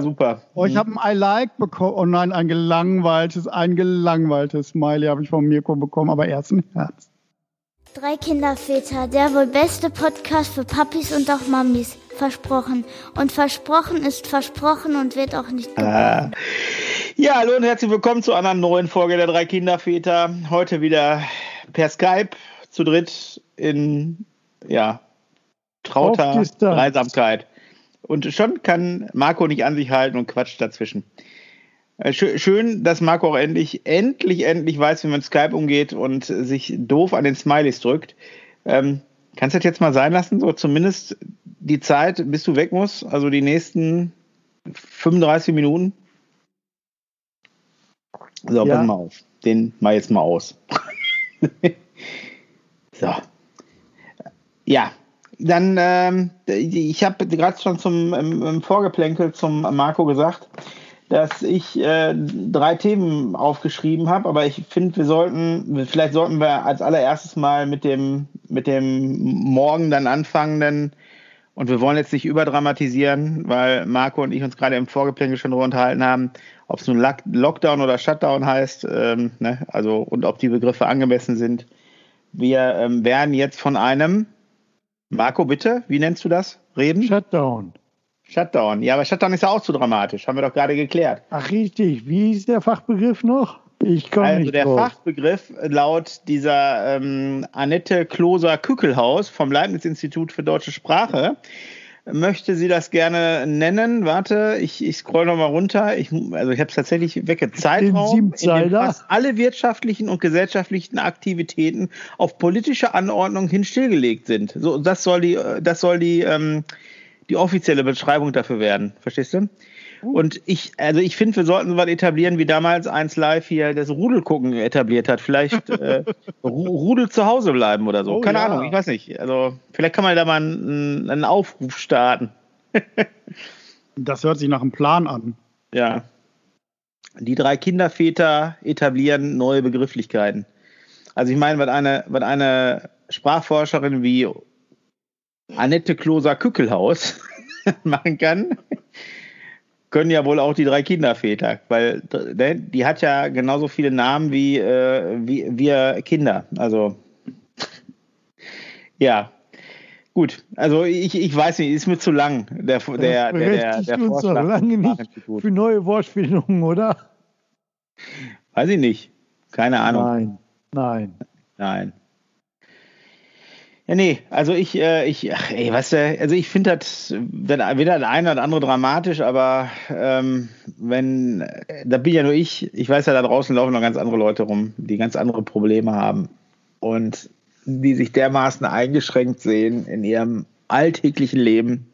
super. Oh, ich Mhm. habe ein I like bekommen. Oh nein, ein gelangweiltes, ein gelangweiltes Smiley habe ich von Mirko bekommen, aber erst ein Herz. Drei Kinderväter, der wohl beste Podcast für Papis und auch Mamis. Versprochen. Und versprochen ist versprochen und wird auch nicht Ah. Ja, hallo und herzlich willkommen zu einer neuen Folge der drei Kinderväter. Heute wieder per Skype zu dritt in ja, trauter. Dreisamkeit. Und schon kann Marco nicht an sich halten und quatscht dazwischen. Äh, schö- Schön, dass Marco auch endlich, endlich, endlich weiß, wie man Skype umgeht und sich doof an den Smileys drückt. Ähm, kannst du das jetzt mal sein lassen? So zumindest die Zeit, bis du weg musst, also die nächsten 35 Minuten. So, Ja. pass mal auf. Den mal jetzt mal aus. so. Ja, dann, ähm, ich habe gerade schon zum im, im Vorgeplänkel zum Marco gesagt, dass ich äh, drei Themen aufgeschrieben habe, aber ich finde, wir sollten, vielleicht sollten wir als allererstes mal mit dem, mit dem morgen dann anfangen, denn und wir wollen jetzt nicht überdramatisieren, weil Marco und ich uns gerade im Vorgeplänkel schon darüber unterhalten haben, ob es nun Lock- Lockdown oder Shutdown heißt, ähm, ne? also und ob die Begriffe angemessen sind. Wir ähm, werden jetzt von einem Marco, bitte, wie nennst du das? Reden? Shutdown. Shutdown. Ja, aber Shutdown ist ja auch zu dramatisch, haben wir doch gerade geklärt. Ach richtig, wie ist der Fachbegriff noch? Ich komme Also nicht der drauf. Fachbegriff laut dieser ähm, Annette Kloser-Kückelhaus vom Leibniz-Institut für deutsche Sprache möchte sie das gerne nennen. Warte, ich, ich scroll noch mal runter. Ich, also ich habe es tatsächlich wegge. Zeitraum, in dem fast alle wirtschaftlichen und gesellschaftlichen Aktivitäten auf politische Anordnung hin stillgelegt sind. So, das soll die, äh, das soll die, ähm, die offizielle Beschreibung dafür werden. Verstehst du? Und ich, also ich finde, wir sollten so was etablieren, wie damals eins live hier das Rudelgucken etabliert hat. Vielleicht äh, Ru- Rudel zu Hause bleiben oder so. Oh, Keine ja. Ahnung, ich weiß nicht. Also vielleicht kann man da mal einen, einen Aufruf starten. Das hört sich nach einem Plan an. Ja. Die drei Kinderväter etablieren neue Begrifflichkeiten. Also ich meine, was eine, was eine Sprachforscherin wie Annette Kloser-Kückelhaus machen kann, können ja wohl auch die drei Kinderväter, weil ne, die hat ja genauso viele Namen wie, äh, wie wir Kinder. Also ja. Gut, also ich, ich weiß nicht, ist mir zu lang, der, der, der, der, der uns noch Vorschlag. lange vom nicht für neue Wortfindungen, oder? Weiß ich nicht. Keine Ahnung. Nein, nein. Nein. Ja, nee, also ich, äh, ich, ach, ey, weißt du, also ich finde das wenn- weder das eine oder andere dramatisch, aber ähm, wenn, da bin ja nur ich, ich weiß ja, da draußen laufen noch ganz andere Leute rum, die ganz andere Probleme haben und die sich dermaßen eingeschränkt sehen in ihrem alltäglichen Leben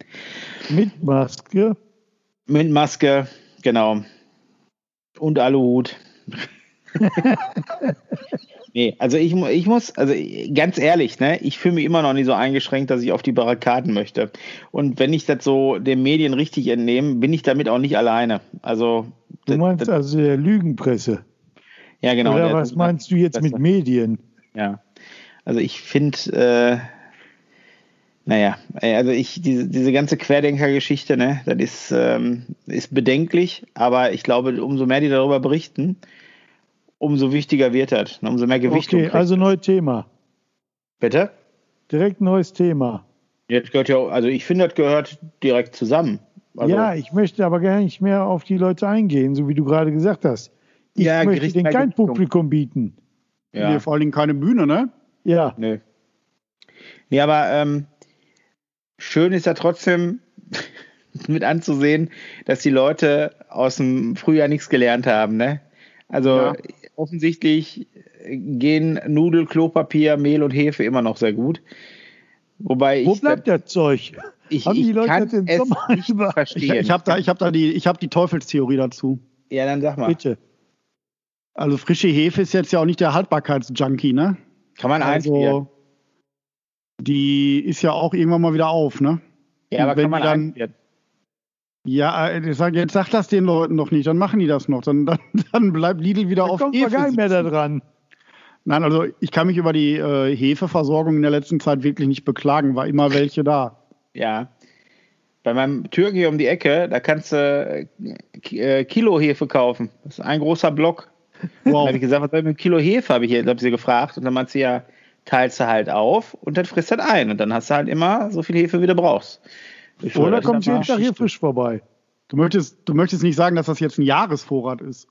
Mit Maske. mit Maske, genau, und Aluhut. nee, also ich, ich muss, also ganz ehrlich, ne, ich fühle mich immer noch nicht so eingeschränkt, dass ich auf die Barrikaden möchte. Und wenn ich das so den Medien richtig entnehme, bin ich damit auch nicht alleine. Also, Du meinst also der Lügenpresse. ja genau. oder der- was meinst du jetzt mit. Medien? Ja. Also ich finde, äh, naja, äh, also ich, diese, diese ganze Querdenker-Geschichte, ne, das ist, ähm, ist bedenklich, aber ich glaube, umso mehr die darüber berichten, umso wichtiger wird das, ne, umso mehr Gewichtung. Okay, also neues Thema. Bitte? Direkt neues Thema. Jetzt gehört ja, also ich finde, das gehört direkt zusammen. Also, ja, ich möchte aber gar nicht mehr auf die Leute eingehen, so wie du gerade gesagt hast. Ich Ja, möchte Gericht- denen kein. Publikum bieten. ja, Hier vor allen Dingen keine Bühne, ne? Ja, nö. Nee, aber ähm, schön ist ja trotzdem mit anzusehen, dass die Leute aus dem Frühjahr nichts gelernt haben, ne? Also Ja. Offensichtlich gehen Nudel, Klopapier, Mehl und Hefe immer noch sehr gut. Wobei wo ich, bleibt das Zeug? ich, haben ich die Leute kann den es Sommer nicht über- Ich, verstehen. ich habe da, ich hab da die, ich hab die Teufelstheorie dazu. ja, dann sag mal. Bitte. Also frische Hefe ist jetzt ja auch nicht der Haltbarkeitsjunkie, ne? Kann man einfrieren. Also die ist ja auch irgendwann mal wieder auf, ne? Ja, aber wenn kann man dann- einfrieren. Ja, äh, ich sag, jetzt sag das den Leuten noch nicht, dann machen die das noch. Dann, dann, dann bleibt Lidl wieder Da auf kommt man gar nicht mehr da dran. Nein, also ich kann mich über die äh, Hefeversorgung in der letzten Zeit wirklich nicht beklagen, war immer welche da. Ja. Bei meinem Türken hier um die Ecke, da kannst du äh, Kilo Hefe kaufen. Das ist ein großer Block. Wow. Dann habe ich gesagt, was soll ich mit einem Kilo Hefe, habe ich, hab sie gefragt. Und dann meint sie ja, teilst du halt auf und dann frisst du halt ein. Und dann hast du halt immer so viel Hefe, wie du brauchst. Ich Oder kommt jeden Tag hier frisch vorbei. Du möchtest, du möchtest nicht sagen, dass das jetzt ein Jahresvorrat ist.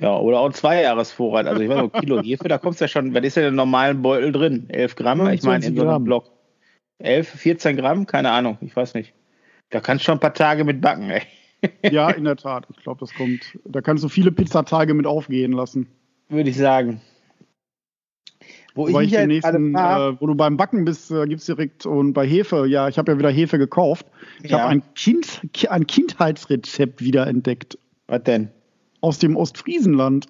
Ja, oder auch ein Zweijahresvorrat. Also ich weiß noch, Kilo Hefe, da kommst du ja schon, was ist ja in einem normalen Beutel drin? 11 Gramm? Ich meine, in so einem Block. 11, 14 Gramm? Keine Ahnung, ich weiß nicht. Da kannst du schon ein paar Tage mit backen, ey. Ja, in der Tat. Ich glaube, das kommt. Da kannst du viele Pizzatage mit aufgehen lassen. Würde ich sagen. Wo ich, ich den nächsten, äh, wo du beim Backen bist, äh, es direkt und bei Hefe, ja, ich habe ja wieder Hefe gekauft. Ich ja. habe ein, kind, ein Kindheitsrezept wieder entdeckt. Was denn? Aus dem Ostfriesenland.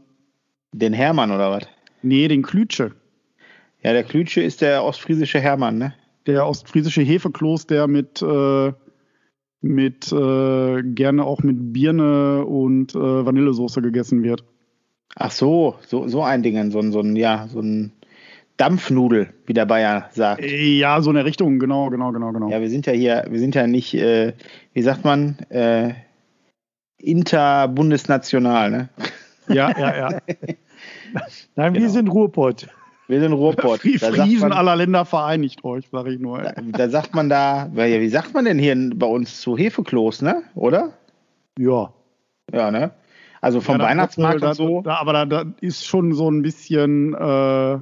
Den Hermann oder was? Nee, den Klütsche. Ja, der Klütsche ist der ostfriesische Hermann, ne? Der ostfriesische Hefekloß, der mit, äh, mit äh, gerne auch mit Birne und äh, Vanillesoße gegessen wird. Ach so, so, so ein Ding, so ein, so ein, ja, so ein Dampfnudel, wie der Bayer sagt. Ja, so in der Richtung, genau, genau, genau, genau. Ja, wir sind ja hier, wir sind ja nicht, äh, wie sagt man, äh, interbundesnational, ne? Ja, ja, ja. Nein, genau. wir sind Ruhrpott. Wir sind Ruhrpott. Die Friesen aller Länder vereinigt euch, sage ich nur. Da, da, sagt man da, wie sagt man denn hier bei uns zu Hefeklos, ne? Oder? Ja. Ja, ne? Also vom ja, Weihnachtsmarkt und so. Da, aber da, da, ist schon so ein bisschen äh,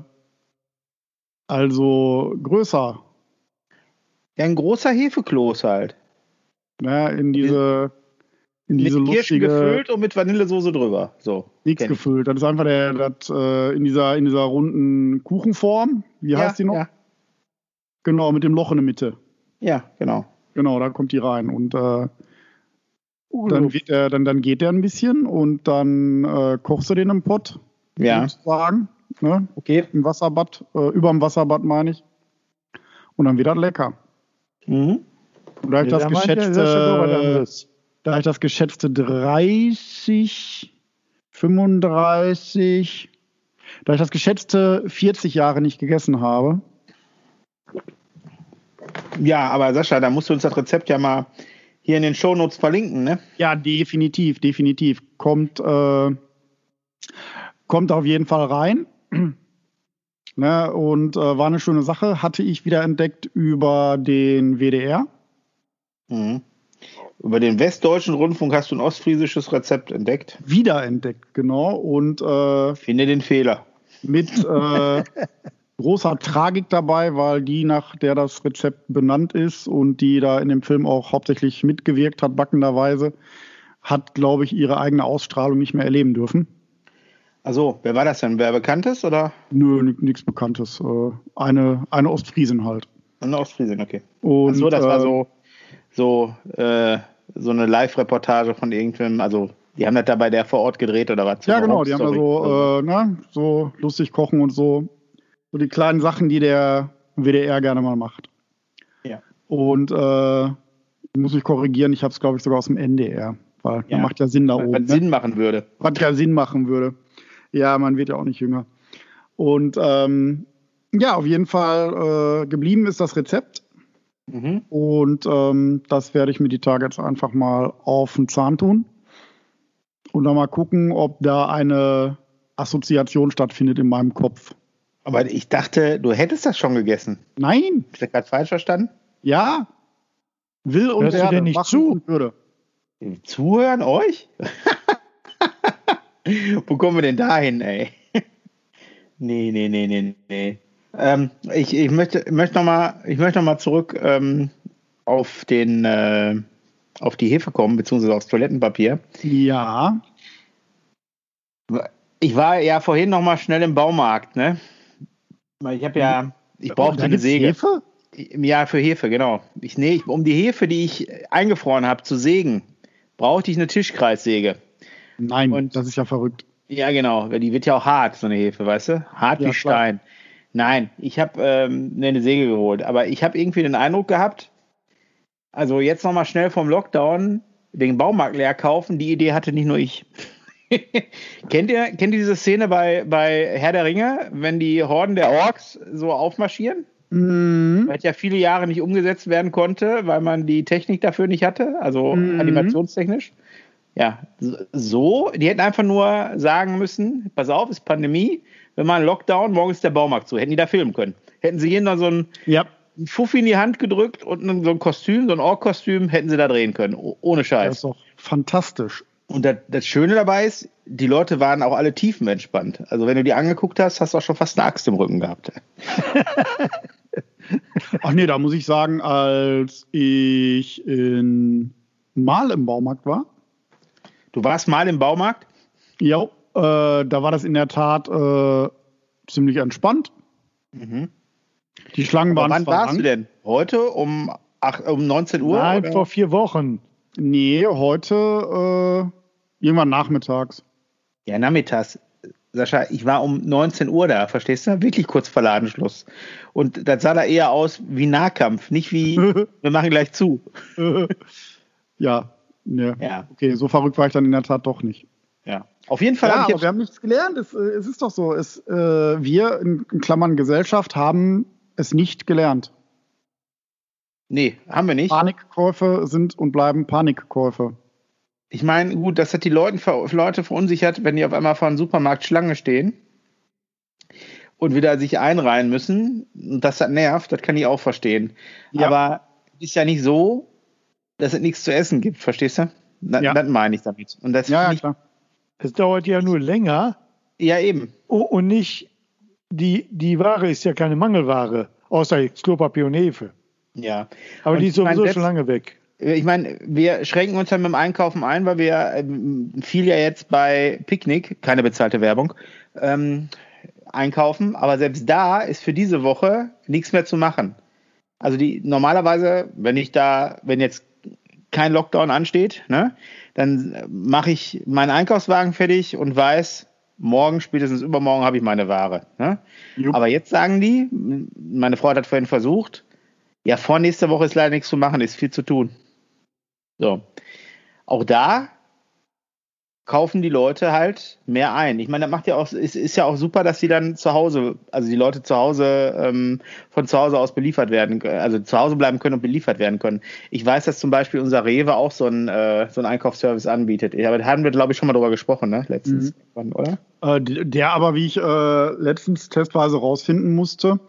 also größer. Ja, ein großer Hefekloß halt. Ja, in diese, in diese mit Kirschen gefüllt und mit Vanillesoße drüber. So. Nichts gefüllt. Das ist einfach der, das, äh, in, dieser, in dieser runden Kuchenform. Wie ja, heißt die noch? Ja. Genau, mit dem Loch in der Mitte. Ja, genau. Genau, da kommt die rein. Und äh, dann, wird er, dann, dann geht der ein bisschen und dann äh, kochst du den im Pott. Ja. Sozusagen. Ne? Okay. Im Wasserbad, äh, über dem Wasserbad meine ich. Und dann wieder lecker. Mhm. Und da ich das geschätzte, da ich das geschätzte 30, 35, da ich das geschätzte 40 Jahre nicht gegessen habe. Ja, aber Sascha, da musst du uns das Rezept ja mal hier in den Shownotes verlinken, ne? Ja, definitiv, definitiv. Kommt, äh, kommt auf jeden Fall rein. Ne, und äh, war eine schöne Sache. Hatte ich wieder entdeckt über den WDR. Mhm. Über den Westdeutschen Rundfunk hast du ein ostfriesisches Rezept entdeckt. Wiederentdeckt, genau. Und äh, finde den Fehler. Mit äh, großer Tragik dabei, weil die, nach der das Rezept benannt ist und die da in dem Film auch hauptsächlich mitgewirkt hat, backenderweise, hat, glaube ich, ihre eigene Ausstrahlung nicht mehr erleben dürfen. Also, wer war das denn? Wer Bekanntes oder? Nö, nichts Bekanntes. Äh, eine, eine Ostfriesin halt. Eine Ostfriesin, okay. Und, Ach so, das äh, war so, so, äh, so eine Live-Reportage von irgendwem, also die haben das da bei der vor Ort gedreht oder was? Ja, genau, die haben da so, äh, ne, so lustig kochen und so. So die kleinen Sachen, die der WDR gerne mal macht. Ja. Und äh, muss ich korrigieren, ich habe es, glaube ich, sogar aus dem NDR. Weil ja. macht ja Sinn da was, oben. Was ne? Sinn machen würde. Was ja Sinn machen würde. Ja, man wird ja auch nicht jünger. Und ähm, ja, auf jeden Fall äh, geblieben ist das Rezept. Mhm. Und ähm, das werde ich mir die Tage jetzt einfach mal auf den Zahn tun. Und dann mal gucken, ob da eine Assoziation stattfindet in meinem Kopf. Aber ich dachte, du hättest das schon gegessen. Nein. Ist das gerade falsch verstanden? Ja. Will und Hörst werde, du nicht zu? würde. Zuhören euch? Wo kommen wir denn dahin, ey? nee, nee, nee, nee, nee. Ähm, ich, ich möchte, möchte nochmal noch zurück ähm, auf, den, äh, auf die Hefe kommen, beziehungsweise aufs Toilettenpapier. Ja. Ich war ja vorhin nochmal schnell im Baumarkt, ne? Ich habe ja, ich brauchte eine Säge. Hefe? Ja, für Hefe, genau. Ich, nee, um die Hefe, die ich eingefroren habe, zu sägen, brauchte ich eine Tischkreissäge. Nein, und das ist ja verrückt. Ja, genau, die wird ja auch hart, so eine Hefe, weißt du? Hart ja, wie Stein. Klar. Nein, ich habe ähm, eine Säge geholt, aber ich habe irgendwie den Eindruck gehabt, also jetzt nochmal schnell vom Lockdown den Baumarkt leer kaufen, die Idee hatte nicht nur ich. kennt, ihr, kennt ihr diese Szene bei, bei Herr der Ringe, wenn die Horden der Orks so aufmarschieren? Mhm. Weil ja viele Jahre nicht umgesetzt werden konnte, weil man die Technik dafür nicht hatte, also mhm. animationstechnisch. Ja, so, die hätten einfach nur sagen müssen, pass auf, ist Pandemie, wenn man Lockdown, morgen ist der Baumarkt zu, hätten die da filmen können. Hätten sie jedem so ein ja. Fuffi in die Hand gedrückt und so ein Kostüm, so ein Ork-Kostüm, hätten sie da drehen können, ohne Scheiß. Das ist doch fantastisch. Und das, das, Schöne dabei ist, die Leute waren auch alle tiefenentspannt. Also wenn du die angeguckt hast, hast du auch schon fast eine Axt im Rücken gehabt. Ach nee, da muss ich sagen, als ich in mal im Baumarkt war. Du warst mal im Baumarkt? Ja, äh, da war das in der Tat äh, ziemlich entspannt. Mhm. Die Schlangen waren. Aber wann warst lang. du denn? Heute um, ach, um 19 Uhr? Nein, oder? vor vier Wochen. Nee, heute äh, irgendwann nachmittags. Ja, nachmittags. Sascha, ich war um 19 Uhr da, verstehst du? Wirklich kurz vor Ladenschluss. Und das sah da eher aus wie Nahkampf, nicht wie wir machen gleich zu. ja, ne. ja. Okay, so verrückt war ich dann in der Tat doch nicht. Ja. Auf jeden Fall. Ja, aber wir haben nichts gelernt. Es, äh, es ist doch so. Es, äh, wir in, in Klammern Gesellschaft haben es nicht gelernt. Nee, haben wir nicht. Panikkäufe sind und bleiben Panikkäufe. Ich meine, gut, das hat die Leute, Leute verunsichert, wenn die auf einmal vor einem Supermarkt Schlange stehen und wieder sich einreihen müssen. Und das hat nervt, das kann ich auch verstehen. Ja. Aber es ist ja nicht so, dass es nichts zu essen gibt, verstehst du? Das, ja. das meine ich damit. Und das ja, ja, klar. Es dauert ja nur länger. Ja, eben. Und nicht, die, die Ware ist ja keine Mangelware, außer Klopapier und Hefe. Ja. Aber und die ist sowieso mein, schon lange weg. Ich meine, wir schränken uns dann mit dem Einkaufen ein, weil wir ähm, viel ja jetzt bei Picknick, keine bezahlte Werbung, ähm, einkaufen. Aber selbst da ist für diese Woche nichts mehr zu machen. Also die normalerweise, wenn ich da, wenn jetzt kein Lockdown ansteht, ne, dann mache ich meinen Einkaufswagen fertig und weiß, morgen, spätestens übermorgen habe ich meine Ware. Ne? Aber jetzt sagen die, meine Frau hat vorhin versucht, ja, vor nächster Woche ist leider nichts zu machen, ist viel zu tun. So. Auch da kaufen die Leute halt mehr ein. Ich meine, das macht ja auch, ist, ist ja auch super, dass sie dann zu Hause, also die Leute zu Hause ähm, von zu Hause aus beliefert werden, also zu Hause bleiben können und beliefert werden können. Ich weiß, dass zum Beispiel unser Rewe auch so einen, äh, so einen Einkaufsservice anbietet. Aber da haben wir, glaube ich, schon mal drüber gesprochen, ne? Letztens, mhm. oder? Äh, der aber, wie ich äh, letztens testweise rausfinden musste,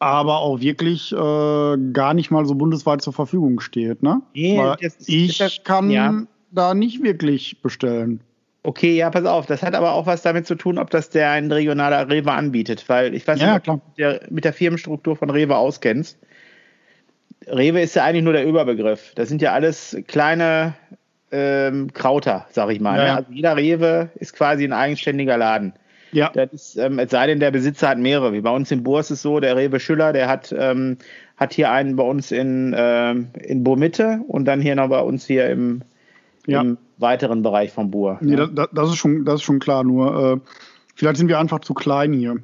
aber auch wirklich äh, gar nicht mal so bundesweit zur Verfügung steht. Ne? Nee, das, ich kann ja. Da nicht wirklich bestellen. Okay, ja, pass auf. Das hat aber auch was damit zu tun, ob das der ein regionaler Rewe anbietet. Weil ich weiß ja, nicht, ob du mit mit der Firmenstruktur von Rewe auskennst. Rewe ist ja eigentlich nur der Überbegriff. Das sind ja alles kleine ähm, Krauter, sag ich mal. Ne? Ja. Ne? Also jeder Rewe ist quasi ein eigenständiger Laden. Ja. Das ist, ähm, es sei denn, der Besitzer hat mehrere. Wie bei uns in Bohr ist es so, der Rewe Schüller, der hat, ähm, hat hier einen bei uns in, ähm, in Bohr-Mitte und dann hier noch bei uns hier im, ja. im weiteren Bereich von Bohr. Nee, ja. das, das, ist schon, das ist schon klar, nur äh, vielleicht sind wir einfach zu klein hier.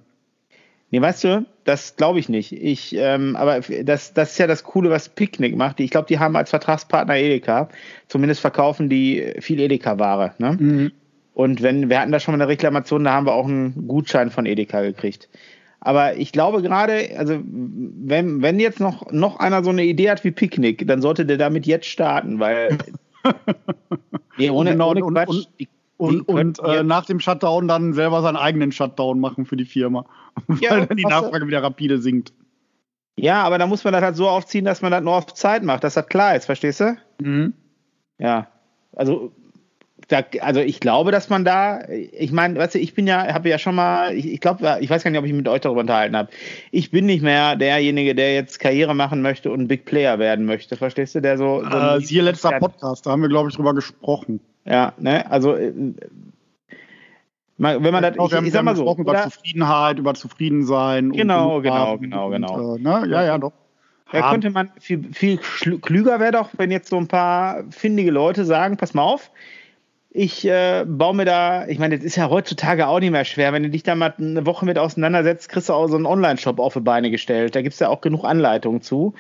Nee, weißt du, das glaube ich nicht. Ich, ähm, aber das, das ist ja das Coole, was Picknick macht. Ich glaube, die haben als Vertragspartner Edeka. Zumindest verkaufen die viel Edeka-Ware. Ne? Mhm. Und wenn, wir hatten da schon mal eine Reklamation, da haben wir auch einen Gutschein von Edeka gekriegt. Aber ich glaube gerade, also wenn, wenn jetzt noch, noch einer so eine Idee hat wie Picknick, dann sollte der damit jetzt starten, weil nee, ohne, genau, ohne Quatsch, und, die, und, und äh, nach dem Shutdown dann selber seinen eigenen Shutdown machen für die Firma, ja, weil dann die Nachfrage wieder rapide sinkt. Ja, aber da muss man das halt so aufziehen, dass man das nur auf Zeit macht, dass das klar ist, verstehst du? Mhm. Ja, also da, also ich glaube, dass man da, ich meine, weißt du, ich bin ja, habe ja schon mal, ich, ich glaube, ich weiß gar nicht, ob ich mit euch darüber unterhalten habe. Ich bin nicht mehr derjenige, der jetzt Karriere machen möchte und Big Player werden möchte, verstehst du? Der so. so äh, siehe letzter Podcast, da haben wir, glaube ich, drüber gesprochen. Ja, ne, also äh, wenn man das, ich, ich, ich sag mal so, über oder? Zufriedenheit, über Zufriedensein. Genau, genau, genau, genau. Und, äh, ne? Ja, ja, doch. Da könnte man viel, viel klüger wäre doch, wenn jetzt so ein paar findige Leute sagen, pass mal auf, ich äh, baue mir da, ich meine, das ist ja heutzutage auch nicht mehr schwer. Wenn du dich da mal eine Woche mit auseinandersetzt, kriegst du auch so einen Online-Shop auf die Beine gestellt. Da gibt es ja auch genug Anleitungen zu.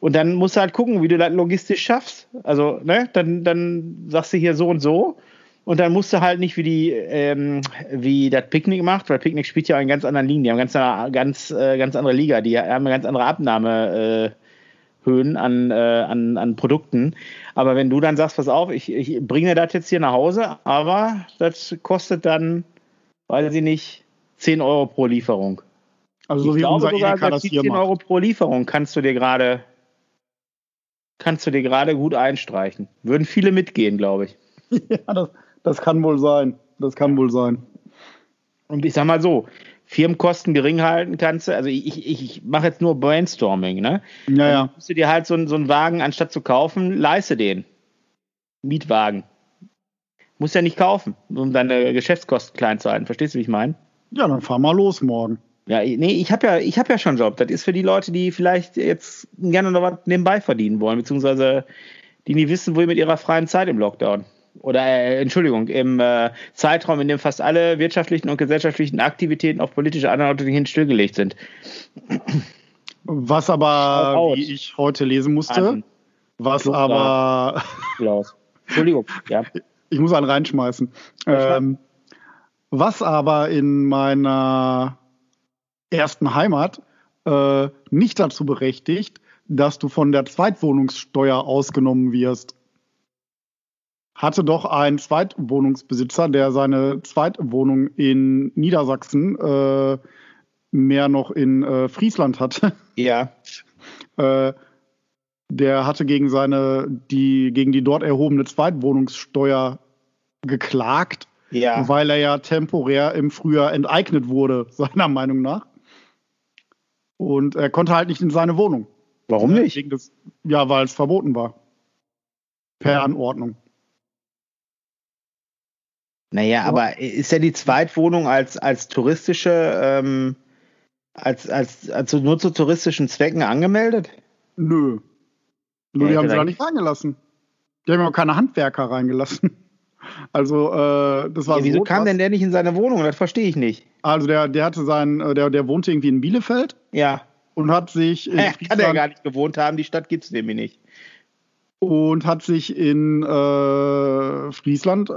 Und dann musst du halt gucken, wie du das logistisch schaffst. Also, ne, dann, dann sagst du hier so und so. Und dann musst du halt nicht wie die, ähm, wie das Picknick macht, weil Picknick spielt ja in ganz anderen Ligen. Die haben ganz, ganz, äh, ganz andere Liga. Die haben eine ganz andere Abnahmehöhen äh, an, äh, an, an Produkten. Aber wenn du dann sagst, pass auf, ich, ich bringe das jetzt hier nach Hause, aber das kostet dann, weiß ich nicht, 10 Euro pro Lieferung. Also so ich wie glaube unser sogar, Edeka das 10 Euro pro Lieferung kannst du dir gerade kannst du dir gerade gut einstreichen. Würden viele mitgehen, glaube ich. ja, das, das kann wohl sein. Das kann wohl sein. Und ich sag mal so, Firmenkosten gering halten kannst du, also ich, ich, ich mache jetzt nur Brainstorming, ne? Ja, ja. musst du dir halt so, so einen Wagen, anstatt zu kaufen, leiste den. Mietwagen. Musst ja nicht kaufen, um deine Geschäftskosten klein zu halten. Verstehst du, wie ich meine? Ja, dann fahr mal los morgen. Ja, nee, ich habe ja, ich habe ja schon einen Job. Das ist für die Leute, die vielleicht jetzt gerne noch was nebenbei verdienen wollen, beziehungsweise die nie wissen, wo ihr mit ihrer freien Zeit im Lockdown oder äh, Entschuldigung, im äh, Zeitraum, in dem fast alle wirtschaftlichen und gesellschaftlichen Aktivitäten auf politische Anordnung hin stillgelegt sind. Was aber, wie ich heute lesen musste, An. was Luft aber. Entschuldigung, ja. Ich muss einen reinschmeißen. Ähm, was aber in meiner ersten Heimat äh, nicht dazu berechtigt, dass du von der Zweitwohnungssteuer ausgenommen wirst hatte doch ein Zweitwohnungsbesitzer, der seine Zweitwohnung in Niedersachsen äh, mehr noch in äh, Friesland hatte. Ja. äh, der hatte gegen seine, die, gegen die dort erhobene Zweitwohnungssteuer geklagt, ja. weil er ja temporär im Frühjahr enteignet wurde, seiner Meinung nach. Und er konnte halt nicht in seine Wohnung. Warum nicht? Des, ja, weil es verboten war. Per Anordnung. Naja, aber ist ja die Zweitwohnung als, als touristische, ähm, als, als, also nur zu touristischen Zwecken angemeldet? Nö. Nur ja, die haben sie da nicht reingelassen. Die haben auch keine Handwerker reingelassen. Also, äh, das war ja, Wieso so kam denn der nicht in seine Wohnung? Das verstehe ich nicht. Also, der, der hatte sein, äh, der, der wohnte irgendwie in Bielefeld. Ja. Und hat sich. Ja, kann der gar nicht gewohnt haben, die Stadt gibt es nämlich nicht und hat sich in äh, Friesland äh,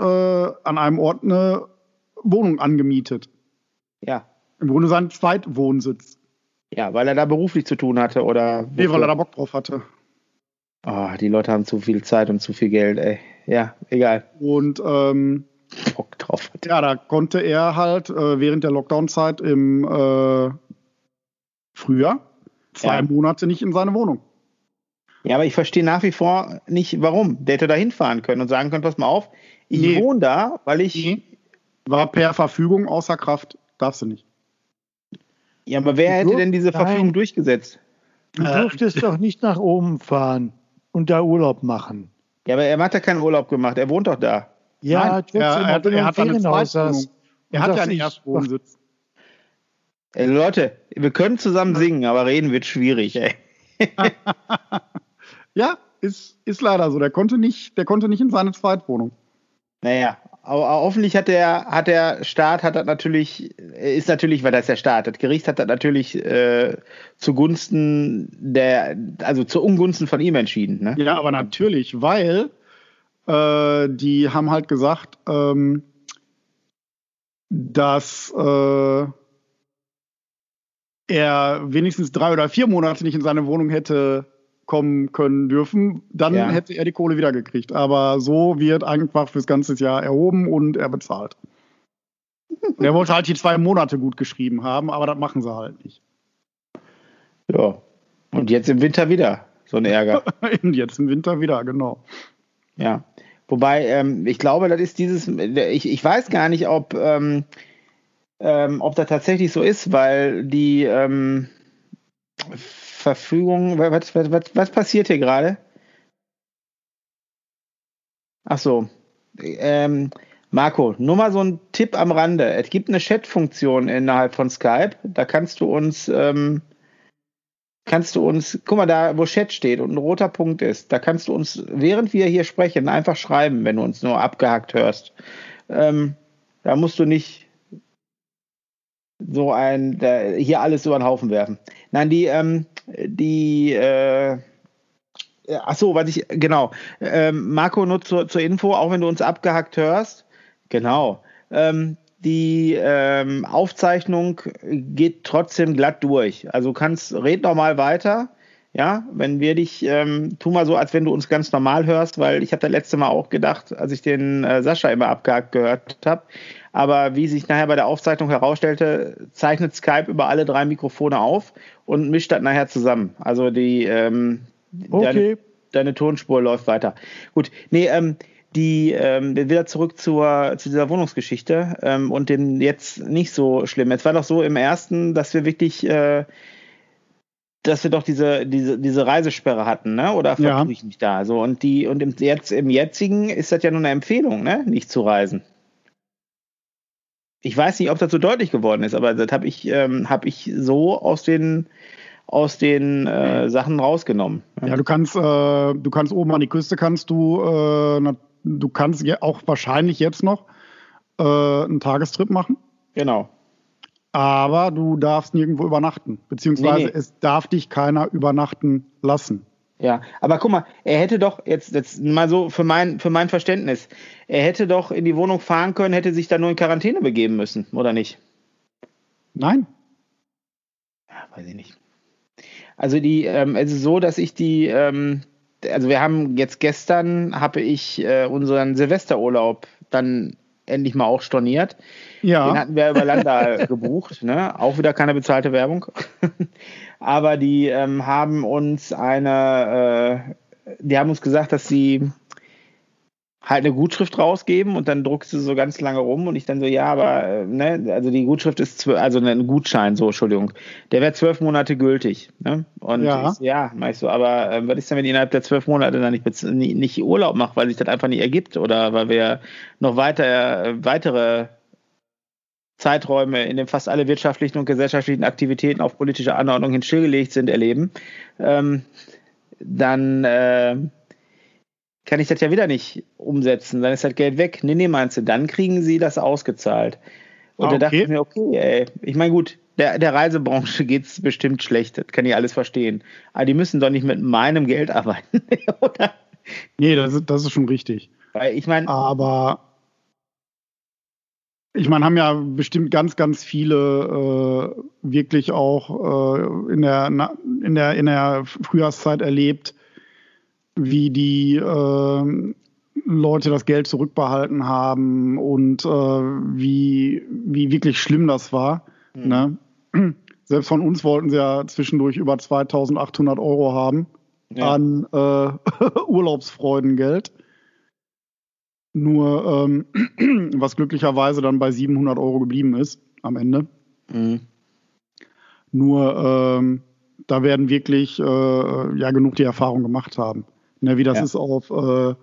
an einem Ort eine Wohnung angemietet. Ja. Im Grunde sein Zweitwohnsitz. Ja, weil er da beruflich zu tun hatte oder. Nee, weil er da Bock drauf hatte. Oh, die Leute haben zu viel Zeit und zu viel Geld, ey. Ja, egal. Und ähm, Bock drauf. Hatte. Ja, da konnte er halt äh, während der Lockdown-Zeit im äh, Frühjahr zwei ja. Monate nicht in seine Wohnung. Ja, aber ich verstehe nach wie vor nicht, warum. Der hätte da hinfahren können und sagen können, pass mal auf, ich nee. wohne da, weil ich. Nee. War per Verfügung außer Kraft. Darfst du nicht. Ja, aber wer hätte denn diese Verfügung Nein. durchgesetzt? Du durftest äh, doch nicht nach oben fahren und da Urlaub machen. Ja, aber er hat ja keinen Urlaub gemacht. Er wohnt doch da. Ja, Nein, er, er, er, er hat eine Zweitwohnung. Er hat ja einen Erstwohnsitz. Ey, Leute, wir können zusammen singen, aber reden wird schwierig, ey. Ja, ist, ist leider so. Der konnte nicht, der konnte nicht in seine Zweitwohnung. Naja, aber hoffentlich hat der, hat der Staat hat das natürlich, ist natürlich, weil das ist der Staat, das Gericht hat das natürlich äh, zugunsten der, also zu Ungunsten von ihm entschieden. Ne? Ja, aber natürlich, weil äh, die haben halt gesagt, ähm, dass äh, er wenigstens drei oder vier Monate nicht in seine Wohnung hätte kommen können dürfen, dann ja. hätte er die Kohle wieder gekriegt. Aber so wird einfach fürs ganze Jahr erhoben und er bezahlt. Und er wollte halt die zwei Monate gut geschrieben haben, aber das machen sie halt nicht. Ja. Und jetzt im Winter wieder so ein Ärger. und jetzt im Winter wieder, genau. Ja. Wobei, ähm, ich glaube, das ist dieses, ich, ich weiß gar nicht, ob, ähm, ähm, ob das tatsächlich so ist, weil die ähm, Verfügung. Was, was, was, was passiert hier gerade? Ach so. Ähm, Marco, nur mal so ein Tipp am Rande. Es gibt eine Chat-Funktion innerhalb von Skype. Da kannst du uns, ähm, kannst du uns, guck mal da, wo Chat steht und ein roter Punkt ist, da kannst du uns, während wir hier sprechen, einfach schreiben, wenn du uns nur abgehackt hörst. Ähm, da musst du nicht so ein, da, hier alles über den Haufen werfen. Nein, die, ähm, die, äh, ach so, was ich, genau, ähm, Marco, nur zur, zur Info, auch wenn du uns abgehackt hörst, Genau. Ähm, die ähm, Aufzeichnung geht trotzdem glatt durch. Also kannst, red noch mal weiter. Ja, wenn wir dich, ähm, tu mal so, als wenn du uns ganz normal hörst, weil ich habe das letzte Mal auch gedacht, als ich den äh, Sascha immer abgehakt gehört habe. Aber wie sich nachher bei der Aufzeichnung herausstellte, zeichnet Skype über alle drei Mikrofone auf und mischt das nachher zusammen. Also die ähm, okay. deine, deine Tonspur läuft weiter. Gut, nee, ähm, die ähm, wieder zurück zur, zu dieser Wohnungsgeschichte ähm, und den jetzt nicht so schlimm. Es war doch so im ersten, dass wir wirklich, äh, dass wir doch diese, diese, diese Reisesperre hatten, ne? Oder vertue ja. ich mich da? So, und die, und im, jetzt, im jetzigen ist das ja nur eine Empfehlung, ne? Nicht zu reisen. Ich weiß nicht, ob das so deutlich geworden ist, aber das habe ich, ähm, hab ich so aus den aus den äh, Sachen rausgenommen. Ja, du kannst, äh, du kannst oben an die Küste kannst du äh, du kannst ja auch wahrscheinlich jetzt noch äh, einen Tagestrip machen. Genau. Aber du darfst nirgendwo übernachten, beziehungsweise nee, nee. es darf dich keiner übernachten lassen. Ja, aber guck mal, er hätte doch jetzt, jetzt mal so für mein, für mein Verständnis, er hätte doch in die Wohnung fahren können, hätte sich dann nur in Quarantäne begeben müssen, oder nicht? Nein. Ja, weiß ich nicht. Also die, ähm, es ist so, dass ich die, ähm, also wir haben jetzt gestern, habe ich äh, unseren Silvesterurlaub dann endlich mal auch storniert. Ja. Den hatten wir über Landa gebucht, ne? Auch wieder keine bezahlte Werbung. Aber die ähm, haben uns eine, äh, die haben uns gesagt, dass sie halt eine Gutschrift rausgeben und dann druckst du so ganz lange rum und ich dann so, ja, aber, äh, ne, also die Gutschrift ist, also ein Gutschein, so, Entschuldigung, der wäre zwölf Monate gültig, ne? Und ja, ich, ja mach ich so, aber äh, was ist denn, wenn ich innerhalb der zwölf Monate dann nicht, nicht Urlaub mache, weil sich das einfach nicht ergibt oder weil wir noch weiter, äh, weitere Zeiträume, in denen fast alle wirtschaftlichen und gesellschaftlichen Aktivitäten auf politische Anordnung hin stillgelegt sind, erleben, ähm, dann, äh, kann ich das ja wieder nicht umsetzen. Dann ist das Geld weg. Nee, nee, meinst du, dann kriegen sie das ausgezahlt. Und ah, okay. da dachte ich mir, okay, ey, ich meine, gut, der, der Reisebranche geht's bestimmt schlecht, das kann ich alles verstehen. Aber die müssen doch nicht mit meinem Geld arbeiten, oder? Nee, das ist, das ist schon richtig. Weil ich meine. Aber ich meine, haben ja bestimmt ganz, ganz viele äh, wirklich auch äh, in, der, in, der, in der Frühjahrszeit erlebt, wie die äh, Leute das Geld zurückbehalten haben und äh, wie, wie wirklich schlimm das war. Mhm. Ne? Selbst von uns wollten sie ja zwischendurch über 2800 Euro haben ja. an äh, Urlaubsfreudengeld. Nur ähm, was glücklicherweise dann bei 700 Euro geblieben ist am Ende. Mhm. Nur ähm, da werden wirklich äh, ja genug die Erfahrung gemacht haben. Ne, wie das ja. ist auf, äh,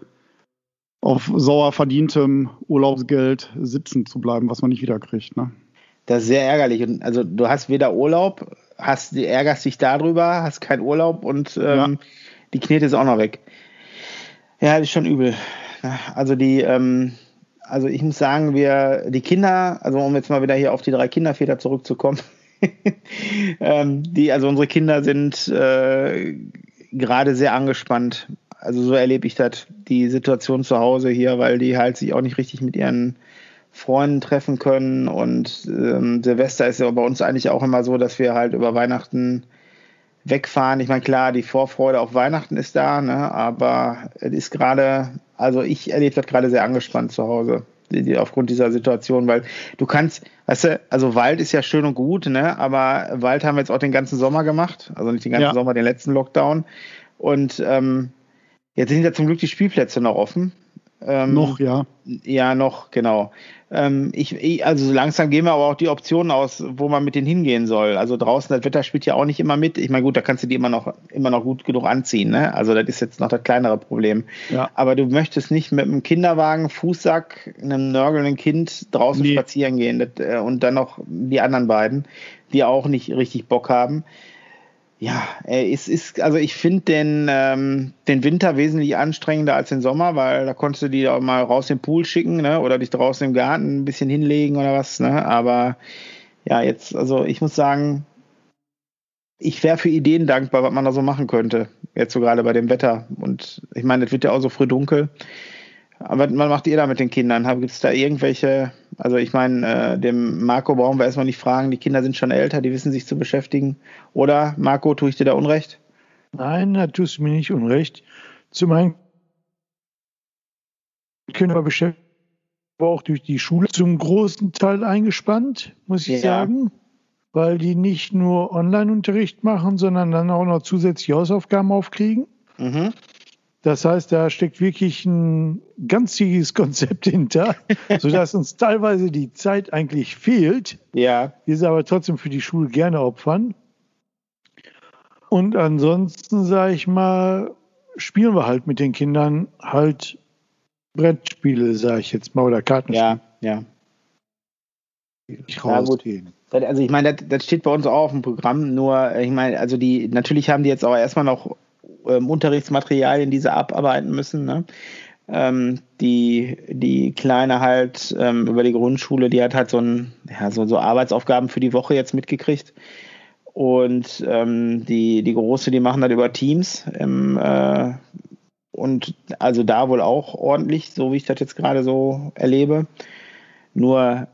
auf sauer verdientem Urlaubsgeld sitzen zu bleiben, was man nicht wiederkriegt. Ne? Das ist sehr ärgerlich. Und also du hast weder Urlaub, hast, ärgerst dich darüber, hast keinen Urlaub und ähm, ja. die Knete ist auch noch weg. Ja, das ist schon übel. Also die, ähm, also ich muss sagen, wir, die Kinder, also um jetzt mal wieder hier auf die drei Kinderväter zurückzukommen, ähm, die, also unsere Kinder sind äh, gerade sehr angespannt also so erlebe ich das, die Situation zu Hause hier, weil die halt sich auch nicht richtig mit ihren Freunden treffen können. Und ähm, Silvester ist ja bei uns eigentlich auch immer so, dass wir halt über Weihnachten wegfahren. Ich meine, klar, die Vorfreude auf Weihnachten ist da, ne? aber es ist gerade, also ich erlebe das gerade sehr angespannt zu Hause, die, die, aufgrund dieser Situation, weil du kannst, weißt du, also Wald ist ja schön und gut, ne? aber Wald haben wir jetzt auch den ganzen Sommer gemacht, also nicht den ganzen ja. Sommer, den letzten Lockdown. Und ähm, Jetzt sind ja zum Glück die Spielplätze noch offen. Ähm, noch, ja. Ja, noch, genau. Ähm, ich, ich, also langsam gehen wir aber auch die Optionen aus, wo man mit denen hingehen soll. Also draußen, das Wetter spielt ja auch nicht immer mit. Ich meine, gut, da kannst du die immer noch, immer noch gut genug anziehen. Ne? Also das ist jetzt noch das kleinere Problem. Ja. Aber du möchtest nicht mit einem Kinderwagen, Fußsack, einem nörgelnden Kind draußen nee. spazieren gehen das, äh, und dann noch die anderen beiden, die auch nicht richtig Bock haben ja, es ist, also ich finde den, ähm, den Winter wesentlich anstrengender als den Sommer, weil da konntest du die auch mal raus im Pool schicken, ne? Oder dich draußen im Garten ein bisschen hinlegen oder was, ne? Aber ja, jetzt, also ich muss sagen, ich wäre für Ideen dankbar, was man da so machen könnte. Jetzt so gerade bei dem Wetter. Und ich meine, es wird ja auch so früh dunkel. Aber was macht ihr da mit den Kindern? Gibt es da irgendwelche, also ich meine, äh, dem Marco brauchen wir erstmal nicht fragen, die Kinder sind schon älter, die wissen sich zu beschäftigen. Oder, Marco, tue ich dir da Unrecht? Nein, da tust du mir nicht Unrecht. Zum einen können wir beschäftigen, aber auch durch die Schule zum großen Teil eingespannt, muss ich ja. sagen, weil die nicht nur Online-Unterricht machen, sondern dann auch noch zusätzliche Hausaufgaben aufkriegen. Mhm. Das heißt, da steckt wirklich ein ganzes Konzept hinter, sodass uns teilweise die Zeit eigentlich fehlt. Ja. Wir sie aber trotzdem für die Schule gerne opfern. Und ansonsten, sage ich mal, spielen wir halt mit den Kindern halt Brettspiele, sage ich jetzt mal, oder Kartenspiele. Ja, ja. Ich gut. Also ich meine, das, das, steht bei uns auch auf dem Programm, nur ich meine, also die, natürlich haben die jetzt auch erstmal noch ähm, Unterrichtsmaterialien, die sie abarbeiten müssen. Ne? Ähm, die, die Kleine halt ähm, über die Grundschule, die hat halt so, ein, ja, so, so Arbeitsaufgaben für die Woche jetzt mitgekriegt. Und ähm, die, die Große, die machen das über Teams. Im, äh, und also da wohl auch ordentlich, so wie ich das jetzt gerade so erlebe. Nur,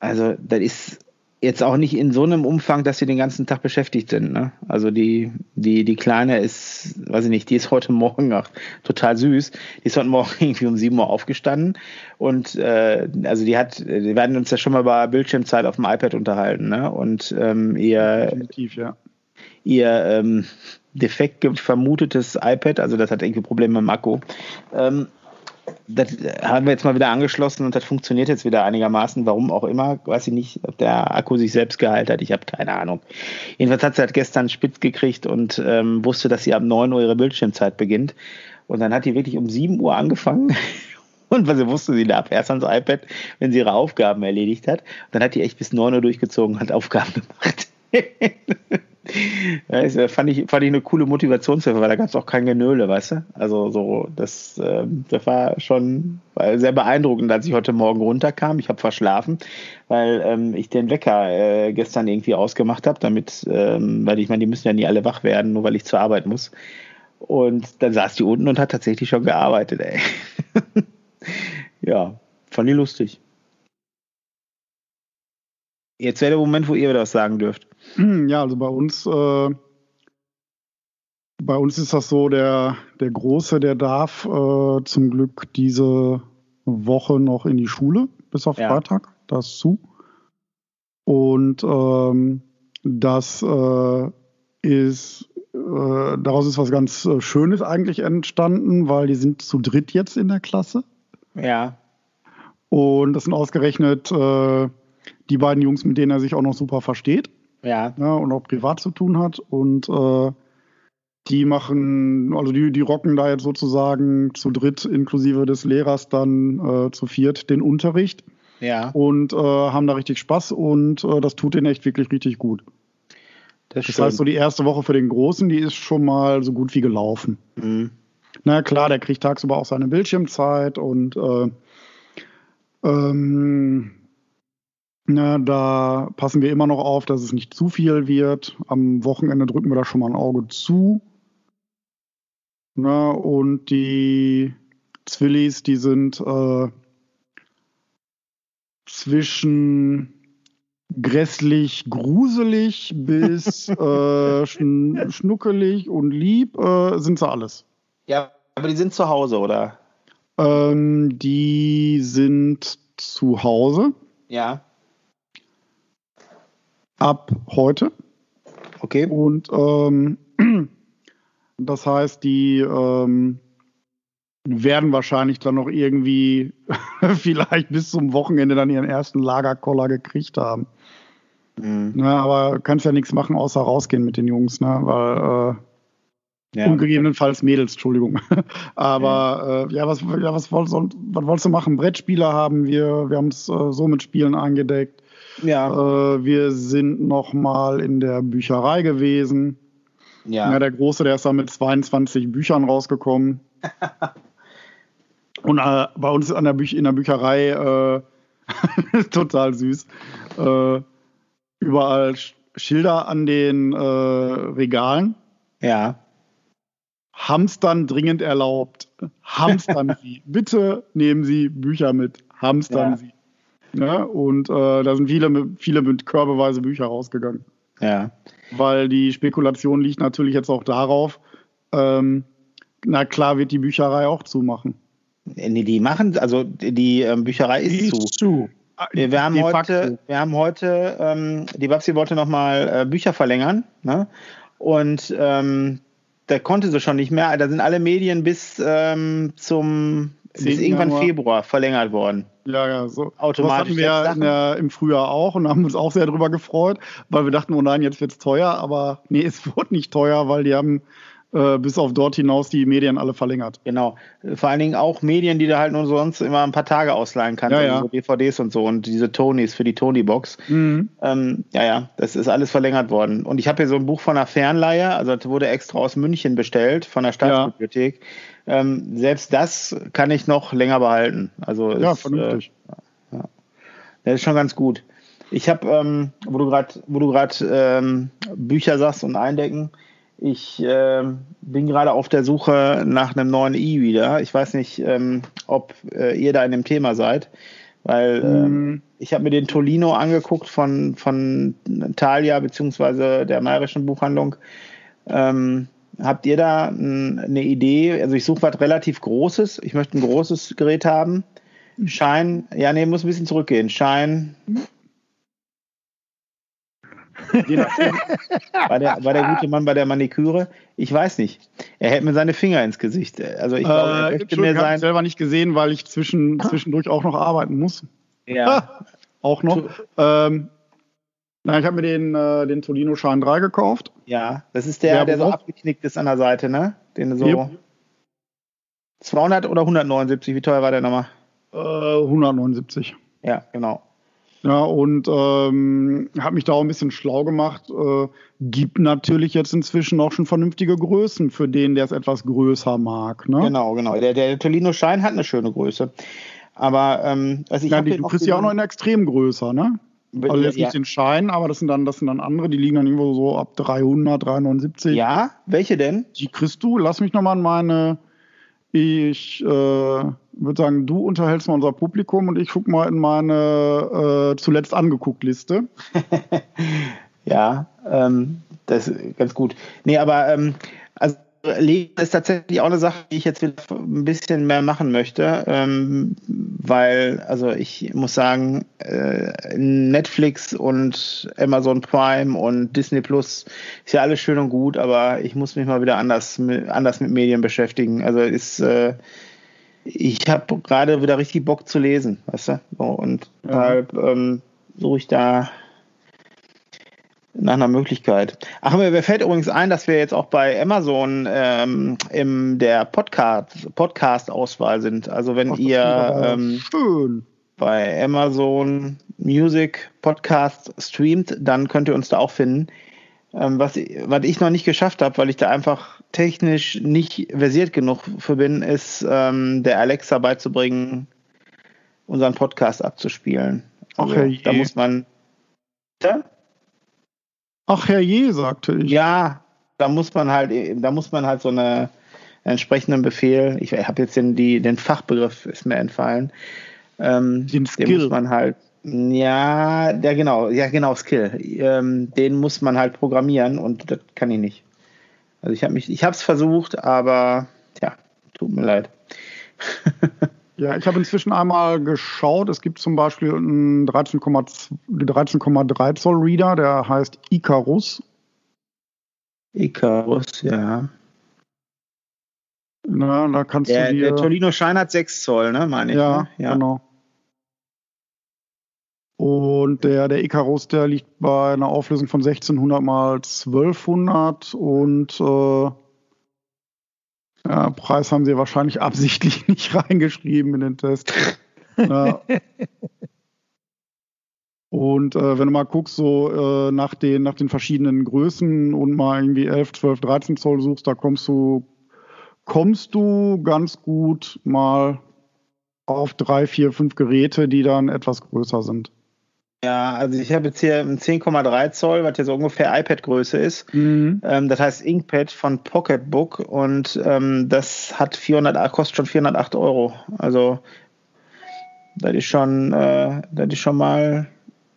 also das ist jetzt auch nicht in so einem Umfang, dass sie den ganzen Tag beschäftigt sind. Ne? Also die, die, die Kleine ist, weiß ich nicht, die ist heute Morgen auch total süß. Die ist heute Morgen irgendwie um 7 Uhr aufgestanden und äh, also die hat, wir werden uns ja schon mal bei Bildschirmzeit auf dem iPad unterhalten, ne? Und ähm, ihr, Definitiv, ja. ihr ähm, defekt vermutetes iPad, also das hat irgendwie Probleme im Akku, ähm, das haben wir jetzt mal wieder angeschlossen und das funktioniert jetzt wieder einigermaßen. Warum auch immer, weiß ich nicht, ob der Akku sich selbst geheilt hat. Ich habe keine Ahnung. Jedenfalls hat sie halt gestern spitz gekriegt und ähm, wusste, dass sie ab 9 Uhr ihre Bildschirmzeit beginnt. Und dann hat die wirklich um 7 Uhr angefangen. Und was sie wusste, sie darf erst ans iPad, wenn sie ihre Aufgaben erledigt hat. Und dann hat die echt bis 9 Uhr durchgezogen und hat Aufgaben gemacht. Das fand ich, fand ich eine coole Motivationshilfe, weil da gab es auch kein Genöle, weißt du? Also so, das, äh, das war schon sehr beeindruckend, als ich heute Morgen runterkam. Ich habe verschlafen, weil ähm, ich den Wecker äh, gestern irgendwie ausgemacht habe, damit, ähm, weil ich meine, die müssen ja nie alle wach werden, nur weil ich zur Arbeit muss. Und dann saß die unten und hat tatsächlich schon gearbeitet, ey. ja, fand ich lustig. Jetzt wäre der Moment, wo ihr das sagen dürft. Ja, also bei uns, äh, bei uns ist das so, der, der Große, der darf äh, zum Glück diese Woche noch in die Schule, bis auf ja. Freitag, das zu. Und ähm, das äh, ist, äh, daraus ist was ganz äh, Schönes eigentlich entstanden, weil die sind zu dritt jetzt in der Klasse. Ja. Und das sind ausgerechnet äh, die beiden Jungs, mit denen er sich auch noch super versteht. Ja. ja und auch privat zu tun hat. Und äh, die machen, also die, die rocken da jetzt sozusagen zu dritt inklusive des Lehrers dann äh, zu viert den Unterricht. Ja. Und äh, haben da richtig Spaß und äh, das tut denen echt wirklich richtig gut. Das, das heißt, so die erste Woche für den Großen, die ist schon mal so gut wie gelaufen. Mhm. Na klar, der kriegt tagsüber auch seine Bildschirmzeit und äh, ähm, na, da passen wir immer noch auf, dass es nicht zu viel wird. Am Wochenende drücken wir da schon mal ein Auge zu. Na, und die Zwillis, die sind äh, zwischen grässlich, gruselig bis äh, schn schnuckelig und lieb äh, sind sie alles. Ja, aber die sind zu Hause, oder? Ähm, die sind zu Hause. Ja ab heute. Okay. Und ähm, das heißt, die ähm, werden wahrscheinlich dann noch irgendwie vielleicht bis zum Wochenende dann ihren ersten Lagerkoller gekriegt haben. Mhm. Na, aber kannst ja nichts machen, außer rausgehen mit den Jungs, ne? Weil äh, ja. ungegebenenfalls Mädels, Entschuldigung. aber mhm. äh, ja, was, ja was, was, was wolltest du machen? Brettspiele haben wir, wir haben es äh, so mit Spielen eingedeckt. Ja. Äh, wir sind noch mal in der Bücherei gewesen. Ja. ja der Große, der ist da mit 22 Büchern rausgekommen. Und äh, bei uns an der Büch in der Bücherei äh, total süß. Äh, überall Schilder an den äh, Regalen. Ja. Hamstern dringend erlaubt. Hamstern Sie. Bitte nehmen Sie Bücher mit. Hamstern ja. Sie. Ja, und äh, da sind viele, viele mit körbeweise Bücher rausgegangen. Ja. Weil die Spekulation liegt natürlich jetzt auch darauf, ähm, na klar wird die Bücherei auch zumachen. Nee, die machen, also die ähm, Bücherei ist, ist zu. zu. Wir, wir, haben heute, wir haben heute, ähm, die Babsi wollte nochmal äh, Bücher verlängern, ne? Und ähm, da konnte sie schon nicht mehr. Da sind alle Medien bis ähm, zum bis irgendwann Januar. Februar verlängert worden. Ja, ja, so. Automatisch. Das hatten wir der, im Frühjahr auch und haben uns auch sehr darüber gefreut, weil wir dachten, oh nein, jetzt wird es teuer. Aber nee, es wurde nicht teuer, weil die haben äh, bis auf dort hinaus die Medien alle verlängert. Genau. Vor allen Dingen auch Medien, die du halt nur sonst immer ein paar Tage ausleihen kannst. Ja, also ja. DVDs und so und diese Tonys für die Tony-Box. Mhm. Ähm, ja, ja, das ist alles verlängert worden. Und ich habe hier so ein Buch von einer Fernleihe, also das wurde extra aus München bestellt, von der Staatsbibliothek. Ja. Ähm, selbst das kann ich noch länger behalten. Also ja, ist, vernünftig. Äh, ja. Das ist schon ganz gut. Ich habe, ähm, wo du gerade, wo du gerade ähm, Bücher sagst und Eindecken, ich äh, bin gerade auf der Suche nach einem neuen E-Reader. Ich weiß nicht, ähm, ob äh, ihr da in dem Thema seid, weil ähm, ich habe mir den Tolino angeguckt von, von Thalia beziehungsweise der Mayerischen Buchhandlung. Ähm, habt ihr da eine Idee? Also ich suche was relativ Großes. Ich möchte ein großes Gerät haben. Schein, ja, nee, muss ein bisschen zurückgehen. Schein, war, der, war der gute Mann bei der Maniküre? Ich weiß nicht. Er hält mir seine Finger ins Gesicht. Also ich glaube, er äh, möchte mir sein. Ich selber nicht gesehen, weil ich zwischen, zwischendurch auch noch arbeiten muss. Ja. auch noch. Ähm, na, ich habe mir den, äh, den Tolino Schein 3 gekauft. Ja, das ist der, der, der so abgeknickt ist an der Seite, ne? Den so. Yep. 200 oder 179, wie teuer war der nochmal? Äh, 179. Ja, genau. Ja, und ähm, habe mich da auch ein bisschen schlau gemacht. Äh, gibt natürlich jetzt inzwischen auch schon vernünftige Größen für den, der es etwas größer mag. Ne? Genau, genau. Der, der Tolino Schein hat eine schöne Größe. Aber ähm, also ich ja, die, du kriegst ja auch noch in extrem größer, ne? Also jetzt ja. nicht den Schein, aber das sind dann das sind dann andere, die liegen dann irgendwo so ab 300, 379. Ja, welche denn? Die kriegst du. Lass mich nochmal an meine ich äh, würde sagen, du unterhältst mal unser Publikum und ich gucke mal in meine äh, zuletzt angeguckt Liste. ja, ähm, das ist ganz gut. Nee, aber ähm, also Leben ist tatsächlich auch eine Sache, die ich jetzt wieder ein bisschen mehr machen möchte, ähm, weil, also ich muss sagen, äh, Netflix und Amazon Prime und Disney Plus ist ja alles schön und gut, aber ich muss mich mal wieder anders, anders mit Medien beschäftigen. Also ist, äh, ich habe gerade wieder richtig Bock zu lesen, weißt du? Und ja. deshalb ähm, suche ich da nach einer Möglichkeit. Ach, mir fällt übrigens ein, dass wir jetzt auch bei Amazon ähm, in der Podcast, Podcast-Auswahl sind. Also wenn Ach, ihr ähm, schön. bei Amazon Music Podcast streamt, dann könnt ihr uns da auch finden. Ähm, was, was ich noch nicht geschafft habe, weil ich da einfach technisch nicht versiert genug für bin, ist ähm, der Alexa beizubringen, unseren Podcast abzuspielen. Also, Ach, da muss man. Ja? Ach herrje, sagte ich. Ja, da muss man halt, da muss man halt so eine entsprechenden Befehl, ich habe jetzt den, die, den Fachbegriff ist mir entfallen. Ähm, den Skill. Den muss man halt, ja, der genau, ja genau, Skill. Ähm, den muss man halt programmieren und das kann ich nicht. Also ich habe mich, ich habe es versucht, aber ja, tut mir leid. Ja, ich habe inzwischen einmal geschaut. Es gibt zum Beispiel einen 13,3 13 Zoll Reader, der heißt Icarus. Icarus, ja. Na, da kannst der, du dir, der Tolino Schein hat 6 Zoll, ne, meine ich. Ja, ne? ja, genau. Und der, der Icarus, der liegt bei einer Auflösung von 1600 mal 1200 und äh, ja, Preis haben sie wahrscheinlich absichtlich nicht reingeschrieben in den Test. ja. Und äh, wenn du mal guckst, so äh, nach, den, nach den verschiedenen Größen und mal irgendwie 11, 12, 13 Zoll suchst, da kommst du, kommst du ganz gut mal auf drei, vier, fünf Geräte, die dann etwas größer sind. Ja, also ich habe jetzt hier ein 10,3 Zoll, was ja so ungefähr iPad-Größe ist. Mhm. Ähm, das heißt Inkpad von Pocketbook und ähm, das hat 400, kostet schon 408 Euro. Also das ist schon, äh, das ist schon mal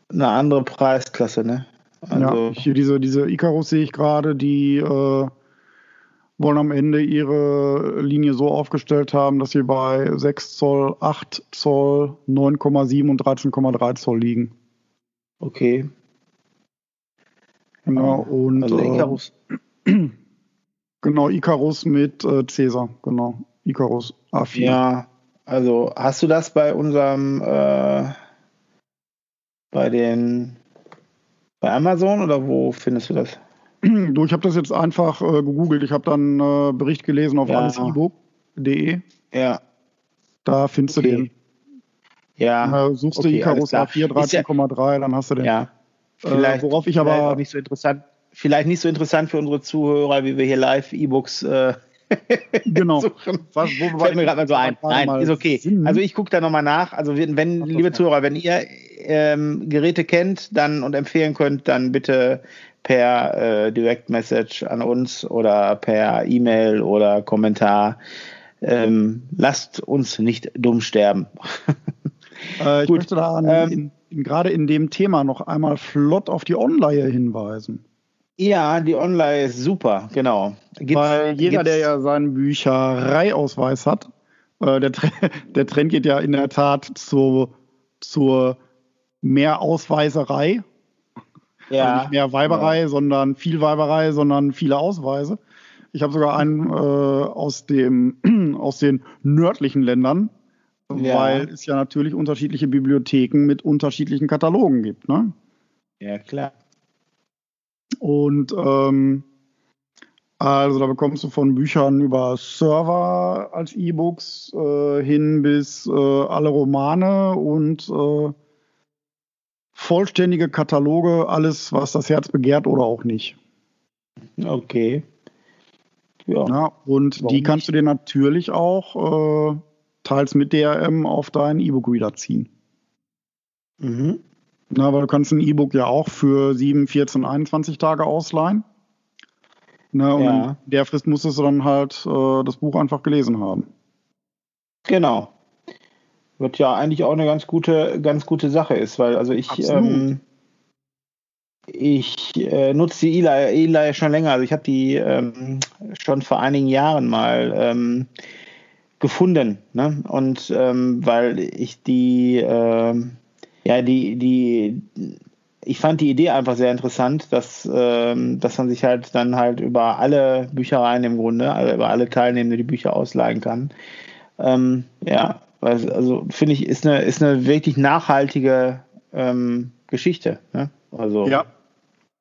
eine andere Preisklasse, ne? Also, ja, hier diese, diese Icarus sehe ich gerade, die äh, wollen am Ende ihre Linie so aufgestellt haben, dass sie bei 6 Zoll, 8 Zoll, 9,7 und 13,3 Zoll liegen. Okay. Genau, und also Icarus. Äh, genau, Icarus mit äh, Cäsar, genau. Icarus A4. Ja, also hast du das bei unserem äh, bei den bei Amazon oder wo findest du das? Du, ich habe das jetzt einfach äh, gegoogelt. Ich habe dann äh, Bericht gelesen auf ja. allesebook.de. Ja. Da findest okay. du den. Ja. Äh, suchst okay, du Icarus A4 13,3, dann hast du den. Ja. Äh, vielleicht, worauf ich aber vielleicht nicht so interessant, vielleicht nicht so interessant für unsere Zuhörer, wie wir hier live E-Books äh, genau. Was, wo, Fällt mir gerade mal so ein. Nein, ist okay. Sinn. Also ich gucke da nochmal nach. Also wenn, wenn liebe Zuhörer, wenn ihr ähm, Geräte kennt dann und empfehlen könnt, dann bitte per äh, Direct Message an uns oder per E-Mail oder Kommentar. Ähm, lasst uns nicht dumm sterben. Äh, ich Gut. möchte da ähm, gerade in dem Thema noch einmal flott auf die Online hinweisen. Ja, die Online ist super, genau. Gibt's, Weil jeder, der ja seinen Büchereiausweis hat, äh, der, der Trend geht ja in der Tat zu, zur Mehrausweiserei. Ja. Also nicht mehr Weiberei, ja. sondern viel Weiberei, sondern viele Ausweise. Ich habe sogar einen äh, aus, dem, aus den nördlichen Ländern, ja. weil es ja natürlich unterschiedliche Bibliotheken mit unterschiedlichen Katalogen gibt. Ne? Ja, klar. Und ähm, also da bekommst du von Büchern über Server als E-Books äh, hin bis äh, alle Romane und äh, vollständige Kataloge, alles, was das Herz begehrt oder auch nicht. Okay. Ja. ja und Warum die kannst nicht? du dir natürlich auch äh, teils mit DRM auf deinen E-Book-Reader ziehen. Mhm. Na, aber du kannst ein E-Book ja auch für 7, 14, 21 Tage ausleihen. Na, und ja. in der Frist musstest du dann halt äh, das Buch einfach gelesen haben. Genau. Wird ja eigentlich auch eine ganz gute, ganz gute Sache ist, weil also ich, ähm, ich äh, nutze die Eli schon länger. Also ich habe die ähm, schon vor einigen Jahren mal ähm, gefunden. Ne? Und ähm, weil ich die ähm, ja, die, die, ich fand die Idee einfach sehr interessant, dass, ähm, dass man sich halt dann halt über alle Büchereien im Grunde, also über alle Teilnehmende die Bücher ausleihen kann. Ähm, ja, also finde ich, ist eine, ist eine wirklich nachhaltige ähm, Geschichte. Ne? Also, ja.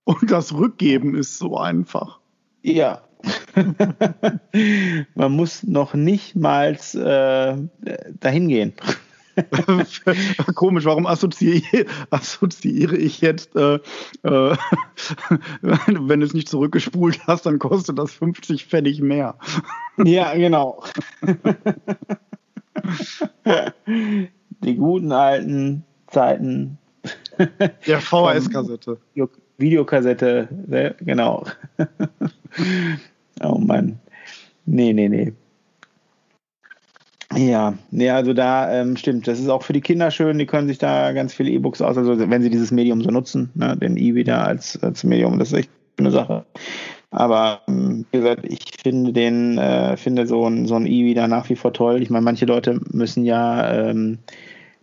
Und das Rückgeben ist so einfach. Ja. man muss noch nicht mal äh, dahin gehen. Komisch, warum assoziiere, assoziiere ich jetzt, äh, äh, wenn du es nicht zurückgespult hast, dann kostet das 50 Pfennig mehr. ja, genau. Die guten alten Zeiten. Der VHS-Kassette. Videokassette, ne? genau. oh Mann. Nee, nee, nee. Ja, nee, also da ähm, stimmt. Das ist auch für die Kinder schön. Die können sich da ganz viele E-Books aus, also wenn sie dieses Medium so nutzen, ne, den E-Reader als, als Medium, das ist echt eine Sache. Aber ähm, wie gesagt, ich finde den, äh, finde so ein, so ein E-Reader nach wie vor toll. Ich meine, manche Leute müssen ja ähm,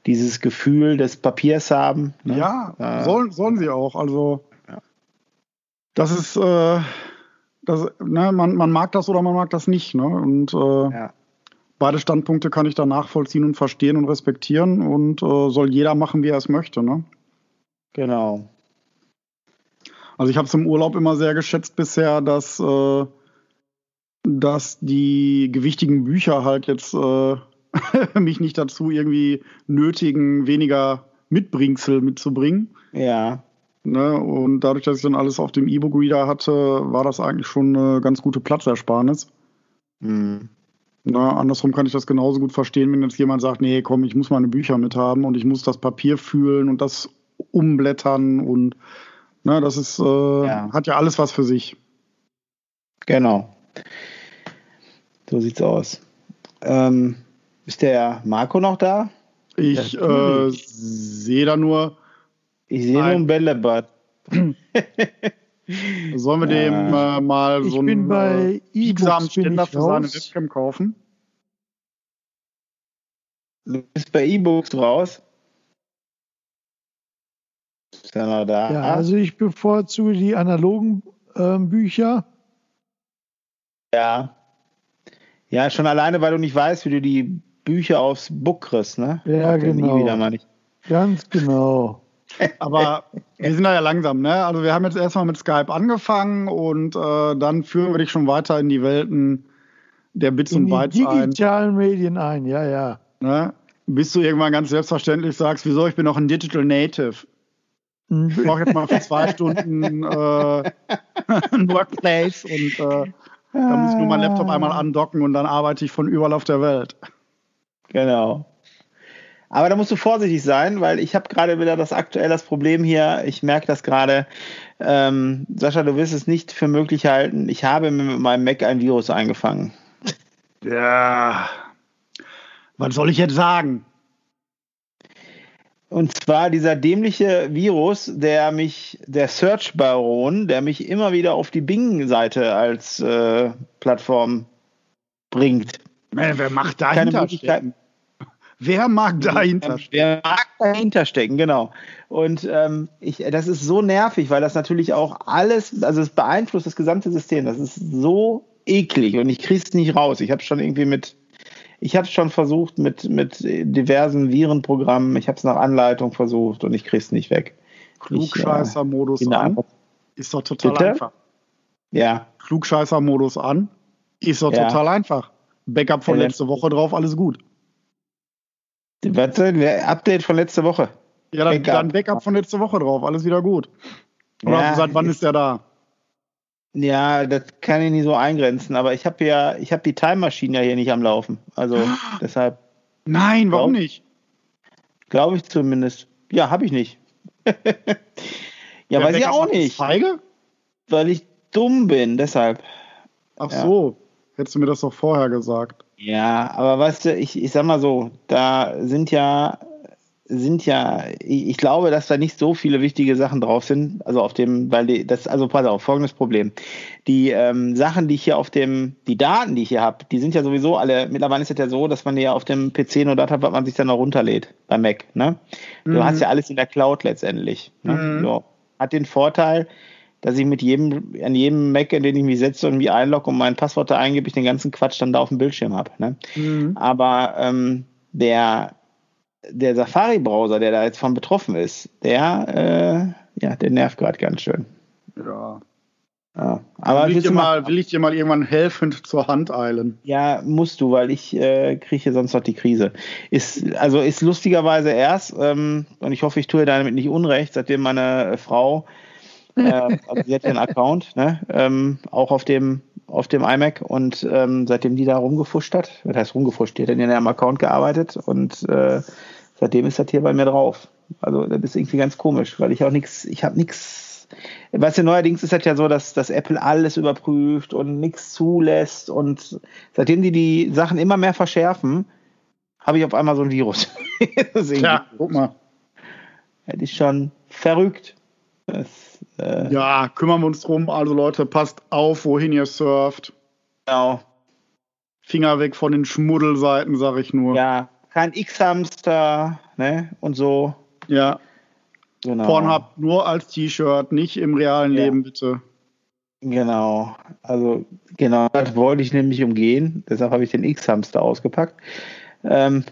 dieses Gefühl des Papiers haben. Ne? Ja, äh, sollen, sollen sie auch. Also das ist, äh, das, ne, man, man mag das oder man mag das nicht. Ne? Und äh, ja beide Standpunkte kann ich da nachvollziehen und verstehen und respektieren und äh, soll jeder machen, wie er es möchte. Ne? Genau. Also ich habe es im Urlaub immer sehr geschätzt bisher, dass, äh, dass die gewichtigen Bücher halt jetzt äh, mich nicht dazu irgendwie nötigen, weniger Mitbringsel mitzubringen. Ja. Ne? Und dadurch, dass ich dann alles auf dem E-Book-Reader hatte, war das eigentlich schon eine ganz gute Platzersparnis. Mhm. Na, andersrum kann ich das genauso gut verstehen, wenn jetzt jemand sagt, nee, komm, ich muss meine Bücher mit haben und ich muss das Papier fühlen und das umblättern und ne, das ist, äh, ja. hat ja alles was für sich. Genau. So sieht's aus. Ähm, ist der Marco noch da? Ich äh, sehe da nur. Ich sehe nur ein Bällebad. Sollen wir dem äh, mal so einen äh, Ständer für seine Webcam kaufen? Du bist bei E-Books raus. Ist er noch da? Ja, also ich bevorzuge die analogen äh, Bücher. Ja. Ja, schon alleine, weil du nicht weißt, wie du die Bücher aufs Book kriegst, ne? Ja, genau. Ganz genau. Aber wir sind da ja langsam, ne? Also wir haben jetzt erstmal mit Skype angefangen und äh, dann führen wir dich schon weiter in die Welten der Bits in und Bytes ein. In die digitalen Medien ein, ja, ja. Ne? Bis du irgendwann ganz selbstverständlich sagst, wieso, ich bin noch ein Digital Native. Ich brauche jetzt mal für zwei Stunden äh, ein Workplace und äh, da muss ich nur meinen Laptop einmal andocken und dann arbeite ich von überall auf der Welt. Genau. Aber da musst du vorsichtig sein, weil ich habe gerade wieder das aktuell das Problem hier. Ich merke das gerade. Ähm, Sascha, du wirst es nicht für möglich halten. Ich habe mit meinem Mac ein Virus eingefangen. Ja. Was soll ich jetzt sagen? Und zwar dieser dämliche Virus, der mich, der Search Baron, der mich immer wieder auf die Bing-Seite als äh, Plattform bringt. Wer macht dahinter stecken? Wer mag dahinter stecken? Wer mag dahinter stecken, genau. Und ähm, ich, das ist so nervig, weil das natürlich auch alles, also es beeinflusst das gesamte System. Das ist so eklig und ich kriege es nicht raus. Ich habe schon irgendwie mit, ich habe es schon versucht mit, mit diversen Virenprogrammen. Ich habe es nach Anleitung versucht und ich kriege es nicht weg. Klugscheißer-Modus äh, an. Ist doch total Bitte? einfach. Ja. Klugscheißer-Modus an. Ist doch ja. total einfach. Backup von ja, letzte Woche drauf, alles gut. Warte, Update von letzter Woche. Ja, dann Backup, dann Backup von letzter Woche drauf, alles wieder gut. Oder ja, seit wann ist, der da? Ja, das kann ich nicht so eingrenzen, aber ich habe ja, ich habe die Time Machine ja hier nicht am Laufen. Also deshalb. Nein, warum glaub, nicht? Glaube ich zumindest. Ja, habe ich nicht. ja, Der weiß ich auch nicht. Feige? Weil ich dumm bin, deshalb. Ach ja. so, hättest du mir das doch vorher gesagt. Ja, aber weißt du, ich, ich sag mal so, da sind ja, sind ja, ich, ich glaube, dass da nicht so viele wichtige Sachen drauf sind. Also auf dem, weil die, das, also pass auf, folgendes Problem. Die ähm, Sachen, die ich hier auf dem, die Daten, die ich hier habe, die sind ja sowieso alle, mittlerweile ist es ja so, dass man die ja auf dem PC nur das hat, was man sich dann noch runterlädt bei Mac. Ne? Du mhm. hast ja alles in der Cloud letztendlich. Ne? Mhm. So. Hat den Vorteil, dass ich mit jedem, an jedem Mac, in den ich mich setze und mich einlogge und mein Passwort da eingebe, ich den ganzen Quatsch dann da auf dem Bildschirm habe. Ne? Mhm. Aber ähm, der, der Safari-Browser, der da jetzt von betroffen ist, der, äh, ja, der nervt gerade ganz schön. Ja. Ja, aber will ich, dir mal, will ich dir mal irgendwann helfend zur Hand eilen? Ja, musst du, weil ich äh, kriege sonst noch die Krise. Ist, also ist lustigerweise erst, ähm, und ich hoffe, ich tue damit nicht unrecht, seitdem meine Frau äh, also sie hat ja einen Account, ne? ähm, auch auf dem, auf dem iMac und ähm, seitdem die da rumgefuscht hat, das heißt rumgefuscht, die hat in ihrem Account gearbeitet und äh, seitdem ist das hier bei mir drauf. Also das ist irgendwie ganz komisch, weil ich auch nichts, ich habe nichts, weißt du, neuerdings ist das ja so, dass, dass Apple alles überprüft und nichts zulässt und seitdem die die Sachen immer mehr verschärfen, habe ich auf einmal so ein Virus. ja, guck mal. Das ist schon verrückt. Das äh, ja, kümmern wir uns drum. Also Leute, passt auf, wohin ihr surft. Genau. Finger weg von den Schmuddelseiten, sag ich nur. Ja, kein X-Hamster, ne? Und so. Ja. Genau. Pornhub nur als T-Shirt, nicht im realen ja. Leben, bitte. Genau. Also, genau, das wollte ich nämlich umgehen. Deshalb habe ich den X-Hamster ausgepackt. Ähm,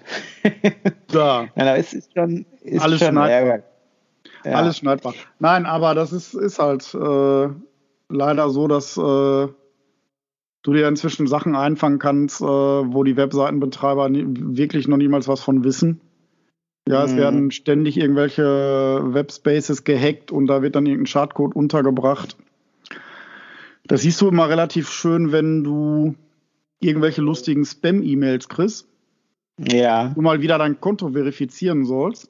da. ja, es ist schon, ist Alles schon ärgerlich. Ja. Alles schneidbar. Nein, aber das ist, ist halt äh, leider so, dass äh, du dir inzwischen Sachen einfangen kannst, äh, wo die Webseitenbetreiber nie, wirklich noch niemals was von wissen. Ja, mhm. es werden ständig irgendwelche Webspaces gehackt und da wird dann irgendein Schadcode untergebracht. Das siehst du immer relativ schön, wenn du irgendwelche lustigen Spam-E-Mails kriegst. Ja. Du mal wieder dein Konto verifizieren sollst.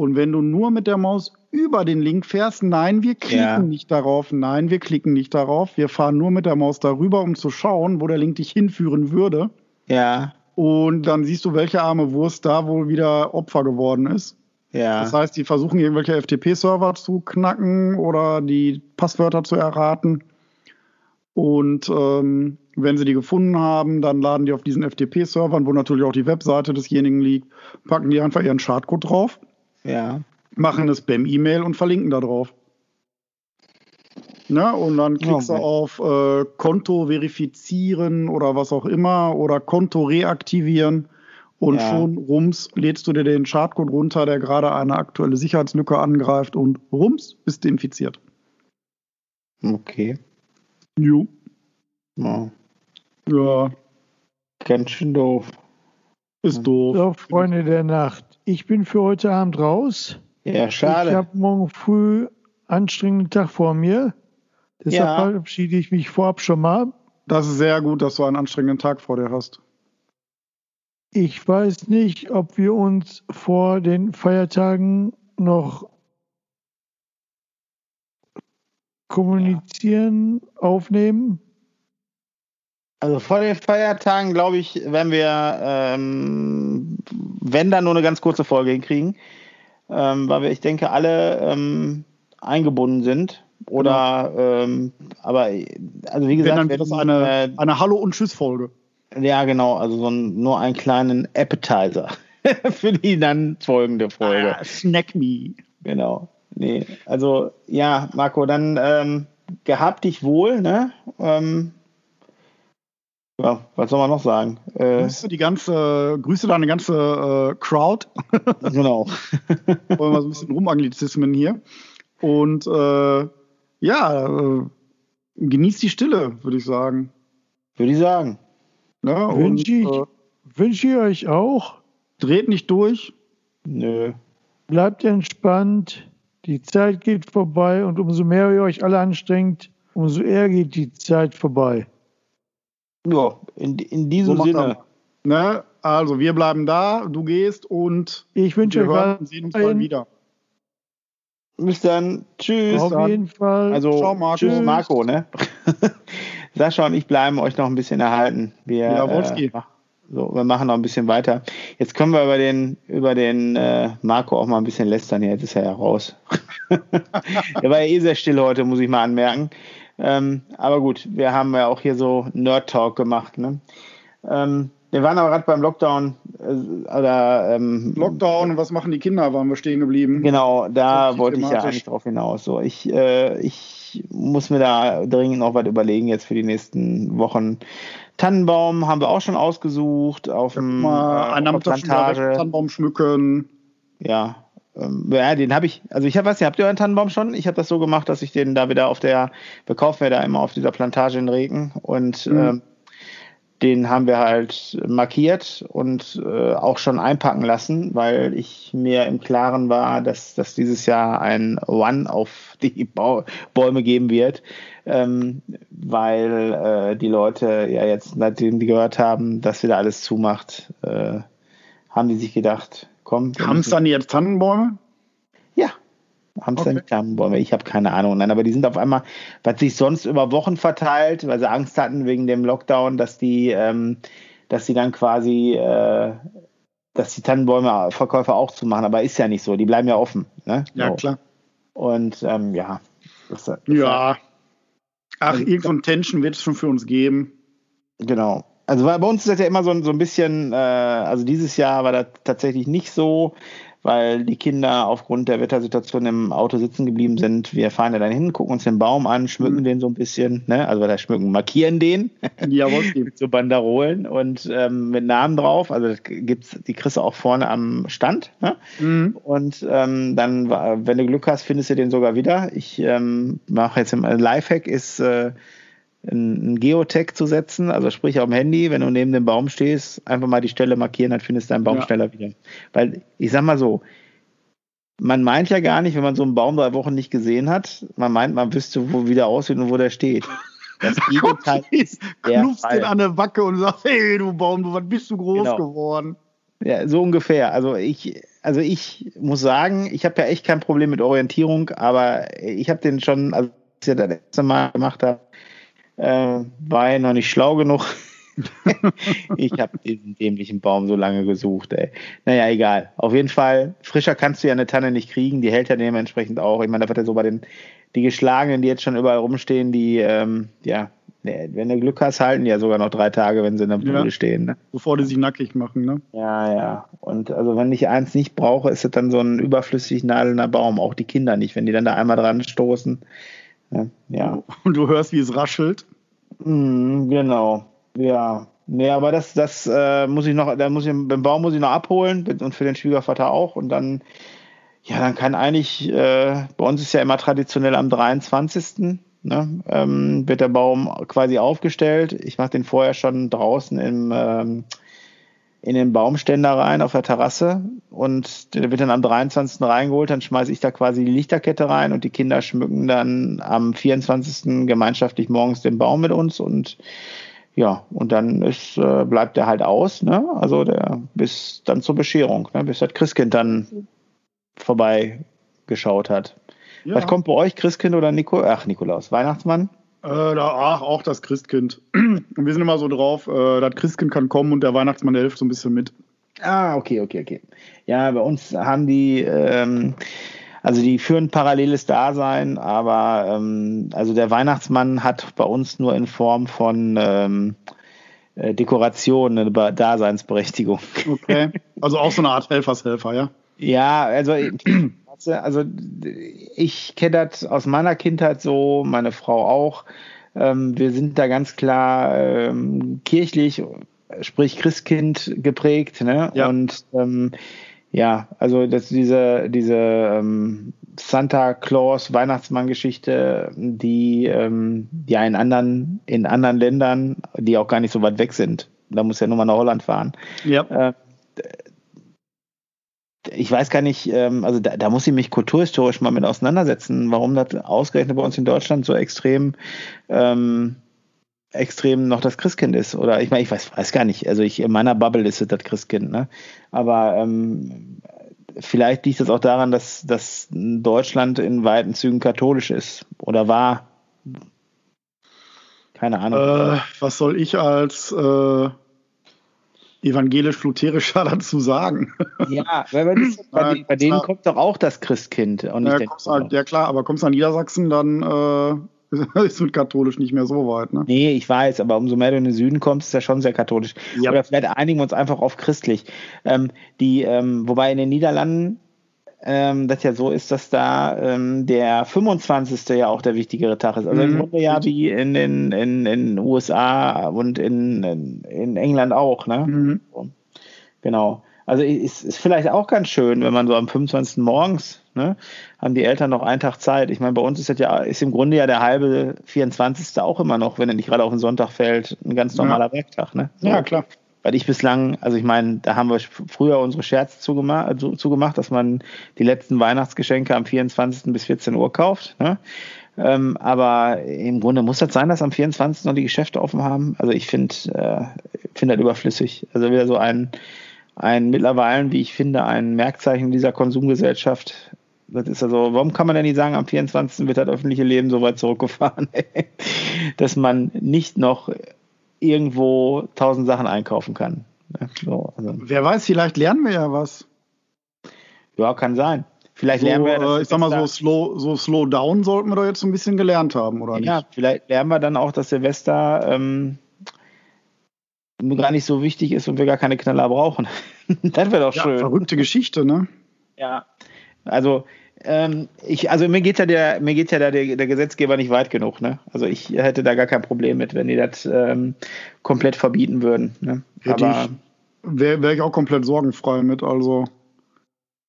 Und wenn du nur mit der Maus über den Link fährst, nein, wir klicken ja. nicht darauf, nein, wir klicken nicht darauf, wir fahren nur mit der Maus darüber, um zu schauen, wo der Link dich hinführen würde. Ja. Und dann siehst du, welche arme Wurst da wohl wieder Opfer geworden ist. Ja. Das heißt, die versuchen irgendwelche FTP-Server zu knacken oder die Passwörter zu erraten. Und ähm, wenn sie die gefunden haben, dann laden die auf diesen FTP-Servern, wo natürlich auch die Webseite desjenigen liegt, packen die einfach ihren Schadcode drauf. Ja. Machen eine Spam-E-Mail und verlinken da drauf. Ne? Und dann klickst oh, du auf äh, Konto verifizieren oder was auch immer oder Konto reaktivieren und ja. schon rums lädst du dir den Schadcode runter, der gerade eine aktuelle Sicherheitslücke angreift und rums bist du infiziert. Okay. Jo. Ja. ja. Ganz schön doof. Ist doof. So, Freunde der Nacht. Ich bin für heute Abend raus. Ja, schade. Ich habe morgen früh anstrengenden Tag vor mir. Deshalb ja. verabschiede ich mich vorab schon mal. Das ist sehr gut, dass du einen anstrengenden Tag vor dir hast. Ich weiß nicht, ob wir uns vor den Feiertagen noch kommunizieren, ja. aufnehmen. Also vor den Feiertagen, glaube ich, werden wir, ähm, wenn dann nur eine ganz kurze Folge hinkriegen, ähm, weil wir, ich denke, alle ähm, eingebunden sind. Oder, ja. ähm, aber, also wie gesagt, wenn dann wird das eine, äh, eine Hallo- und Tschüss-Folge. Ja, genau, also so ein, nur einen kleinen Appetizer für die dann folgende Folge. Ah, snack me. Genau. Nee, also ja, Marco, dann ähm, gehabt dich wohl, ne? Ähm, ja, was soll man noch sagen? Äh, grüße die ganze, grüße deine ganze äh, Crowd. genau. Wollen wir so ein bisschen Rumanglizismen hier. Und äh, ja, äh, genießt die Stille, würde ich sagen. Würde ich sagen. Ja, wünsche ich, äh, wünsch ich euch auch. Dreht nicht durch. Nö. Bleibt entspannt. Die Zeit geht vorbei und umso mehr ihr euch alle anstrengt, umso eher geht die Zeit vorbei. Ja, in, in diesem so Sinne. Ne? Also, wir bleiben da, du gehst und ich wünsche euch hören sehen uns bald wieder. Bis dann. Tschüss. Auf jeden Fall. Also, Ciao, Marco. Tschüss, Marco, ne? Sascha und ich bleiben euch noch ein bisschen erhalten. Wir, ja, äh, so, wir machen noch ein bisschen weiter. Jetzt können wir über den, über den äh, Marco auch mal ein bisschen lästern. Jetzt ist er ja raus. er war ja eh sehr still heute, muss ich mal anmerken. Ähm, aber gut, wir haben ja auch hier so Nerd-Talk gemacht. Ne? Ähm, wir waren aber gerade beim Lockdown. Äh, oder, ähm, Lockdown und was machen die Kinder, waren wir stehen geblieben. Genau, da wollte ich ja eigentlich drauf hinaus. So, ich, äh, ich muss mir da dringend noch was überlegen jetzt für die nächsten Wochen. Tannenbaum haben wir auch schon ausgesucht auf dem ja, äh, Plantage. Tannenbaum schmücken. Ja, ähm, ja, den habe ich, also ich habe was, habt ihr euren Tannenbaum schon? Ich habe das so gemacht, dass ich den da wieder auf der, wir kaufen ja da immer auf dieser Plantage in Regen und mhm. ähm, den haben wir halt markiert und äh, auch schon einpacken lassen, weil ich mir im Klaren war, dass, dass dieses Jahr ein One auf die Bau Bäume geben wird, ähm, weil äh, die Leute ja jetzt, nachdem die gehört haben, dass wieder alles zumacht, äh, haben die sich gedacht, komm. Haben es dann jetzt Tannenbäume? Ja, haben es okay. dann Tannenbäume. Ich habe keine Ahnung. Nein, aber die sind auf einmal, was sich sonst über Wochen verteilt, weil sie Angst hatten wegen dem Lockdown, dass die, ähm, dass sie dann quasi, äh, dass die Tannenbäume Verkäufer auch zu machen. Aber ist ja nicht so. Die bleiben ja offen. Ne? Ja, so. klar. Und ähm, ja. Das, das ja. Ach, irgendein Tension wird es schon für uns geben. Genau. Also bei uns ist das ja immer so, so ein bisschen, äh, also dieses Jahr war das tatsächlich nicht so, weil die Kinder aufgrund der Wettersituation im Auto sitzen geblieben sind. Wir fahren ja dann hin, gucken uns den Baum an, schmücken mhm. den so ein bisschen, ne? also da schmücken, markieren den Jawohl, mit so Banderolen und ähm, mit Namen drauf. Also das gibt's, die kriegst du auch vorne am Stand. Ne? Mhm. Und ähm, dann, wenn du Glück hast, findest du den sogar wieder. Ich ähm, mache jetzt im Lifehack ist äh, ein Geotag zu setzen, also sprich auf dem Handy, wenn du neben dem Baum stehst, einfach mal die Stelle markieren, dann findest du deinen Baum ja. schneller wieder. Weil ich sag mal so, man meint ja gar nicht, wenn man so einen Baum drei Wochen nicht gesehen hat, man meint, man wüsste, wo wieder aussieht und wo der steht. Das Gegenteil ist Fall. den an der Wacke und sagt, hey du Baum, du, was bist du groß genau. geworden? Ja, so ungefähr. Also ich, also ich muss sagen, ich habe ja echt kein Problem mit Orientierung, aber ich habe den schon, als ich das letzte Mal gemacht habe, äh, war er noch nicht schlau genug. ich habe diesen dämlichen Baum so lange gesucht, ey. Naja, egal. Auf jeden Fall, frischer kannst du ja eine Tanne nicht kriegen, die hält ja dementsprechend auch. Ich meine, da wird ja so bei den, die geschlagenen, die jetzt schon überall rumstehen, die, ähm, ja, wenn du Glück hast, halten die ja sogar noch drei Tage, wenn sie in der Bude ja, stehen. Ne? Bevor die sich nackig machen, ne? Ja, ja. Und also wenn ich eins nicht brauche, ist es dann so ein überflüssig nadelnder Baum. Auch die Kinder nicht, wenn die dann da einmal dran stoßen. Ja. Und du hörst, wie es raschelt. Mm, genau. Ja. Nee, aber das, das äh, muss ich noch, da muss ich, den Baum muss ich noch abholen und für den Schwiegervater auch. Und dann, ja, dann kann eigentlich, äh, bei uns ist ja immer traditionell am 23. Ne, ähm, wird der Baum quasi aufgestellt. Ich mache den vorher schon draußen im, ähm, in den Baumständer rein auf der Terrasse und der wird dann am 23. reingeholt, dann schmeiße ich da quasi die Lichterkette rein und die Kinder schmücken dann am 24. gemeinschaftlich morgens den Baum mit uns und ja, und dann ist, äh, bleibt der halt aus, ne? Also der bis dann zur Bescherung, ne? bis das Christkind dann vorbeigeschaut hat. Ja. Was kommt bei euch, Christkind oder Nico? Ach, Nikolaus, Weihnachtsmann? Äh, da, ach, auch das Christkind. Und wir sind immer so drauf, äh, das Christkind kann kommen und der Weihnachtsmann hilft so ein bisschen mit. Ah, okay, okay, okay. Ja, bei uns haben die, ähm, also die führen paralleles Dasein, aber ähm, also der Weihnachtsmann hat bei uns nur in Form von ähm, äh, Dekoration eine Daseinsberechtigung. Okay, also auch so eine Art Helfershelfer, ja? Ja, also also ich kenne das aus meiner Kindheit so, meine Frau auch. Ähm, wir sind da ganz klar ähm, kirchlich, sprich Christkind geprägt, ne? Ja. Und ähm, ja, also dass diese, diese ähm, Santa Claus Weihnachtsmann-Geschichte, die ähm, ja in anderen, in anderen Ländern, die auch gar nicht so weit weg sind, da muss ja nur mal nach Holland fahren. Ja. Äh, ich weiß gar nicht, ähm, also da, da muss ich mich kulturhistorisch mal mit auseinandersetzen, warum das ausgerechnet bei uns in Deutschland so extrem ähm, extrem noch das Christkind ist. Oder ich meine, ich weiß, weiß gar nicht. Also ich in meiner Bubble ist es das Christkind, ne? Aber ähm, vielleicht liegt es auch daran, dass, dass Deutschland in weiten Zügen katholisch ist oder war. Keine Ahnung. Äh, was soll ich als äh, evangelisch-lutherischer dazu sagen. Ja, weil bei, ja, bei denen kommt doch auch das Christkind. Und ja, halt, ja, klar, aber kommst du nach Niedersachsen, dann äh, ist mit katholisch nicht mehr so weit. Ne? Nee, ich weiß, aber umso mehr du in den Süden kommst, ist ja schon sehr katholisch. Ja. Oder vielleicht einigen wir uns einfach auf christlich. Ähm, die, ähm, wobei in den Niederlanden ähm, das ja so ist, dass da ähm, der 25. ja auch der wichtigere Tag ist. Also mhm. im Grunde ja wie in den in, in USA und in, in, in England auch, ne? Mhm. Genau. Also ist, ist vielleicht auch ganz schön, wenn man so am 25. morgens, ne, haben die Eltern noch einen Tag Zeit. Ich meine, bei uns ist das ja, ist im Grunde ja der halbe 24. auch immer noch, wenn er nicht gerade auf den Sonntag fällt, ein ganz normaler ja. Werktag, ne? So. Ja, klar weil ich bislang, also ich meine, da haben wir früher unsere Scherze zugemacht, zugemacht, dass man die letzten Weihnachtsgeschenke am 24. bis 14 Uhr kauft. Ne? Ähm, aber im Grunde muss das sein, dass am 24. noch die Geschäfte offen haben. Also ich finde äh, finde das überflüssig. Also wieder so ein, ein mittlerweile, wie ich finde, ein Merkzeichen dieser Konsumgesellschaft. Das ist also, warum kann man denn nicht sagen, am 24. wird das öffentliche Leben so weit zurückgefahren, dass man nicht noch irgendwo tausend Sachen einkaufen kann. So, also. Wer weiß, vielleicht lernen wir ja was. Ja, kann sein. Vielleicht so, lernen wir. Äh, ich sag mal, so slow, so slow down sollten wir doch jetzt so ein bisschen gelernt haben, oder ja, nicht? Ja, vielleicht lernen wir dann auch, dass Silvester ähm, gar nicht so wichtig ist und wir gar keine Knaller brauchen. das wäre doch ja, schön. Verrückte Geschichte, ne? Ja. Also ähm, ich, also mir geht ja der, mir geht ja da der, der, Gesetzgeber nicht weit genug, ne? Also ich hätte da gar kein Problem mit, wenn die das ähm, komplett verbieten würden. Ne? Aber wäre wär ich auch komplett sorgenfrei mit. Also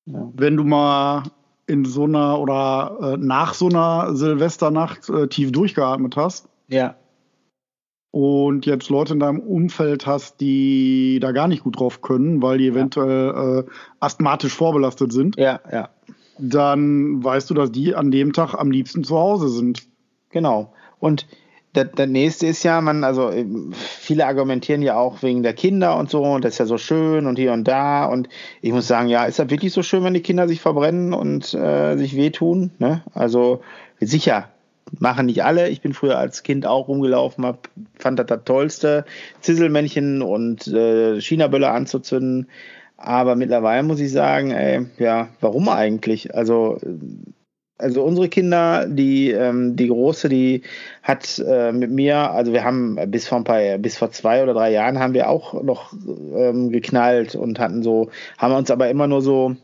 ja. wenn du mal in so einer oder äh, nach so einer Silvesternacht äh, tief durchgeatmet hast. Ja. Und jetzt Leute in deinem Umfeld hast, die da gar nicht gut drauf können, weil die eventuell ja. äh, asthmatisch vorbelastet sind. Ja, ja dann weißt du, dass die an dem Tag am liebsten zu Hause sind. Genau. Und das, das, nächste ist ja, man, also viele argumentieren ja auch wegen der Kinder und so, und das ist ja so schön und hier und da. Und ich muss sagen, ja, ist das wirklich so schön, wenn die Kinder sich verbrennen und äh, sich wehtun? Ne? Also sicher, machen nicht alle. Ich bin früher als Kind auch rumgelaufen, hab, fand das das Tollste, Zisselmännchen und äh, China-Böller anzuzünden. Aber mittlerweile muss ich sagen, ey, ja, warum eigentlich? Also also unsere Kinder, die, ähm, die große, die hat äh, mit mir, also wir haben bis vor ein paar, bis vor zwei oder drei Jahren haben wir auch noch ähm, geknallt und hatten so, haben uns aber immer nur so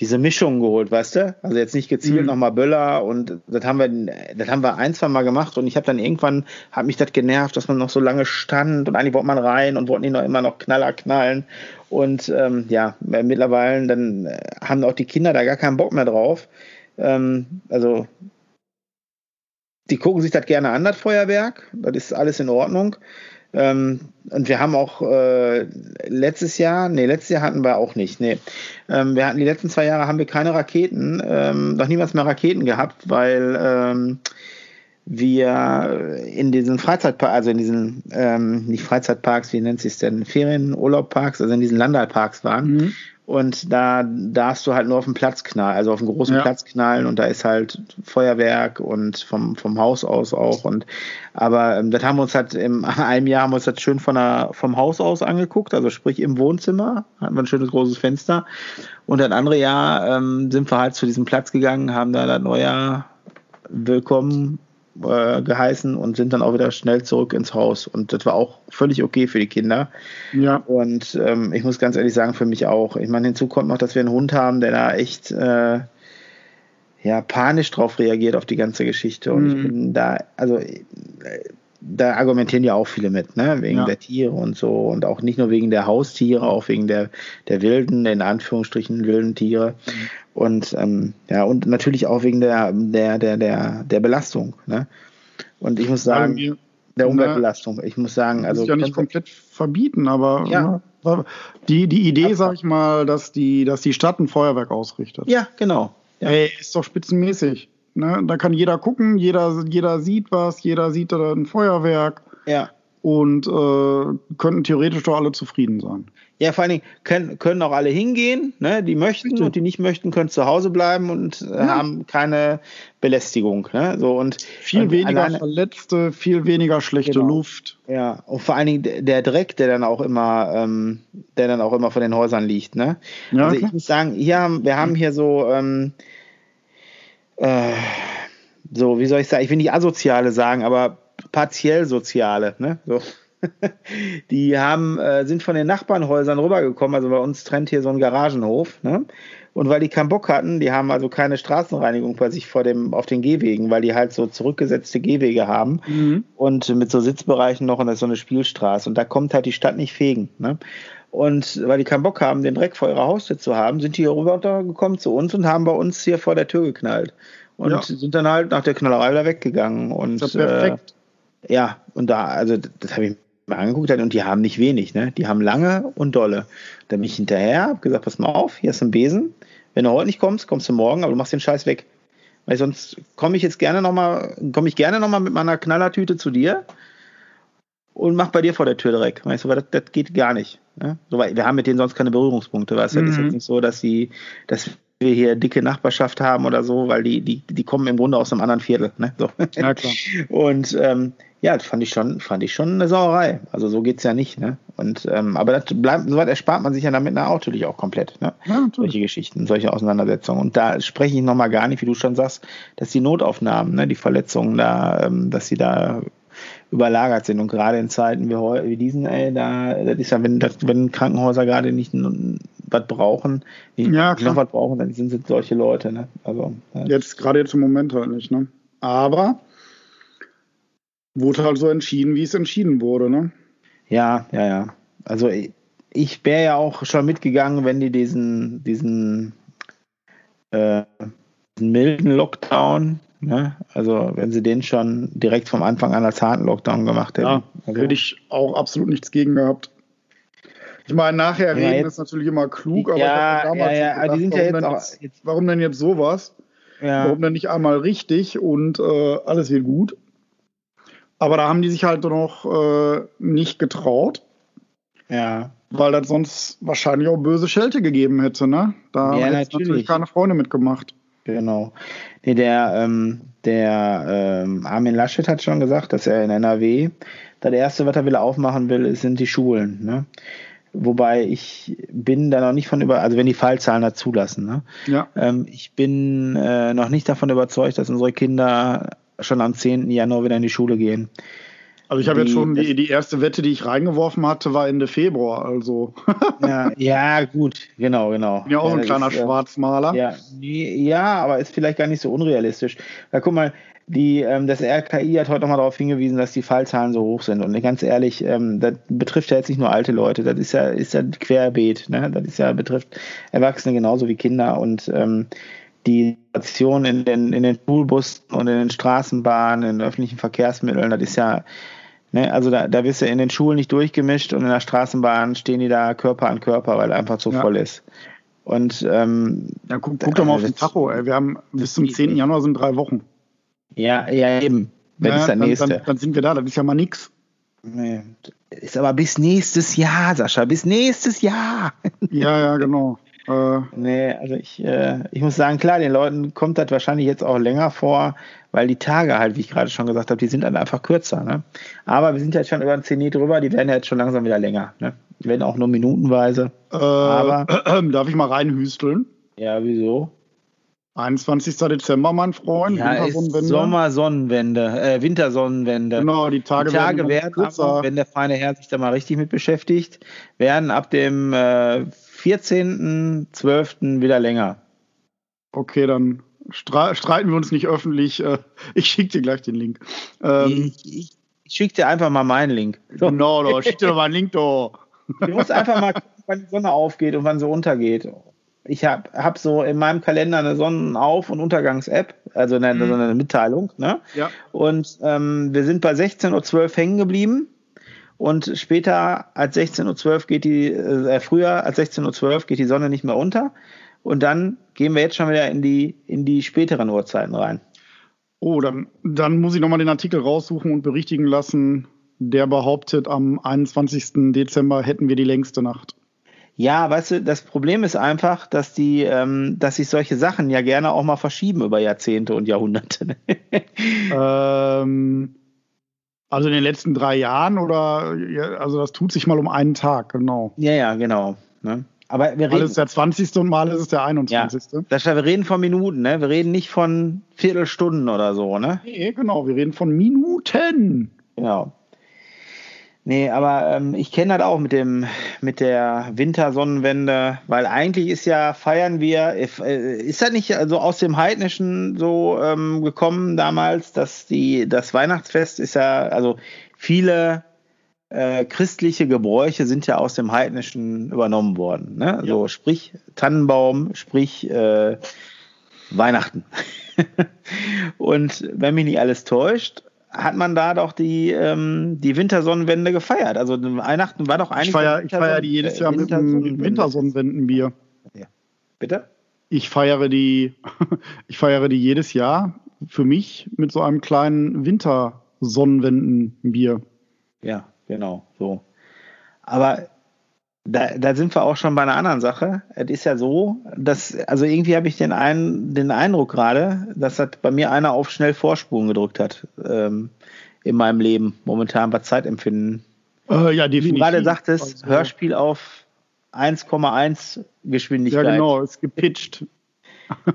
diese Mischung geholt, weißt du? Also jetzt nicht gezielt mhm. nochmal Böller und das haben wir, das haben wir ein, zwei Mal gemacht und ich habe dann irgendwann, hat mich das genervt, dass man noch so lange stand und eigentlich wollte man rein und wollten die noch immer noch Knaller knallen und ähm, ja, mittlerweile dann haben auch die Kinder da gar keinen Bock mehr drauf ähm, also die gucken sich das gerne an, das Feuerwerk. Das ist alles in Ordnung. Ähm, und wir haben auch äh, letztes Jahr, nee, letztes Jahr hatten wir auch nicht. Nee. Ähm, wir hatten die letzten zwei Jahre haben wir keine Raketen, ähm, noch niemals mehr Raketen gehabt, weil ähm, wir in diesen Freizeitparks, also in diesen, ähm, nicht Freizeitparks, wie nennt sich denn, Ferienurlaubparks, also in diesen Landalparks waren. Mhm. Und da darfst du halt nur auf dem Platz knallen, also auf dem großen ja. Platz knallen und da ist halt Feuerwerk und vom, vom Haus aus auch. Und aber ähm, das haben wir uns halt im einem Jahr haben wir uns das schön von der, vom Haus aus angeguckt, also sprich im Wohnzimmer, hatten wir ein schönes großes Fenster. Und das andere Jahr ähm, sind wir halt zu diesem Platz gegangen, haben da das Neujahr willkommen äh, geheißen und sind dann auch wieder schnell zurück ins Haus. Und das war auch völlig okay für die Kinder. Ja. Und ähm, ich muss ganz ehrlich sagen, für mich auch. Ich meine, hinzu kommt noch, dass wir einen Hund haben, der da echt äh, ja, panisch drauf reagiert auf die ganze Geschichte. Und mhm. ich bin da, also äh, da argumentieren ja auch viele mit, ne? wegen ja. der Tiere und so und auch nicht nur wegen der Haustiere, auch wegen der, der wilden, in Anführungsstrichen wilden Tiere. Mhm. Und ähm, ja, und natürlich auch wegen der, der, der, der, der Belastung. Ne? Und ich muss sagen, wir, der Umweltbelastung. Ich muss sagen, also. Ja nicht komplett verbieten, aber ja. Ne, die, die Idee, sag ich mal, dass die, dass die Stadt ein Feuerwerk ausrichtet. Ja, genau. Ja. Ey, ist doch spitzenmäßig. Ne? Da kann jeder gucken, jeder, jeder sieht was, jeder sieht da ein Feuerwerk. Ja. Und äh, könnten theoretisch doch alle zufrieden sein. Ja, vor allen Dingen können, können auch alle hingehen, ne? die möchten Richtig. und die nicht möchten, können zu Hause bleiben und äh, ja. haben keine Belästigung. Ne? So, und, viel und weniger alleine, Verletzte, viel weniger schlechte genau. Luft. Ja, und vor allen Dingen der Dreck, der dann auch immer, ähm, der dann auch immer von den Häusern liegt. Ne? Ja, also ich muss sagen, hier haben, wir haben hier so, ähm, äh, so, wie soll ich sagen, ich will nicht asoziale sagen, aber partiell soziale, ne? So. die haben, äh, sind von den Nachbarnhäusern rübergekommen. Also bei uns trennt hier so ein Garagenhof. Ne? Und weil die keinen Bock hatten, die haben also keine Straßenreinigung bei sich vor dem, auf den Gehwegen, weil die halt so zurückgesetzte Gehwege haben mhm. und mit so Sitzbereichen noch und das ist so eine Spielstraße. Und da kommt halt die Stadt nicht fegen. Ne? Und weil die keinen Bock haben, den Dreck vor ihrer Haustür zu haben, sind die hier rübergekommen zu uns und haben bei uns hier vor der Tür geknallt. Und ja. sind dann halt nach der Knallerei wieder weggegangen. Und, das ist ja perfekt. Äh, ja, und da, also das habe ich mal angeguckt hat und die haben nicht wenig, ne? Die haben lange und dolle. Da bin ich hinterher, hab gesagt, pass mal auf, hier ist ein Besen. Wenn du heute nicht kommst, kommst du morgen, aber du machst den Scheiß weg. Weil sonst komme ich jetzt gerne nochmal, komme ich gerne nochmal mit meiner Knallertüte zu dir und mach bei dir vor der Tür direkt. Weißt du, weil das, das geht gar nicht. Ne? So, weil wir haben mit denen sonst keine Berührungspunkte, weißt du? Mhm. Das ist jetzt mhm. nicht so, dass sie, dass wir hier dicke Nachbarschaft haben oder so, weil die, die, die kommen im Grunde aus einem anderen Viertel. Ne? So. Ja, klar. Und ähm, ja, das fand ich schon, fand ich schon eine Sauerei. Also so geht's ja nicht, ne? Und ähm, aber das bleibt, soweit erspart man sich ja damit natürlich auch komplett, ne? Ja, solche Geschichten, solche Auseinandersetzungen. Und da spreche ich nochmal gar nicht, wie du schon sagst, dass die Notaufnahmen, ne, die Verletzungen da, ähm, dass sie da überlagert sind. Und gerade in Zeiten wie, wie diesen, ey, da, das ist ja, wenn, das, wenn Krankenhäuser gerade nicht was brauchen, nicht ja, noch was brauchen, dann sind es solche Leute, ne? Also jetzt gerade jetzt im Moment halt nicht, ne? Aber wurde halt so entschieden, wie es entschieden wurde, ne? Ja, ja, ja. Also ich wäre ja auch schon mitgegangen, wenn die diesen, diesen, äh, diesen milden Lockdown, ne? also wenn sie den schon direkt vom Anfang an als harten Lockdown gemacht hätten. Ja, also, hätte ich auch absolut nichts gegen gehabt. Ich meine, nachher ja, reden jetzt, ist natürlich immer klug, aber ja, damals ja, ja, gedacht, die sind ja jetzt, auch, jetzt, warum denn jetzt sowas? Ja. Warum denn nicht einmal richtig und äh, alles wird gut? Aber da haben die sich halt noch äh, nicht getraut. Ja. Weil das sonst wahrscheinlich auch böse Schelte gegeben hätte, ne? Da Ja, haben natürlich. natürlich keine Freunde mitgemacht. Genau. Nee, der, ähm, der ähm, Armin Laschet hat schon gesagt, dass er in NRW das erste, was er will aufmachen will, sind die Schulen. Ne? Wobei ich bin da noch nicht von über, also wenn die Fallzahlen das zulassen. Ne? Ja. Ähm, ich bin äh, noch nicht davon überzeugt, dass unsere Kinder schon am 10. Januar wieder in die Schule gehen. Also ich habe jetzt schon die, die erste Wette, die ich reingeworfen hatte, war Ende Februar. Also Ja, ja gut, genau, genau. bin ja auch so ein kleiner ist, äh, Schwarzmaler. Ja, ja, aber ist vielleicht gar nicht so unrealistisch. Weil guck mal, die, ähm, das RKI hat heute nochmal darauf hingewiesen, dass die Fallzahlen so hoch sind. Und ganz ehrlich, ähm, das betrifft ja jetzt nicht nur alte Leute, das ist ja, ist ja querbeet. Ne? Das ist ja, betrifft Erwachsene genauso wie Kinder. Und ähm, die Situation in den, in den Schulbussen und in den Straßenbahnen, in den öffentlichen Verkehrsmitteln, das ist ja, ne, also da, da wirst du in den Schulen nicht durchgemischt und in der Straßenbahn stehen die da Körper an Körper, weil einfach zu Ja. voll ist. Und ähm, Ja, guck, guck doch mal auf den Tacho, ey. Wir haben bis zum 10. Januar sind drei Wochen. Ja, ja, eben. Wenn Ja, ist der dann, nächste. Dann, dann sind wir da, das ist ja mal nix. Nee. Ist aber bis nächstes Jahr, Sascha, bis nächstes Jahr. Ja, ja, genau. Äh, nee, also ich, äh, ich muss sagen, klar, den Leuten kommt das wahrscheinlich jetzt auch länger vor, weil die Tage halt, wie ich gerade schon gesagt habe, die sind dann einfach kürzer. Ne? Aber wir sind jetzt schon über den Zenit drüber, die werden ja jetzt schon langsam wieder länger. Ne? Die werden auch nur minutenweise. äh, Aber- darf ich mal reinhüsteln? Ja, wieso? 21. Dezember, mein Freund. Ja, Wintersonnenwende. Sommersonnenwende, äh, Wintersonnenwende. Genau, die Tage, Die Tage werden, werden, aber, wenn der feine Herr sich da mal richtig mit beschäftigt, werden ab dem äh, 14.12. wieder länger. Okay, dann streiten wir uns nicht öffentlich. Äh, Ich schicke dir gleich den Link. Ähm, ich ich, ich schicke dir einfach mal meinen Link. So, Genau, da schick dir doch mal einen Link, da. du musst einfach mal gucken, wann die Sonne aufgeht und wann sie untergeht. Ich habe hab so in meinem Kalender eine Sonnenauf- und Untergangs-App, also eine, so eine Mitteilung. Ne? Ja. Und ähm, wir sind bei 16.12 Uhr hängen geblieben. Und später als 16.12 Uhr geht die, äh, früher als 16.12 Uhr geht die Sonne nicht mehr unter. Und dann gehen wir jetzt schon wieder in die, in die späteren Uhrzeiten rein. Oh, dann, dann muss ich nochmal den Artikel raussuchen und berichtigen lassen. Der behauptet, am 21. Dezember hätten wir die längste Nacht. Ja, weißt du, das Problem ist einfach, dass die, ähm, dass sich solche Sachen ja gerne auch mal verschieben über Jahrzehnte und Jahrhunderte. ähm, also in den letzten drei Jahren oder, ja, also das tut sich mal um einen Tag, genau. ja, ja, genau. Ne? Aber wir Mal reden, ist es der 20. und mal ist es der 21. Sascha, wir reden von Minuten, ne? Wir reden nicht von Viertelstunden oder so, ne? Nee, genau, wir reden von Minuten. Genau. Nee, aber ähm, ich kenne das auch mit dem mit der Wintersonnenwende, weil eigentlich ist ja feiern wir äh, ist das nicht also aus dem heidnischen so ähm, gekommen damals, dass die das Weihnachtsfest ist ja also viele äh, christliche Gebräuche sind ja aus dem heidnischen übernommen worden, ne? So sprich Tannenbaum, sprich äh, Weihnachten. Und wenn mich nicht alles täuscht, hat man da doch die, ähm, die Wintersonnenwende gefeiert. Also Weihnachten war doch eigentlich. Ich feiere feier die jedes Jahr mit einem Wintersonnenwende. Wintersonnenwendenbier. Bitte? Ich feiere die, ich feiere die jedes Jahr für mich mit so einem kleinen Wintersonnenwendenbier. Ja, genau, so. Aber da, da sind wir auch schon bei einer anderen Sache. Es ist ja so, dass, also irgendwie habe ich den, ein, den Eindruck gerade, dass das bei mir einer auf schnell Vorspulen gedrückt hat ähm, in meinem Leben, momentan bei Zeitempfinden. Äh, ja, Wie du definitiv. gerade sagtest, Also, Hörspiel auf 1,1 Ja, Geschwindigkeit. genau, ist gepitcht.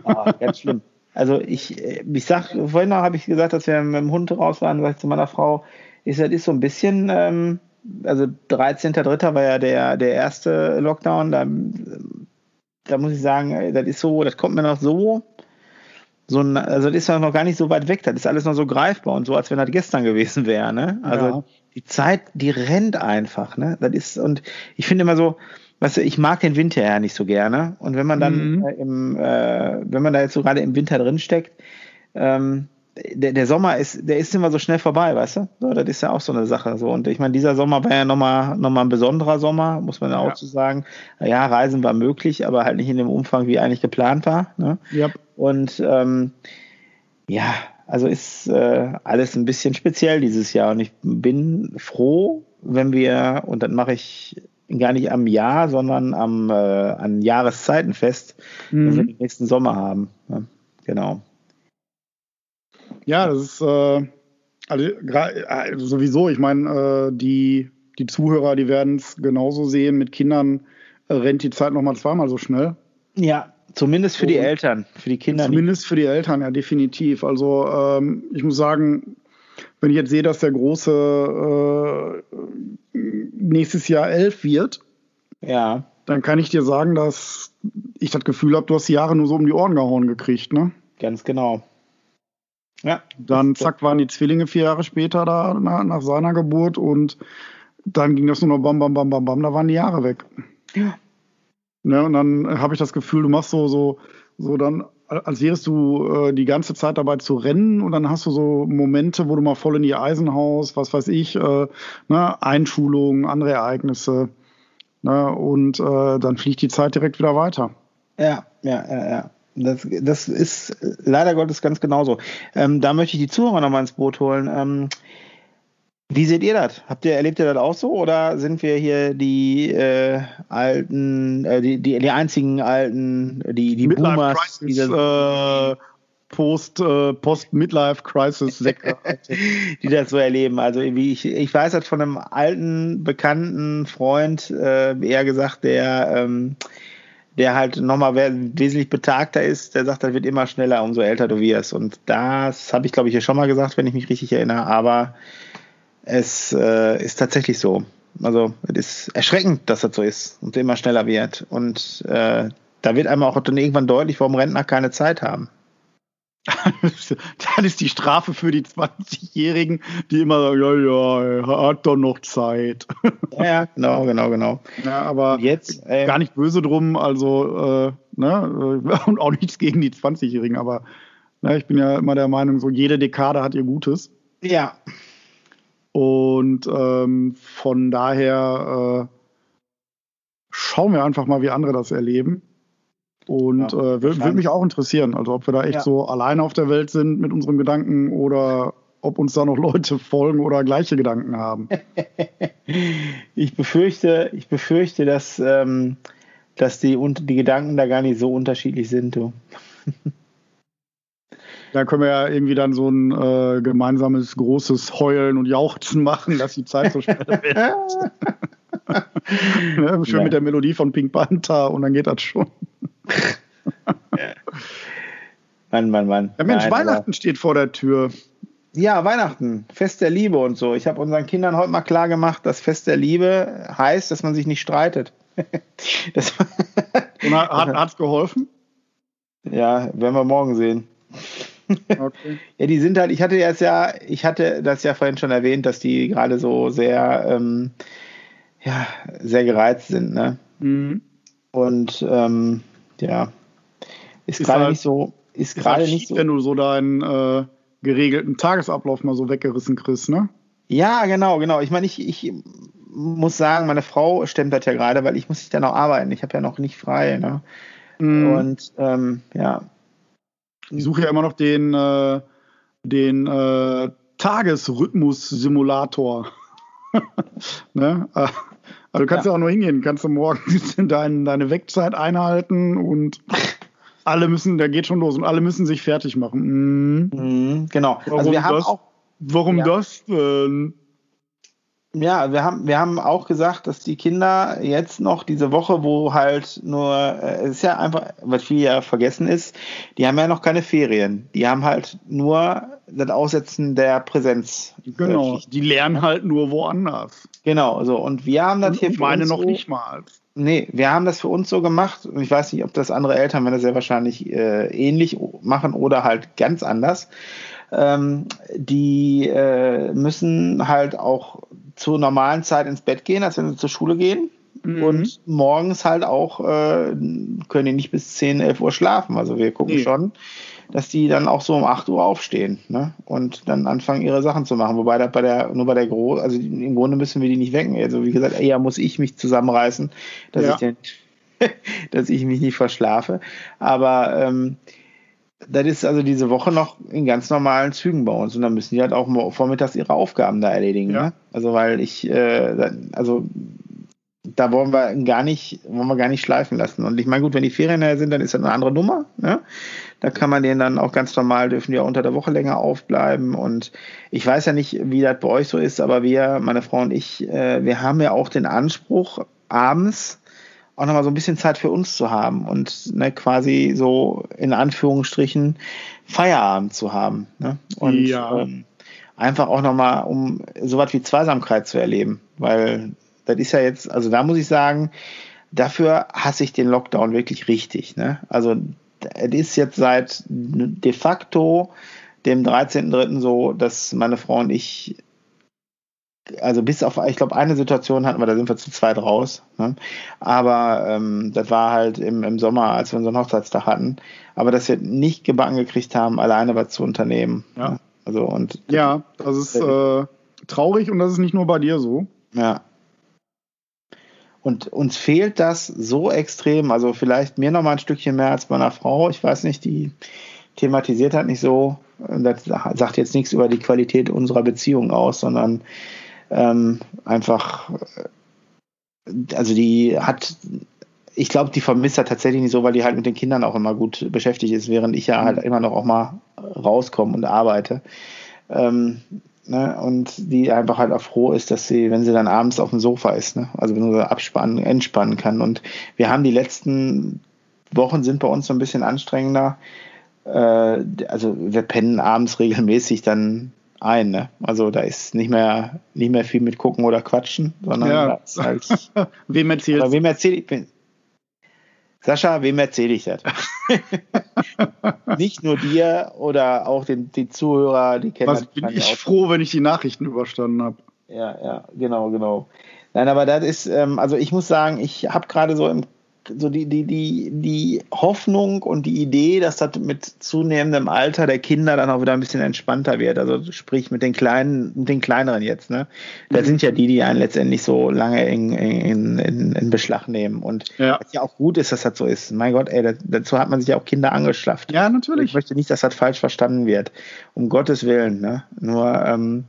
Ah, ganz schlimm. Also ich, äh, ich sag, vorhin habe ich gesagt, dass wir mit dem Hund raus waren, sag ich zu meiner Frau, ist das ist so ein bisschen, ähm, also 13.3. war ja der, der erste Lockdown, da, da muss ich sagen, das ist so, das kommt mir noch so, so ein, also das ist noch gar nicht so weit weg, das ist alles noch so greifbar und so, als wenn das gestern gewesen wäre, ne? Also Ja. die Zeit, die rennt einfach, ne? Das ist, und ich finde immer so, weißt du, ich mag den Winter ja nicht so gerne. Und wenn man dann Mhm. äh, im, äh, wenn man da jetzt so gerade im Winter drin steckt, ähm, der, der Sommer ist, der ist immer so schnell vorbei, weißt du? So, das ist ja auch so eine Sache. So. Und ich meine, dieser Sommer war ja nochmal noch mal ein besonderer Sommer, muss man ja auch zu sagen. Ja, Reisen war möglich, aber halt nicht in dem Umfang, wie eigentlich geplant war. Ne? Ja. Und ähm, ja, also ist äh, alles ein bisschen speziell dieses Jahr und ich bin froh, wenn wir, und das mache ich gar nicht am Jahr, sondern am, äh, an Jahreszeiten fest, mhm. wenn wir den nächsten Sommer haben. Ja, genau. Ja, das ist äh, also, also sowieso, ich meine, äh, die, die Zuhörer, die werden es genauso sehen, mit Kindern äh, rennt die Zeit nochmal zweimal so schnell. Ja, zumindest für die Eltern, für die Kinder. Zumindest nicht. für die Eltern, ja, definitiv. Also ähm, ich muss sagen, wenn ich jetzt sehe, dass der Große äh, nächstes Jahr elf wird, ja. dann kann ich dir sagen, dass ich das Gefühl habe, du hast die Jahre nur so um die Ohren gehauen gekriegt, ne? Ganz genau. Ja. Dann zack waren die Zwillinge vier Jahre später da nach, nach seiner Geburt und dann ging das nur noch bam, bam, bam, bam, bam, da waren die Jahre weg. Ja. Ne, und dann habe ich das Gefühl, du machst so, so, so dann, als wärst du äh, die ganze Zeit dabei zu rennen und dann hast du so Momente, wo du mal voll in die Eisenhaus, was weiß ich, äh, ne, Einschulungen, andere Ereignisse. Ne, und äh, dann fliegt die Zeit direkt wieder weiter. Ja, ja, ja, ja. Das, das ist leider Gottes ganz genauso. Ähm, da möchte ich die Zuhörer nochmal ins Boot holen. Ähm, wie seht ihr das? Habt ihr, erlebt ihr das auch so oder sind wir hier die äh, alten, äh, die, die, die einzigen alten, die, die Midlife Boomers, Crisis, äh, Post, äh, Post Midlife Crisis die das so erleben. Also wie ich, ich weiß das von einem alten, bekannten Freund, äh, eher gesagt, der ähm, der halt nochmal wesentlich betagter ist, der sagt, das wird immer schneller, umso älter du wirst. Und das habe ich, glaube ich, hier schon mal gesagt, wenn ich mich richtig erinnere, aber es äh, ist tatsächlich so. Also es ist erschreckend, dass das so ist und immer schneller wird. Und äh, da wird einem auch dann irgendwann deutlich, warum Rentner keine Zeit haben. Das ist die Strafe für die 20-Jährigen, die immer sagen, ja, ja, hat doch noch Zeit. ja, genau, genau, genau. Ja, aber jetzt äh, gar nicht böse drum, also, äh, ne, und auch nichts gegen die 20-Jährigen, aber ne, ich bin ja immer der Meinung, so jede Dekade hat ihr Gutes. Ja. Und ähm, von daher äh, schauen wir einfach mal, wie andere das erleben. Und ja, äh, würde mich auch interessieren, also ob wir da echt ja. so alleine auf der Welt sind mit unseren Gedanken oder ob uns da noch Leute folgen oder gleiche Gedanken haben. ich befürchte, ich befürchte, dass, ähm, dass die, die Gedanken da gar nicht so unterschiedlich sind. Du. Da können wir ja irgendwie dann so ein äh, gemeinsames großes Heulen und Jauchzen machen, dass die Zeit so schnell wird. ne? Schön ja. mit der Melodie von Pink Panther und dann geht das schon. Mann, Mann, Mann. Ja, Mensch, Nein, Weihnachten steht vor der Tür. Ja, Weihnachten, Fest der Liebe und so. Ich habe unseren Kindern heute mal klar gemacht, dass Fest der Liebe heißt, dass man sich nicht streitet. das und hat es geholfen? Ja, werden wir morgen sehen. Okay. ja, die sind halt, ich hatte jetzt ja, ich hatte das ja vorhin schon erwähnt, dass die gerade so sehr, ähm, ja, sehr gereizt sind, ne? Mhm. Und ähm, ja, ist, ist gerade halt, nicht so, ist, ist gerade halt nicht so. Wenn du so deinen äh, geregelten Tagesablauf mal so weggerissen kriegst, ne? Ja, genau, genau. Ich meine, ich, ich muss sagen, meine Frau stemmt das ja gerade, weil ich muss nicht dann noch arbeiten. Ich habe ja noch nicht frei, ne? Mhm. Und ähm, ja. Ich suche ja immer noch den, äh, den äh, Tagesrhythmus-Simulator. ne? Äh, also du kannst ja. auch nur hingehen, kannst du morgens dein, deine Wegzeit einhalten und alle müssen, da geht schon los und alle müssen sich fertig machen. Mhm. Mhm, genau. Warum also wir haben das, auch. Warum ja. das denn? Ja, wir haben, wir haben auch gesagt, dass die Kinder jetzt noch diese Woche, wo halt nur, äh, es ist ja einfach, was viel ja vergessen ist, die haben ja noch keine Ferien. Die haben halt nur das Aussetzen der Präsenz. Genau, die lernen halt nur woanders. Genau, so. Und wir haben das und hier für meine uns noch so, nicht mal. Nee, wir haben das für uns so gemacht. Und ich weiß nicht, ob das andere Eltern, wenn das sehr wahrscheinlich äh, ähnlich machen oder halt ganz anders. Ähm, die äh, müssen halt auch zur normalen Zeit ins Bett gehen, als wenn sie zur Schule gehen. Mhm. Und morgens halt auch äh, können die nicht bis 10, 11 Uhr schlafen. Also wir gucken nee. schon, dass die dann auch so um 8 Uhr aufstehen ne? und dann anfangen, ihre Sachen zu machen. Wobei das bei der, nur bei der Groß, also im Grunde müssen wir die nicht wecken. Also wie gesagt, eher muss ich mich zusammenreißen, dass, ja. ich, den, dass ich mich nicht verschlafe. Aber ähm, das ist also diese Woche noch in ganz normalen Zügen bei uns und dann müssen die halt auch vormittags ihre Aufgaben da erledigen. Ja. Ne? Also weil ich, äh, also da wollen wir gar nicht, wollen wir gar nicht schleifen lassen. Und ich meine, gut, wenn die Ferien her sind, dann ist das eine andere Nummer. Ne? Da kann man denen dann auch ganz normal, dürfen die auch unter der Woche länger aufbleiben. Und ich weiß ja nicht, wie das bei euch so ist, aber wir, meine Frau und ich, äh, wir haben ja auch den Anspruch, abends auch nochmal so ein bisschen Zeit für uns zu haben und ne, quasi so in Anführungsstrichen Feierabend zu haben. Ne? Und ja. ähm, einfach auch nochmal, um sowas wie Zweisamkeit zu erleben. Weil das ist ja jetzt, also da muss ich sagen, dafür hasse ich den Lockdown wirklich richtig. Ne? Also es ist jetzt seit de facto dem 13.3. so, dass meine Frau und ich also bis auf, ich glaube, eine Situation hatten wir, da sind wir zu zweit raus. Ne? Aber ähm, das war halt im, im Sommer, als wir unseren Hochzeitstag hatten. Aber dass wir nicht gebacken gekriegt haben, alleine was zu unternehmen. Ja. Ne? Also und ja, das ist äh, traurig und das ist nicht nur bei dir so. Ja. Und uns fehlt das so extrem. Also vielleicht mir noch mal ein Stückchen mehr als meiner Frau. Ich weiß nicht, die thematisiert hat nicht so. Das sagt jetzt nichts über die Qualität unserer Beziehung aus, sondern ähm, einfach, äh, also die hat, ich glaube, die vermisst er tatsächlich nicht so, weil die halt mit den Kindern auch immer gut beschäftigt ist, während ich ja halt immer noch auch mal rauskomme und arbeite. Ähm, ne, und die einfach halt auch froh ist, dass sie, wenn sie dann abends auf dem Sofa ist, ne, also wenn sie abspannen, entspannen kann. Und wir haben die letzten Wochen sind bei uns so ein bisschen anstrengender. Äh, also wir pennen abends regelmäßig dann ein. Ne? Also da ist nicht mehr, nicht mehr viel mit gucken oder quatschen, sondern ja. halt. wem erzählst Wem erzähle ich? Sascha, wem erzähle ich das? nicht nur dir oder auch den die Zuhörer, die kennen Was bin ich froh, wenn ich die Nachrichten überstanden habe. Ja, ja, genau, genau. Nein, aber das ist, ähm, also ich muss sagen, ich habe gerade so im so die, die, die, die Hoffnung und die Idee, dass das mit zunehmendem Alter der Kinder dann auch wieder ein bisschen entspannter wird. Also sprich mit den kleinen, mit den kleineren jetzt, ne? Da mhm. sind ja die, die einen letztendlich so lange in, in, in, in Beschlag nehmen. Und ja. was ja auch gut ist, dass das so ist. Mein Gott, ey, dazu hat man sich ja auch Kinder angeschafft. Ja, natürlich. Ich möchte nicht, dass das falsch verstanden wird. Um Gottes Willen, ne? Nur, ähm,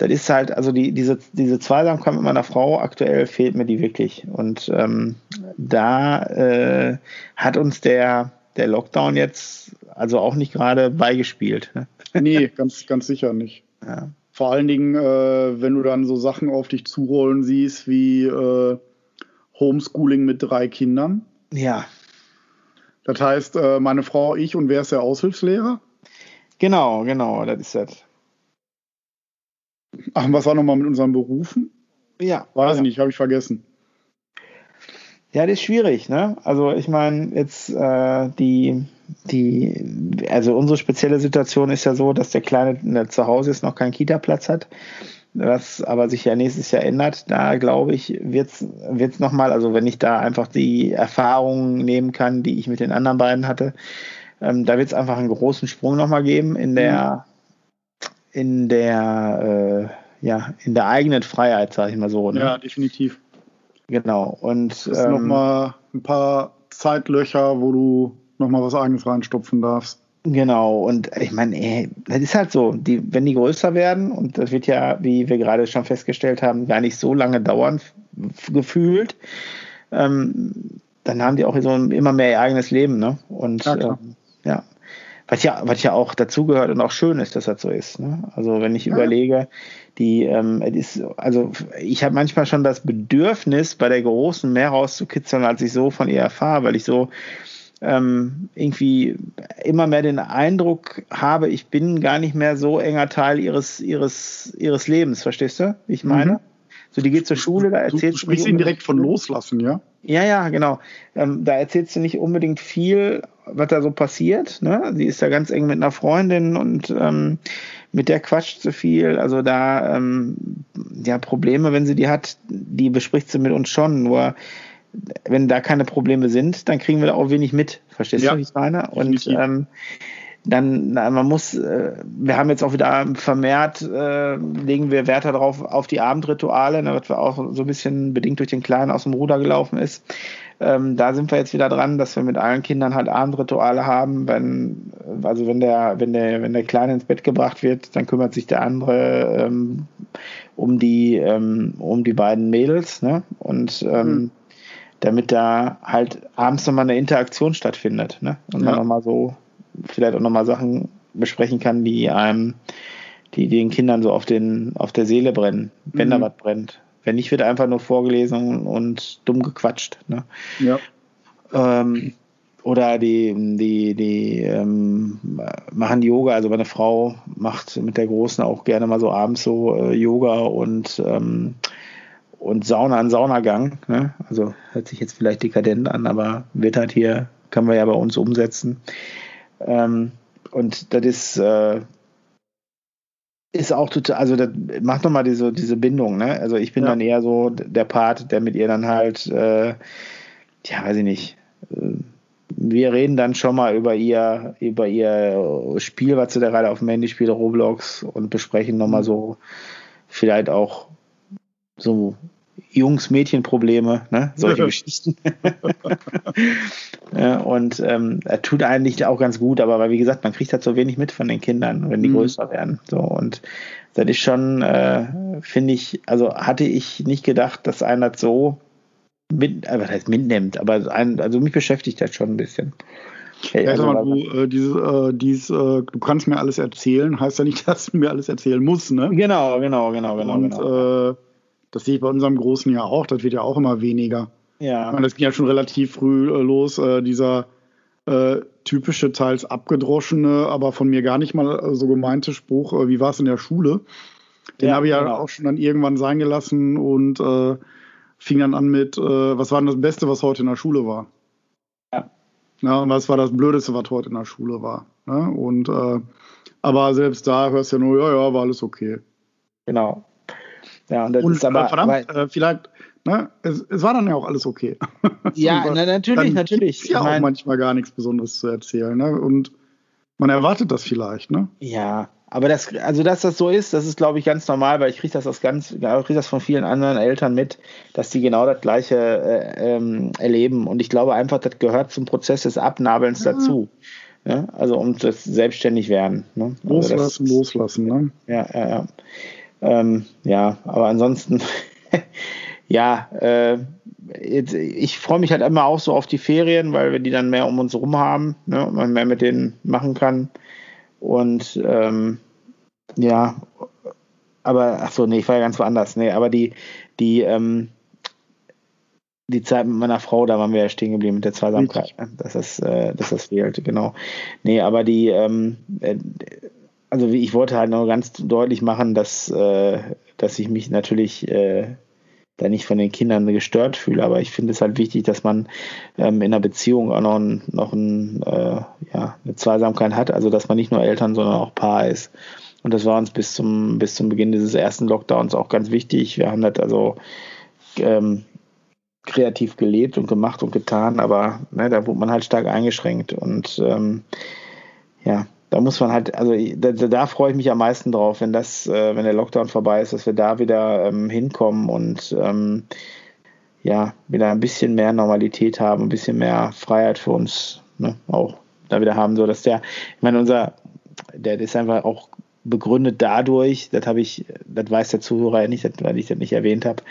das ist halt, also die, diese, diese Zweisamkeit mit meiner Frau aktuell fehlt mir die wirklich. Und ähm, da äh, hat uns der, der Lockdown jetzt also auch nicht gerade beigespielt. Ne? Nee, ganz, ganz sicher nicht. Ja. Vor allen Dingen, äh, wenn du dann so Sachen auf dich zurollen siehst wie äh, Homeschooling mit drei Kindern. Ja. Das heißt, äh, meine Frau, ich und wer ist der Aushilfslehrer? Genau, genau, das ist das. Ach, was war nochmal mit unseren Berufen? Ja. Weiß ich nicht, habe ich vergessen. Ja, das ist schwierig, ne? Also ich meine, jetzt äh, die, die, also unsere spezielle Situation ist ja so, dass der Kleine ne, zu Hause ist, noch keinen Kita-Platz hat, was aber sich ja nächstes Jahr ändert. Da glaube ich, wird's wird's nochmal, also wenn ich da einfach die Erfahrungen nehmen kann, die ich mit den anderen beiden hatte, ähm, da wird es einfach einen großen Sprung nochmal geben in der, in der, äh, ja, in der eigenen Freiheit, sage ich mal so. Ne? Ja, definitiv. Genau. Und das ähm, nochmal ein paar Zeitlöcher, wo du nochmal was eigenes reinstopfen darfst. Genau, und ich meine, das ist halt so, die, wenn die größer werden, und das wird ja, wie wir gerade schon festgestellt haben, gar nicht so lange dauern, gefühlt, ähm, dann haben die auch so immer mehr ihr eigenes Leben, ne? Und ja, ähm, ja was ja, was ja auch dazugehört und auch schön ist, dass das so ist. Ne? Also wenn ich ja. überlege, die, ähm, ist, also ich habe manchmal schon das Bedürfnis, bei der Großen mehr rauszukitzeln, als ich so von ihr erfahre, weil ich so ähm, irgendwie immer mehr den Eindruck habe, ich bin gar nicht mehr so enger Teil ihres, ihres, ihres Lebens, verstehst du, ich meine? Mhm. So, die geht zur Schule, da erzählst du. Du sprichst ihn direkt von loslassen, ja? Ja, ja, genau. Ähm, da erzählst du nicht unbedingt viel, was da so passiert. Ne? Sie ist da ganz eng mit einer Freundin und ähm, mit der quatscht sie viel. Also da, ähm, ja, Probleme, wenn sie die hat, die bespricht sie mit uns schon. Nur wenn da keine Probleme sind, dann kriegen wir da auch wenig mit. Verstehst ja, du, wie ich meine? Und ähm, dann, na, man muss, äh, wir haben jetzt auch wieder vermehrt, äh, legen wir Wert darauf, auf die Abendrituale, ne, was wir auch so ein bisschen bedingt durch den Kleinen aus dem Ruder gelaufen ist. Ähm, da sind wir jetzt wieder dran, dass wir mit allen Kindern halt Abendrituale haben, wenn also wenn der, wenn der, wenn der Kleine ins Bett gebracht wird, dann kümmert sich der andere ähm, um die, ähm, um die beiden Mädels, ne? Und ähm, mhm. damit da halt abends nochmal eine Interaktion stattfindet, ne? Und ja. man nochmal so vielleicht auch nochmal Sachen besprechen kann, die einem, die den Kindern so auf den, auf der Seele brennen, wenn mhm. da was brennt. Wenn nicht, wird einfach nur vorgelesen und dumm gequatscht. Ne? Ja. Ähm, oder die, die, die ähm, machen Yoga, also meine Frau macht mit der Großen auch gerne mal so abends so äh, Yoga und, ähm, und Sauna, einen Saunagang. Ne? Also hört sich jetzt vielleicht dekadent an, aber wird halt hier, können wir ja bei uns umsetzen. Ähm, und das ist, äh, ist auch total, also das macht nochmal diese, diese Bindung, ne? Also ich bin ja. dann eher so der Part, der mit ihr dann halt, äh, ja, weiß ich nicht. Äh, wir reden dann schon mal über ihr, über ihr Spiel, was sie da gerade auf dem Handy spielt, Roblox, und besprechen nochmal mhm. so vielleicht auch so Jungs-Mädchen-Probleme, ne? solche Geschichten. ja, und ähm, er tut eigentlich auch ganz gut, aber wie gesagt, man kriegt halt so wenig mit von den Kindern, wenn die mhm. größer werden. So und das ist schon, äh, finde ich, also hatte ich nicht gedacht, dass einer das so mit, äh, was heißt mitnimmt, aber ein, also mich beschäftigt das schon ein bisschen. Hey, ja, also, mal, du, äh, dieses, äh, dieses, äh, du kannst mir alles erzählen, heißt ja nicht, dass du mir alles erzählen musst, ne? Genau, genau, genau, genau. Und genau. Das sehe ich bei unserem Großen ja auch, das wird ja auch immer weniger. Ja. Meine, das ging ja schon relativ früh äh, los, äh, dieser äh, typische, teils abgedroschene, aber von mir gar nicht mal äh, so gemeinte Spruch, äh, wie war es in der Schule? Den ja, habe ich ja genau. auch schon dann irgendwann sein gelassen und äh, fing dann an mit, was war denn das Beste, was heute in der Schule war? Ja. Na, und was war das Blödeste, was heute in der Schule war? Ne? Und aber selbst da hörst du ja nur, ja, ja, war alles okay. Genau. Ja, und das und, ist aber. Verdammt, weil, äh, vielleicht, ne, es, es, war dann ja auch alles okay. ja, na, natürlich, natürlich. Ja ich mein, auch manchmal gar nichts Besonderes zu erzählen, ne? Und man erwartet das vielleicht, ne? Ja, aber das, also dass das so ist, das ist, glaube ich, ganz normal, weil ich kriege das aus ganz, ich kriege das von vielen anderen Eltern mit, dass die genau das Gleiche äh, ähm, erleben. Und ich glaube einfach, das gehört zum Prozess des Abnabelns ja. dazu. Ne? Also um das selbstständig werden. Ne? Also loslassen, das, loslassen, ne? Ja, ja, ja. Ähm, ja, aber ansonsten, ja, äh, ich freue mich halt immer auch so auf die Ferien, weil wir die dann mehr um uns rum haben, ne, und man mehr mit denen machen kann. Und ähm, ja, aber ach so, nee, ich war ja ganz woanders. Nee, aber die, die, ähm, die Zeit mit meiner Frau, da waren wir ja stehen geblieben mit der Zweisamkeit, ne? dass das, äh, dass das fehlt, genau. Nee, aber die, ähm, äh, also ich wollte halt noch ganz deutlich machen, dass, äh, dass ich mich natürlich äh, da nicht von den Kindern gestört fühle, aber ich finde es halt wichtig, dass man ähm, in einer Beziehung auch noch, ein, noch ein, äh, ja, eine Zweisamkeit hat, also dass man nicht nur Eltern, sondern auch Paar ist. Und das war uns bis zum, bis zum Beginn dieses ersten Lockdowns auch ganz wichtig. Wir haben das also ähm, kreativ gelebt und gemacht und getan, aber ne, da wurde man halt stark eingeschränkt. Und ähm, ja, da muss man halt, also da, da freue ich mich am meisten drauf, wenn das, äh, wenn der Lockdown vorbei ist, dass wir da wieder ähm, hinkommen und ähm, ja, wieder ein bisschen mehr Normalität haben, ein bisschen mehr Freiheit für uns ne, auch da wieder haben, so dass der, ich meine, unser, der ist einfach auch begründet dadurch, das habe ich, das weiß der Zuhörer ja nicht, weil ich das nicht erwähnt habe,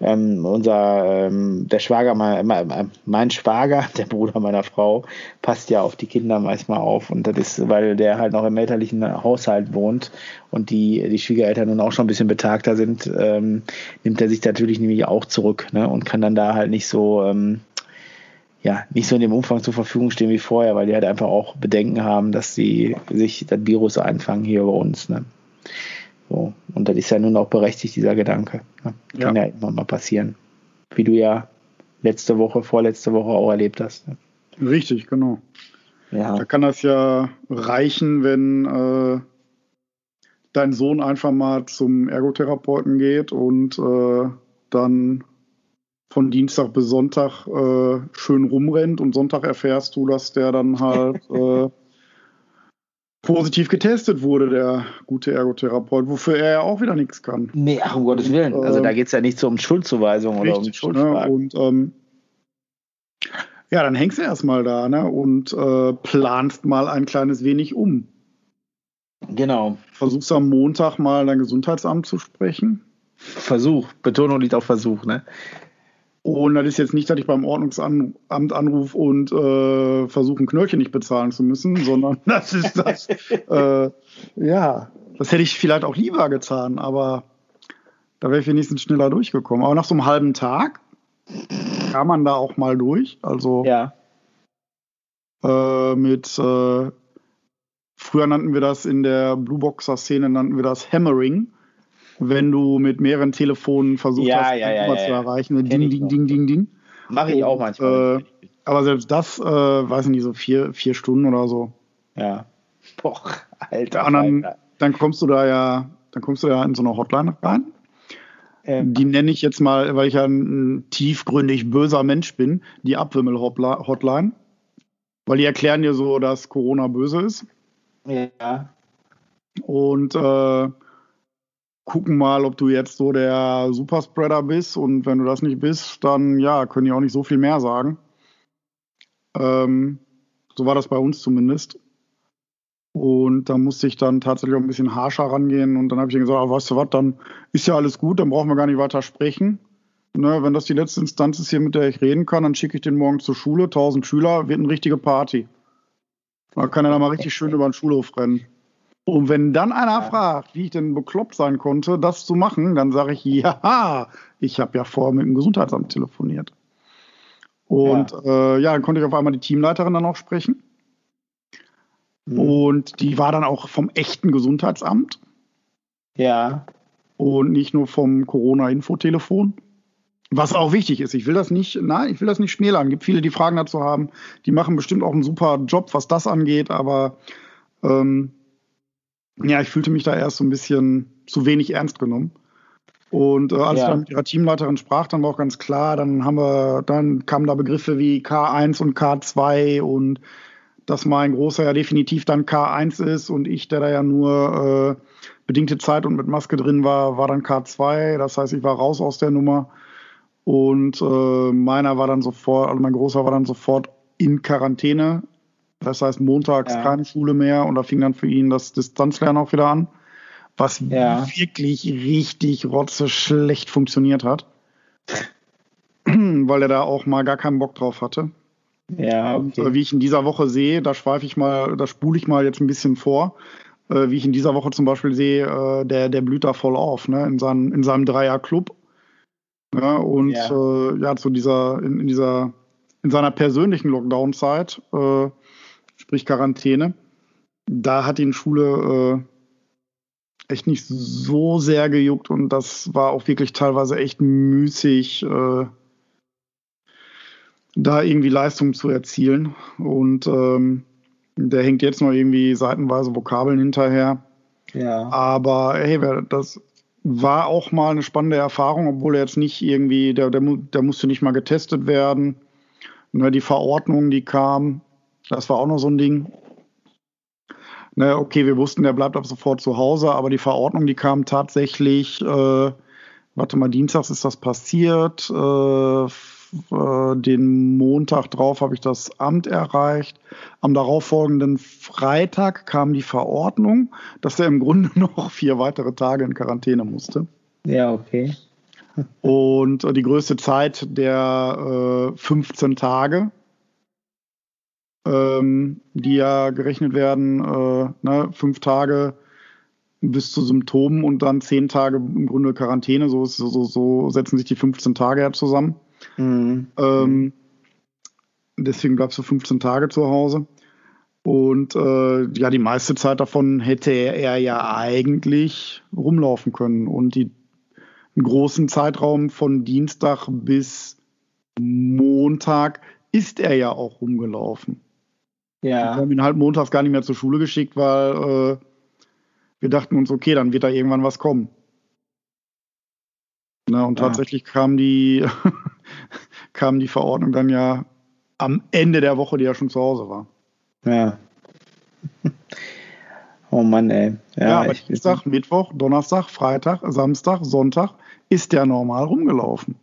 ähm, unser, ähm, der Schwager, mein, mein Schwager, der Bruder meiner Frau, passt ja auf die Kinder manchmal auf und das ist, weil der halt noch im elterlichen Haushalt wohnt und die, die Schwiegereltern nun auch schon ein bisschen betagter sind, ähm, nimmt er sich natürlich nämlich auch zurück ne, und kann dann da halt nicht so, ähm, ja, nicht so in dem Umfang zur Verfügung stehen wie vorher, weil die halt einfach auch Bedenken haben, dass sie sich das Virus einfangen hier bei uns. Ne? So. Und das ist ja nun auch berechtigt, dieser Gedanke. Ne? Kann ja. ja immer mal passieren. Wie du ja letzte Woche, vorletzte Woche auch erlebt hast. Ne? Richtig, genau. Ja. Da kann das ja reichen, wenn äh, dein Sohn einfach mal zum Ergotherapeuten geht und äh, dann von Dienstag bis Sonntag äh, schön rumrennt und Sonntag erfährst du, dass der dann halt äh, positiv getestet wurde, der gute Ergotherapeut, wofür er ja auch wieder nichts kann. Nee, ach, um Gottes Willen. Also da ähm, geht es ja nicht so um Schuldzuweisung oder um Schuldfragen. Ne? Und ähm, Ja, dann hängst du erstmal da ne, und äh, planst mal ein kleines wenig um. Genau. Versuchst am Montag mal dein Gesundheitsamt zu sprechen. Versuch, Betonung liegt auf Versuch, ne? Und das ist jetzt nicht, dass ich beim Ordnungsamt anrufe und äh, versuche, ein Knöllchen nicht bezahlen zu müssen, sondern das ist das, äh, ja, das hätte ich vielleicht auch lieber getan, aber da wäre ich wenigstens schneller durchgekommen. Aber nach so einem halben Tag kam man da auch mal durch. Also ja. äh, mit, äh, früher nannten wir das in der Blueboxer-Szene, nannten wir das Hammering wenn du mit mehreren Telefonen versucht ja, hast, ja, ja, zu erreichen. Ding, ding, ding, ding, ding. Mache ich auch manchmal. Äh, aber selbst das, äh, weiß ich nicht, so vier, vier Stunden oder so. Ja. Boah, Alter. Und dann, Alter. dann kommst du da ja, dann kommst du ja in so eine Hotline rein. Ähm. Die nenne ich jetzt mal, weil ich ja ein, ein tiefgründig böser Mensch bin, die Abwimmel-Hotline. Weil die erklären dir so, dass Corona böse ist. Ja. Und äh, gucken mal, ob du jetzt so der Superspreader bist. Und wenn du das nicht bist, dann ja, können die auch nicht so viel mehr sagen. Ähm, so war das bei uns zumindest. Und da musste ich dann tatsächlich auch ein bisschen harscher rangehen. Und dann habe ich gesagt, ah, weißt du was, dann ist ja alles gut, dann brauchen wir gar nicht weiter sprechen. Ne, wenn das die letzte Instanz ist hier, mit der ich reden kann, dann schicke ich den morgen zur Schule. 1000 Schüler, wird eine richtige Party. Da kann er dann mal richtig schön über den Schulhof rennen. Und wenn dann einer ja. fragt, wie ich denn bekloppt sein konnte, das zu machen, dann sage ich, ja, ich habe ja vorher mit dem Gesundheitsamt telefoniert. Und ja. Äh, ja, dann konnte ich auf einmal die Teamleiterin dann auch sprechen. Mhm. Und die war dann auch vom echten Gesundheitsamt. Ja. Und nicht nur vom Corona-Infotelefon. Was auch wichtig ist. Ich will das nicht, nein, ich will das nicht schmälern. Es gibt viele, die Fragen dazu haben. Die machen bestimmt auch einen super Job, was das angeht, aber ähm, ja, ich fühlte mich da erst so ein bisschen zu wenig ernst genommen. Und äh, als ja. ich dann mit ihrer Teamleiterin sprach, dann war auch ganz klar, dann haben wir, dann kamen da Begriffe wie K1 und K2 und dass mein Großer ja definitiv dann K1 ist und ich, der da ja nur äh, bedingte Zeit und mit Maske drin war, war dann K2. Das heißt, ich war raus aus der Nummer. Und äh, meiner war dann sofort, also mein Großer war dann sofort in Quarantäne das heißt, montags ja. keine Schule mehr und da fing dann für ihn das Distanzlernen auch wieder an, was ja. wirklich richtig rotze schlecht funktioniert hat, weil er da auch mal gar keinen Bock drauf hatte. Ja, okay. Und, äh, wie ich in dieser Woche sehe, da schweife ich mal, da spule ich mal jetzt ein bisschen vor. Äh, wie ich in dieser Woche zum Beispiel sehe, äh, der, der blüht da voll auf, ne, in, seinem, in seinem Dreier-Club. Ja, und ja, äh, ja zu dieser, in, in, dieser, in seiner persönlichen Lockdown-Zeit äh, sprich Quarantäne. Da hat ihn Schule äh, echt nicht so sehr gejuckt und das war auch wirklich teilweise echt müßig, äh, da irgendwie Leistung zu erzielen. Und ähm, der hängt jetzt noch irgendwie seitenweise Vokabeln hinterher. Ja. Aber hey, das war auch mal eine spannende Erfahrung, obwohl er jetzt nicht irgendwie, der, der, der musste nicht mal getestet werden. Ne, die Verordnung, die kam, das war auch noch so ein Ding. Ne, okay, wir wussten, der bleibt ab sofort zu Hause, aber die Verordnung, die kam tatsächlich, äh, warte mal, dienstags ist das passiert. Äh, äh den Montag drauf habe ich das Amt erreicht. Am darauffolgenden Freitag kam die Verordnung, dass er im Grunde noch vier weitere Tage in Quarantäne musste. Ja, okay. Und äh, die größte Zeit der äh, 15 Tage ähm, die ja gerechnet werden, äh, ne, fünf Tage bis zu Symptomen und dann zehn Tage im Grunde Quarantäne. So, so, so setzen sich die 15 Tage ja zusammen. Mhm. Ähm, deswegen bleibst du 15 Tage zu Hause. Und äh, ja, die meiste Zeit davon hätte er ja eigentlich rumlaufen können. Und die, einen großen Zeitraum von Dienstag bis Montag ist er ja auch rumgelaufen. Ja. Wir haben ihn halt montags gar nicht mehr zur Schule geschickt, weil äh, wir dachten uns, okay, dann wird da irgendwann was kommen. Na, und ja. tatsächlich kam die, kam die Verordnung dann ja am Ende der Woche, die er schon zu Hause war. Ja. Oh Mann, ey. Ja, ja aber Dienstag, Mittwoch, Donnerstag, Freitag, Samstag, Sonntag ist der normal rumgelaufen.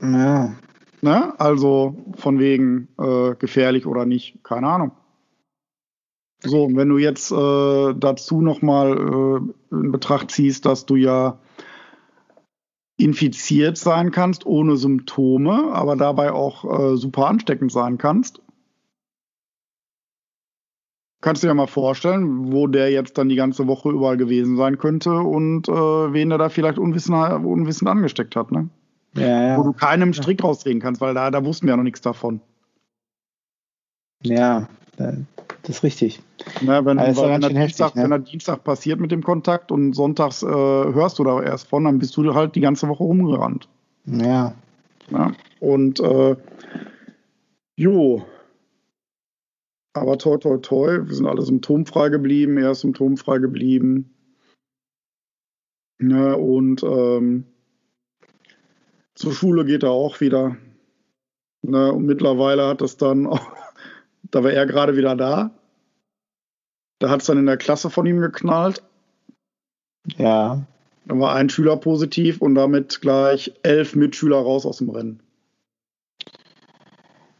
Ja. Ne? Also von wegen äh, gefährlich oder nicht, keine Ahnung. So, und wenn du jetzt äh, dazu nochmal äh, in Betracht ziehst, dass du ja infiziert sein kannst ohne Symptome, aber dabei auch äh, super ansteckend sein kannst. Kannst du dir mal vorstellen, wo der jetzt dann die ganze Woche überall gewesen sein könnte und äh, wen er da vielleicht unwissend, unwissend angesteckt hat, ne? Ja, ja. Wo du keinem Strick rausdrehen kannst, weil da, da wussten wir ja noch nichts davon. Ja, das ist richtig. Ja, wenn, also wenn, der Dienstag, ne? wenn der Dienstag passiert mit dem Kontakt und sonntags äh, hörst du da erst von, dann bist du halt die ganze Woche rumgerannt. Ja. ja und äh, jo. Aber toi, toi, toi, wir sind alle symptomfrei geblieben, er ist symptomfrei geblieben. Ja, und ähm, zur Schule geht er auch wieder. Ne, und mittlerweile hat es dann auch, da war er gerade wieder da. Da hat es dann in der Klasse von ihm geknallt. Ja. Da war ein Schüler positiv und damit gleich elf Mitschüler raus aus dem Rennen.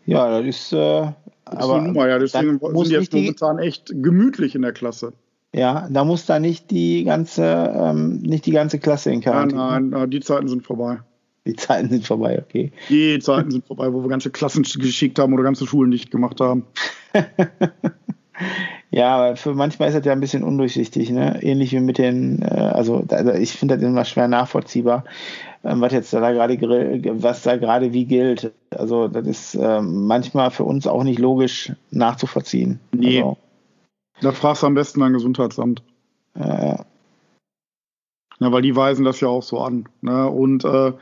Ja, das ist. Äh, das aber ist Nummer, ja. Deswegen sind die jetzt momentan echt gemütlich in der Klasse. Ja, da muss da nicht die ganze, ähm, nicht die ganze Klasse in Quarantäne. Nein, nein, die Zeiten sind vorbei. Die Zeiten sind vorbei, okay. Die Zeiten sind vorbei, wo wir ganze Klassen geschickt haben oder ganze Schulen nicht gemacht haben. ja, aber für manchmal ist das ja ein bisschen undurchsichtig, ne? Ähnlich wie mit den, äh, also, also ich finde das immer schwer nachvollziehbar, ähm, was jetzt da gerade, was da gerade wie gilt. Also das ist ähm, manchmal für uns auch nicht logisch nachzuvollziehen. Nee. Also, da fragst du am besten ein Gesundheitsamt. Äh, ja, weil die weisen das ja auch so an. Ne? Und äh,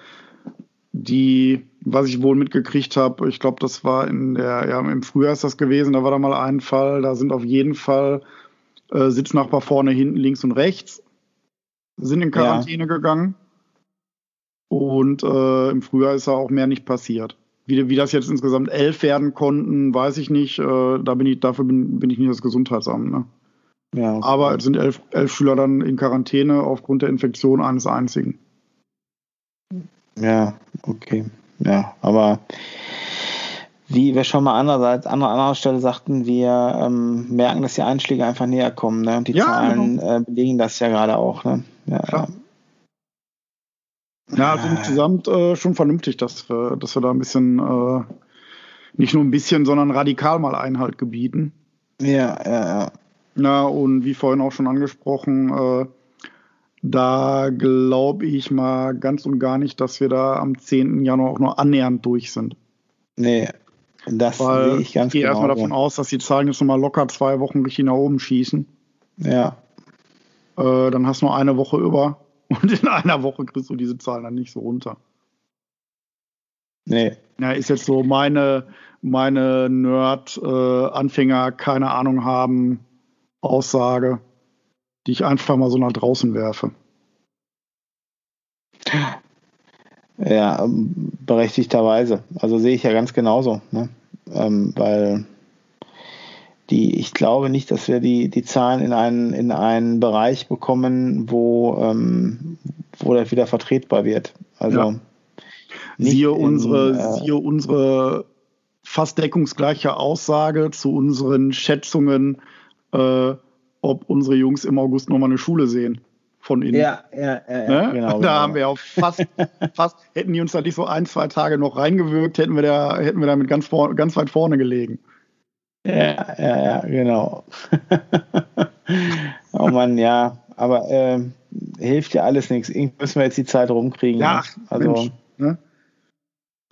die, was ich wohl mitgekriegt habe, ich glaube, das war in der, ja, im Frühjahr ist das gewesen, da war da mal ein Fall, da sind auf jeden Fall äh, Sitznachbar vorne, hinten, links und rechts, sind in Quarantäne ja. gegangen. Und äh, im Frühjahr ist da auch mehr nicht passiert. Wie, wie das jetzt insgesamt elf werden konnten, weiß ich nicht. Äh, da bin ich, dafür bin, bin ich nicht das Gesundheitsamt. Ne? Ja, okay. Aber es sind elf, elf Schüler dann in Quarantäne aufgrund der Infektion eines einzigen. Ja, okay. Ja, aber wie wir schon mal andererseits an einer anderen Stelle sagten, wir ähm, merken, dass die Einschläge einfach näher kommen. Ne? Und die ja, Zahlen genau. äh, belegen das ja gerade auch. Ne? Ja, Klar. ja, also insgesamt äh, schon vernünftig, dass wir, dass wir da ein bisschen, äh, nicht nur ein bisschen, sondern radikal mal Einhalt gebieten. Ja, ja, ja. Na, und wie vorhin auch schon angesprochen, äh, da glaube ich mal ganz und gar nicht, dass wir da am 10. Januar auch nur annähernd durch sind. Nee, das sehe ich ganz Ich gehe erstmal davon aus, dass die Zahlen jetzt nochmal locker zwei Wochen richtig nach oben schießen. Ja. Äh, dann hast du nur eine Woche über und in einer Woche kriegst du diese Zahlen dann nicht so runter. Nee. Ja, ist jetzt so meine, meine Nerd-Anfänger, äh, keine Ahnung haben, Aussage die ich einfach mal so nach draußen werfe. Ja, berechtigterweise. Also sehe ich ja ganz genauso. Ne? Ähm, weil die, ich glaube nicht, dass wir die, die Zahlen in einen, in einen Bereich bekommen, wo, ähm, wo das wieder vertretbar wird. Also ja. siehe, unsere, äh, siehe unsere fast deckungsgleiche Aussage zu unseren Schätzungen äh, ob unsere Jungs im August nochmal eine Schule sehen von innen. Ja, ja, ja, ja ne? genau. Da genau. haben wir auch fast, fast, hätten die uns da nicht so ein, zwei Tage noch reingewirkt, hätten wir da, hätten wir damit ganz, vor, ganz weit vorne gelegen. Ja, ja, ja, genau. oh Mann, ja, aber äh, hilft ja alles nichts. Irgendwie müssen wir jetzt die Zeit rumkriegen. Ja, ne? also. Mensch, ne?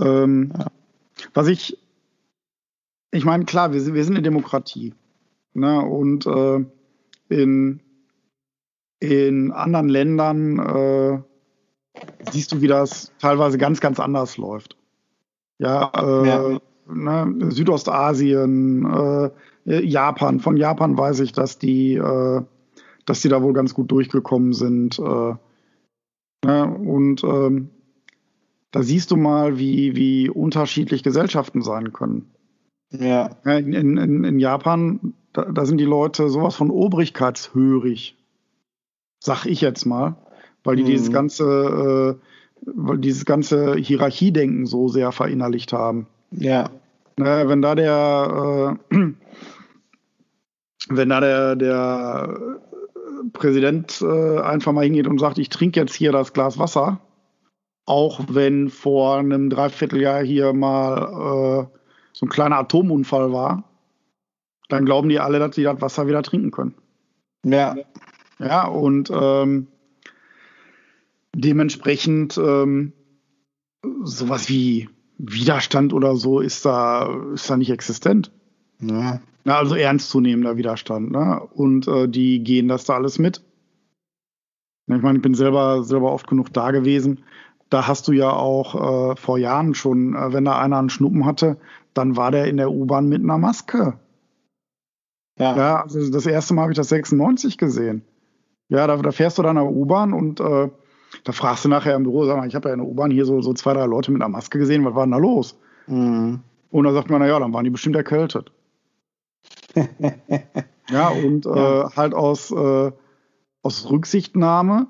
ähm, ja. Was ich, ich meine, klar, wir sind, wir sind eine Demokratie. Ne? Und äh, in, in anderen Ländern äh, siehst du, wie das teilweise ganz, ganz anders läuft. Ja, äh, ja. Ne, Südostasien, äh, Japan. Von Japan weiß ich, dass die, äh, dass die da wohl ganz gut durchgekommen sind. Äh, ne, und ähm, da siehst du mal, wie, wie unterschiedlich Gesellschaften sein können. Ja. In, in, in Japan da, da sind die Leute sowas von obrigkeitshörig, sag ich jetzt mal, weil die mhm. dieses ganze, äh, weil dieses ganze Hierarchiedenken so sehr verinnerlicht haben. Ja. Ne, wenn da der, äh, wenn da der, der Präsident äh, einfach mal hingeht und sagt, ich trinke jetzt hier das Glas Wasser, auch wenn vor einem Dreivierteljahr hier mal äh, so ein kleiner Atomunfall war, dann glauben die alle, dass sie das Wasser wieder trinken können. Ja. Ja, und ähm, dementsprechend ähm, sowas wie Widerstand oder so ist da, ist da nicht existent. Ja. Na, also ernstzunehmender Widerstand. Ne? Und äh, die gehen das da alles mit. Ich meine, ich bin selber, selber oft genug da gewesen. Da hast du ja auch äh, vor Jahren schon, äh, wenn da einer einen Schnuppen hatte, dann war der in der U-Bahn mit einer Maske. Ja. ja, also das erste Mal habe ich das 96 gesehen. Ja, da, da fährst du dann der U-Bahn und äh, da fragst du nachher im Büro, sag mal, ich habe ja in der U-Bahn hier so, so zwei, drei Leute mit einer Maske gesehen, was war denn da los? Mhm. Und da sagt man, naja, dann waren die bestimmt erkältet. ja, und ja. Äh, halt aus, äh, aus Rücksichtnahme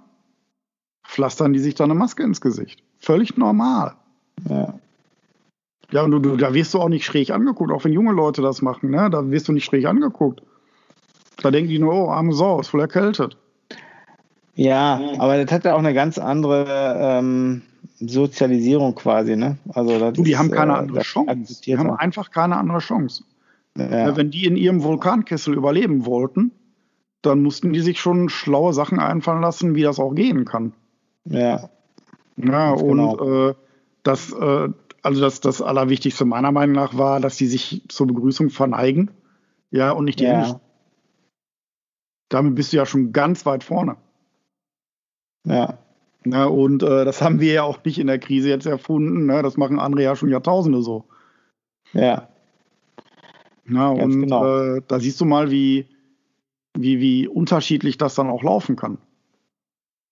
pflastern die sich dann eine Maske ins Gesicht. Völlig normal. Ja. Ja, und du, du, da wirst du auch nicht schräg angeguckt, auch wenn junge Leute das machen, ne? Da wirst du nicht schräg angeguckt. Da denken die nur, oh, arme Sau, ist voll erkältet. Ja, aber das hat ja auch eine ganz andere ähm, Sozialisierung quasi, ne? Also du, die ist, haben keine äh, andere Chance. Die haben einfach keine andere Chance. Ja. Wenn die in ihrem Vulkankessel überleben wollten, dann mussten die sich schon schlaue Sachen einfallen lassen, wie das auch gehen kann. Ja. Ja, und genau. äh, das, äh, also das, das Allerwichtigste meiner Meinung nach war, dass die sich zur Begrüßung verneigen. Ja, und nicht die ja. Hände. Damit bist du ja schon ganz weit vorne. Ja. Na, und äh, das haben wir ja auch nicht in der Krise jetzt erfunden. Ne? Das machen andere ja schon Jahrtausende so. Ja. Na, und genau. äh, da siehst du mal, wie, wie, wie unterschiedlich das dann auch laufen kann.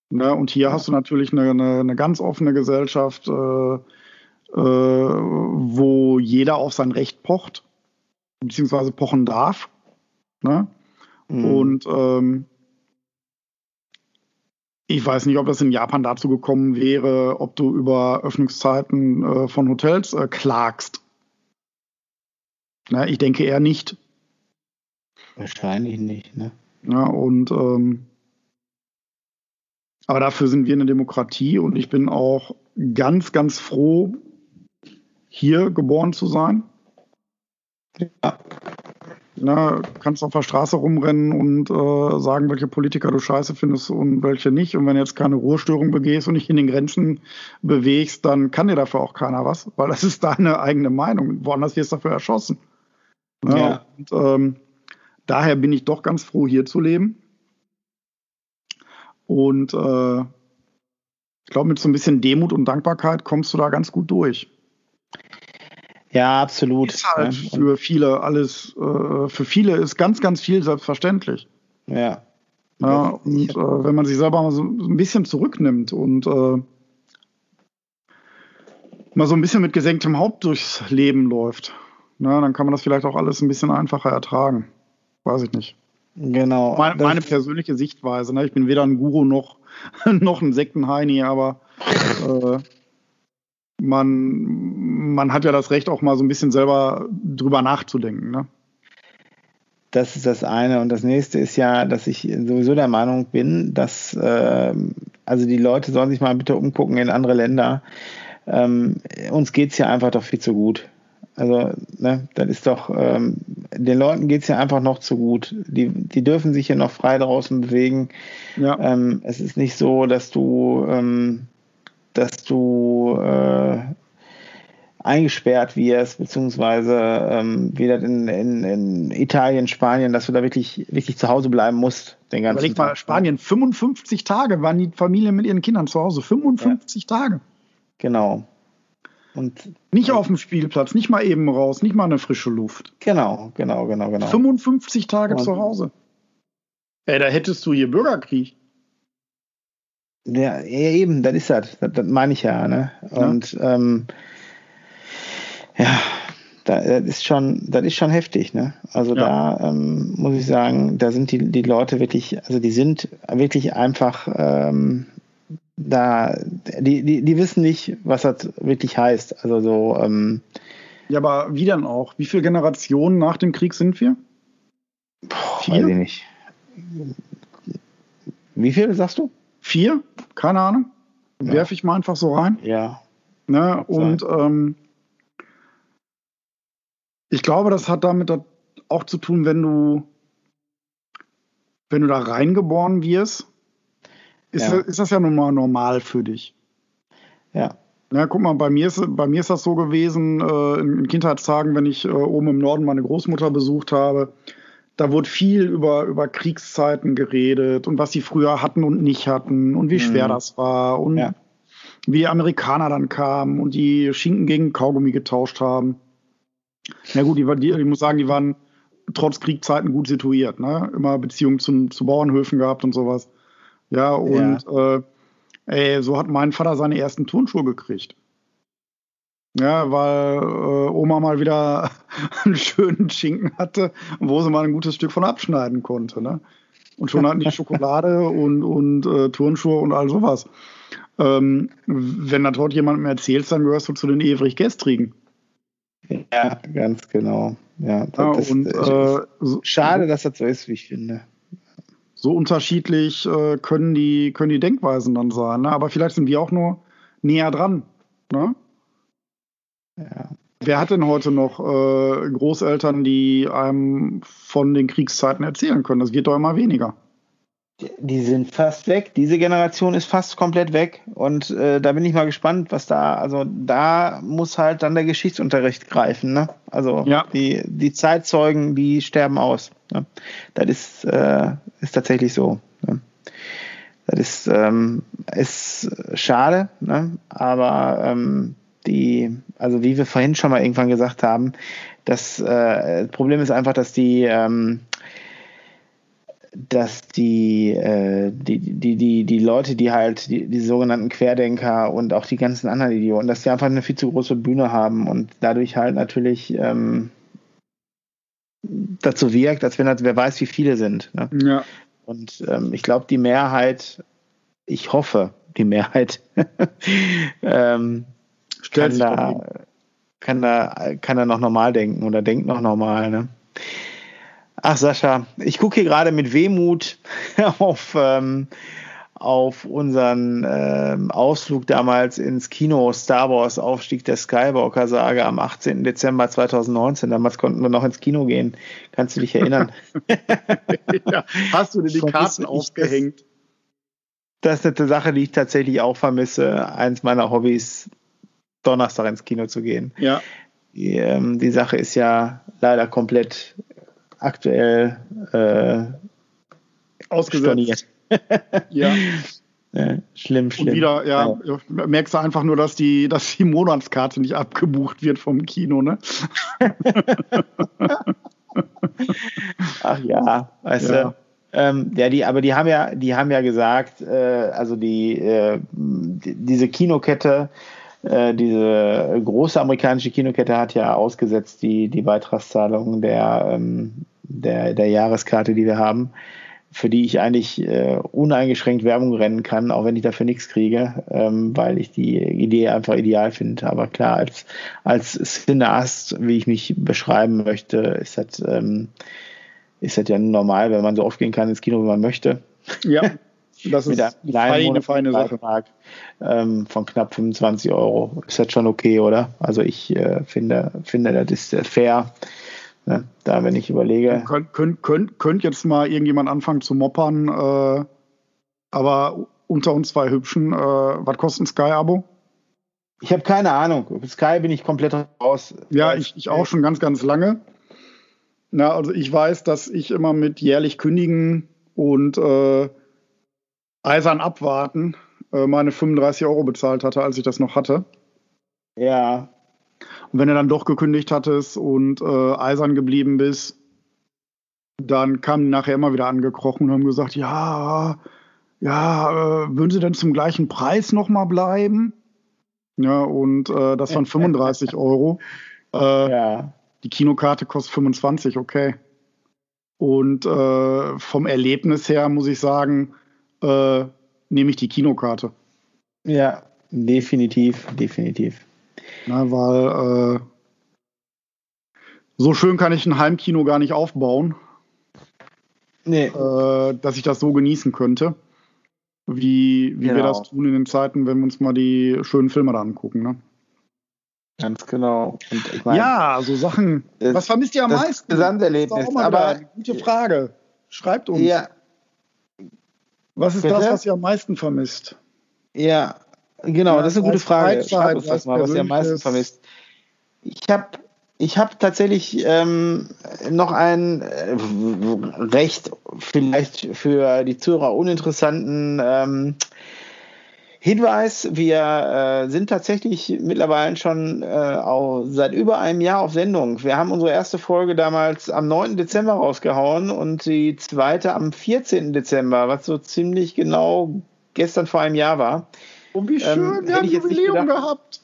Ne? Und hier ja. hast du natürlich eine, eine, eine ganz offene Gesellschaft, äh, wo jeder auf sein Recht pocht, beziehungsweise pochen darf. Ne? Mhm. Und ähm, ich weiß nicht, ob das in Japan dazu gekommen wäre, ob du über Öffnungszeiten äh, von Hotels äh, klagst. Na, ich denke eher nicht. Wahrscheinlich nicht, ne? Ja, und ähm, aber dafür sind wir eine Demokratie und ich bin auch ganz, ganz froh, hier geboren zu sein. Ja. Na, kannst auf der Straße rumrennen und äh, sagen, welche Politiker du scheiße findest und welche nicht. Und wenn du jetzt keine Ruhestörung begehst und dich in den Grenzen bewegst, dann kann dir dafür auch keiner was, weil das ist deine eigene Meinung. Woanders wirst du dafür erschossen. Na, ja. Und, ähm, daher bin ich doch ganz froh, hier zu leben. Und äh, ich glaube, mit so ein bisschen Demut und Dankbarkeit kommst du da ganz gut durch. Ja, absolut. Ist halt für viele alles, äh, für viele ist ganz, ganz viel selbstverständlich. Ja. ja und äh, wenn man sich selber mal so ein bisschen zurücknimmt und äh, mal so ein bisschen mit gesenktem Haupt durchs Leben läuft, na, dann kann man das vielleicht auch alles ein bisschen einfacher ertragen. Weiß ich nicht. Genau. Meine, meine persönliche Sichtweise. Ne? Ich bin weder ein Guru noch, noch ein Sektenheini, aber äh, man, man hat ja das Recht, auch mal so ein bisschen selber drüber nachzudenken. Ne? Das ist das eine. Und das nächste ist ja, dass ich sowieso der Meinung bin, dass äh, also die Leute sollen sich mal bitte umgucken in andere Länder. Ähm, uns geht es ja einfach doch viel zu gut. Also, ne, das ist doch, ähm, den Leuten geht es ja einfach noch zu gut. Die, die dürfen sich hier noch frei draußen bewegen. Ja. Ähm, es ist nicht so, dass du ähm, dass du äh, eingesperrt wirst, beziehungsweise ähm, wie das in, in, in, Italien, Spanien, dass du da wirklich, wirklich zu Hause bleiben musst. Den ganzen Überleg mal, Tag. Spanien, 55 Tage waren die Familien mit ihren Kindern zu Hause. 55 ja. Tage. Genau. Und nicht auf dem Spielplatz, nicht mal eben raus, nicht mal eine frische Luft. Genau, genau, genau, genau. 55 Tage Und zu Hause. Ey, da hättest du hier Bürgerkrieg. Ja, eben, das ist das. Das, das meine ich ja. Ne? Und ja, ähm, ja das ist schon, das ist schon heftig. Ne? Also ja. da ähm, muss ich sagen, da sind die, die Leute wirklich, also die sind wirklich einfach, ähm, da, die, die, die wissen nicht, was das wirklich heißt. Also so. Ähm, ja, aber wie dann auch? Wie viele Generationen nach dem Krieg sind wir? Boah, Vier? Weiß ich nicht. Wie viele sagst du? Vier? Keine Ahnung. Ja. Werfe ich mal einfach so rein. Ja. Ne? Und ähm, ich glaube, das hat damit auch zu tun, wenn du, wenn du da reingeboren wirst, ist, ja. ist das ja nun mal normal für dich. Ja. Ja, guck mal, bei mir ist, bei mir ist das so gewesen, äh, in Kindheitstagen, wenn ich äh, oben im Norden meine Großmutter besucht habe, da wurde viel über, über Kriegszeiten geredet und was sie früher hatten und nicht hatten und wie schwer mhm. das war und ja. wie die Amerikaner dann kamen und die Schinken gegen Kaugummi getauscht haben. Na gut, die, die, ich muss sagen, die waren trotz Kriegszeiten gut situiert, ne? Immer Beziehungen zu, zu Bauernhöfen gehabt und sowas. Ja, und ja. Äh, ey, so hat mein Vater seine ersten Turnschuhe gekriegt. Ja, weil äh, Oma mal wieder einen schönen Schinken hatte, wo sie mal ein gutes Stück von abschneiden konnte. Ne? Und schon hatten die Schokolade und, und äh, Turnschuhe und all sowas. Ähm, wenn das heute jemandem erzählst, dann gehörst du zu den ewig Gestrigen. Ja, ganz genau. Ja, das, ja und, äh, schade, dass das so ist, wie ich finde. So unterschiedlich äh, können, die, können die Denkweisen dann sein. Ne? Aber vielleicht sind wir auch nur näher dran. Ne? Ja. Wer hat denn heute noch äh, Großeltern, die einem von den Kriegszeiten erzählen können? Das wird doch immer weniger. Die sind fast weg. Diese Generation ist fast komplett weg. Und äh, da bin ich mal gespannt, was da, also da muss halt dann der Geschichtsunterricht greifen. Ne? Also ja. die, die Zeitzeugen, die sterben aus. Ne? Das ist, äh, ist tatsächlich so. Ne? Das ist, ähm, ist schade, ne? aber ähm, die, also wie wir vorhin schon mal irgendwann gesagt haben, das äh, Problem ist einfach, dass die, ähm, dass die, äh, die, die, die, die Leute, die halt, die, die sogenannten Querdenker und auch die ganzen anderen Idioten, dass die einfach eine viel zu große Bühne haben und dadurch halt natürlich ähm, dazu wirkt, als wenn das, wer weiß, wie viele sind. Ne? Ja. Und ähm, ich glaube, die Mehrheit, ich hoffe, die Mehrheit ähm, kann da, kann da, kann da noch normal denken oder denkt noch normal, ne? Ach, Sascha, ich gucke hier gerade mit Wehmut auf, ähm, auf unseren ähm, Ausflug damals ins Kino Star Wars Aufstieg der Skywalker-Sage am 18. Dezember 2019. Damals konnten wir noch ins Kino gehen. Kannst du dich erinnern? ja. Hast du dir die Karten aufgehängt? Das ist eine Sache, die ich tatsächlich auch vermisse. Eins meiner Hobbys, Donnerstag ins Kino zu gehen. Ja. Die, ähm, die Sache ist ja leider komplett aktuell äh, ausgesetzt. ja. Schlimm, schlimm. Und wieder, ja, ja, merkst du einfach nur, dass die, dass die Monatskarte nicht abgebucht wird vom Kino, ne? Ach ja, weißt ja. du. Ähm, ja, die, aber die haben ja, die haben ja gesagt, äh, also die, äh, die, diese Kinokette äh, diese große amerikanische Kinokette hat ja ausgesetzt die, die Beitragszahlung der, ähm, der, der Jahreskarte, die wir haben, für die ich eigentlich äh, uneingeschränkt Werbung rennen kann, auch wenn ich dafür nichts kriege, ähm, weil ich die Idee einfach ideal finde. Aber klar, als, als Cineast, wie ich mich beschreiben möchte, ist das, ähm, ist das ja normal, wenn man so oft gehen kann ins Kino, wie man möchte. Ja. Das ist eine feine Sache. Ähm, von knapp 25 Euro. Ist das schon okay, oder? Also ich äh, finde, finde, das ist fair. Ne? Da, wenn ich überlege. Könnt, könnt, könnt, könnt jetzt mal irgendjemand anfangen zu moppern, äh, aber unter uns zwei Hübschen, äh, was kostet ein Sky-Abo? Ich habe keine Ahnung. Sky bin ich komplett raus. Ja, ich, ich auch schon ganz, ganz lange. Na, also ich weiß, dass ich immer mit jährlich kündigen und äh, eisern abwarten äh, meine 35 Euro bezahlt hatte, als ich das noch hatte. Ja. Und wenn du dann doch gekündigt hattest und äh, eisern geblieben bist, dann kamen die nachher immer wieder angekrochen und haben gesagt, ja, ja, äh, würden sie denn zum gleichen Preis nochmal bleiben? Ja, und äh, das waren 35 Euro. Äh, ja. Die Kinokarte kostet 25, okay. Und äh, vom Erlebnis her muss ich sagen, äh, nehme ich die Kinokarte. Ja, definitiv, definitiv. Na, weil äh, so schön kann ich ein Heimkino gar nicht aufbauen. Nee. Äh, dass ich das so genießen könnte. Wie, wie genau. wir das tun in den Zeiten, wenn wir uns mal die schönen Filme da angucken. Ne? Ganz genau. Ich mein, ja, so Sachen. Was vermisst ihr am das meisten? Gesamterlebnis. Das aber eine gute Frage. Schreibt uns. Ja. Was ist Bitte? das, was ihr am meisten vermisst? Ja, genau, ja, das ist eine gute Frage. Schreibt uns das mal, was ihr am meisten vermisst. Ich habe ich habe tatsächlich ähm, noch einen äh, recht vielleicht für die Zuhörer uninteressanten ähm, Hinweis, wir äh, sind tatsächlich mittlerweile schon äh, auch seit über einem Jahr auf Sendung. Wir haben unsere erste Folge damals am 9. Dezember rausgehauen und die zweite am 14. Dezember, was so ziemlich genau gestern vor einem Jahr war. Und wie schön, ähm, wir haben Jubiläum gedacht, gehabt.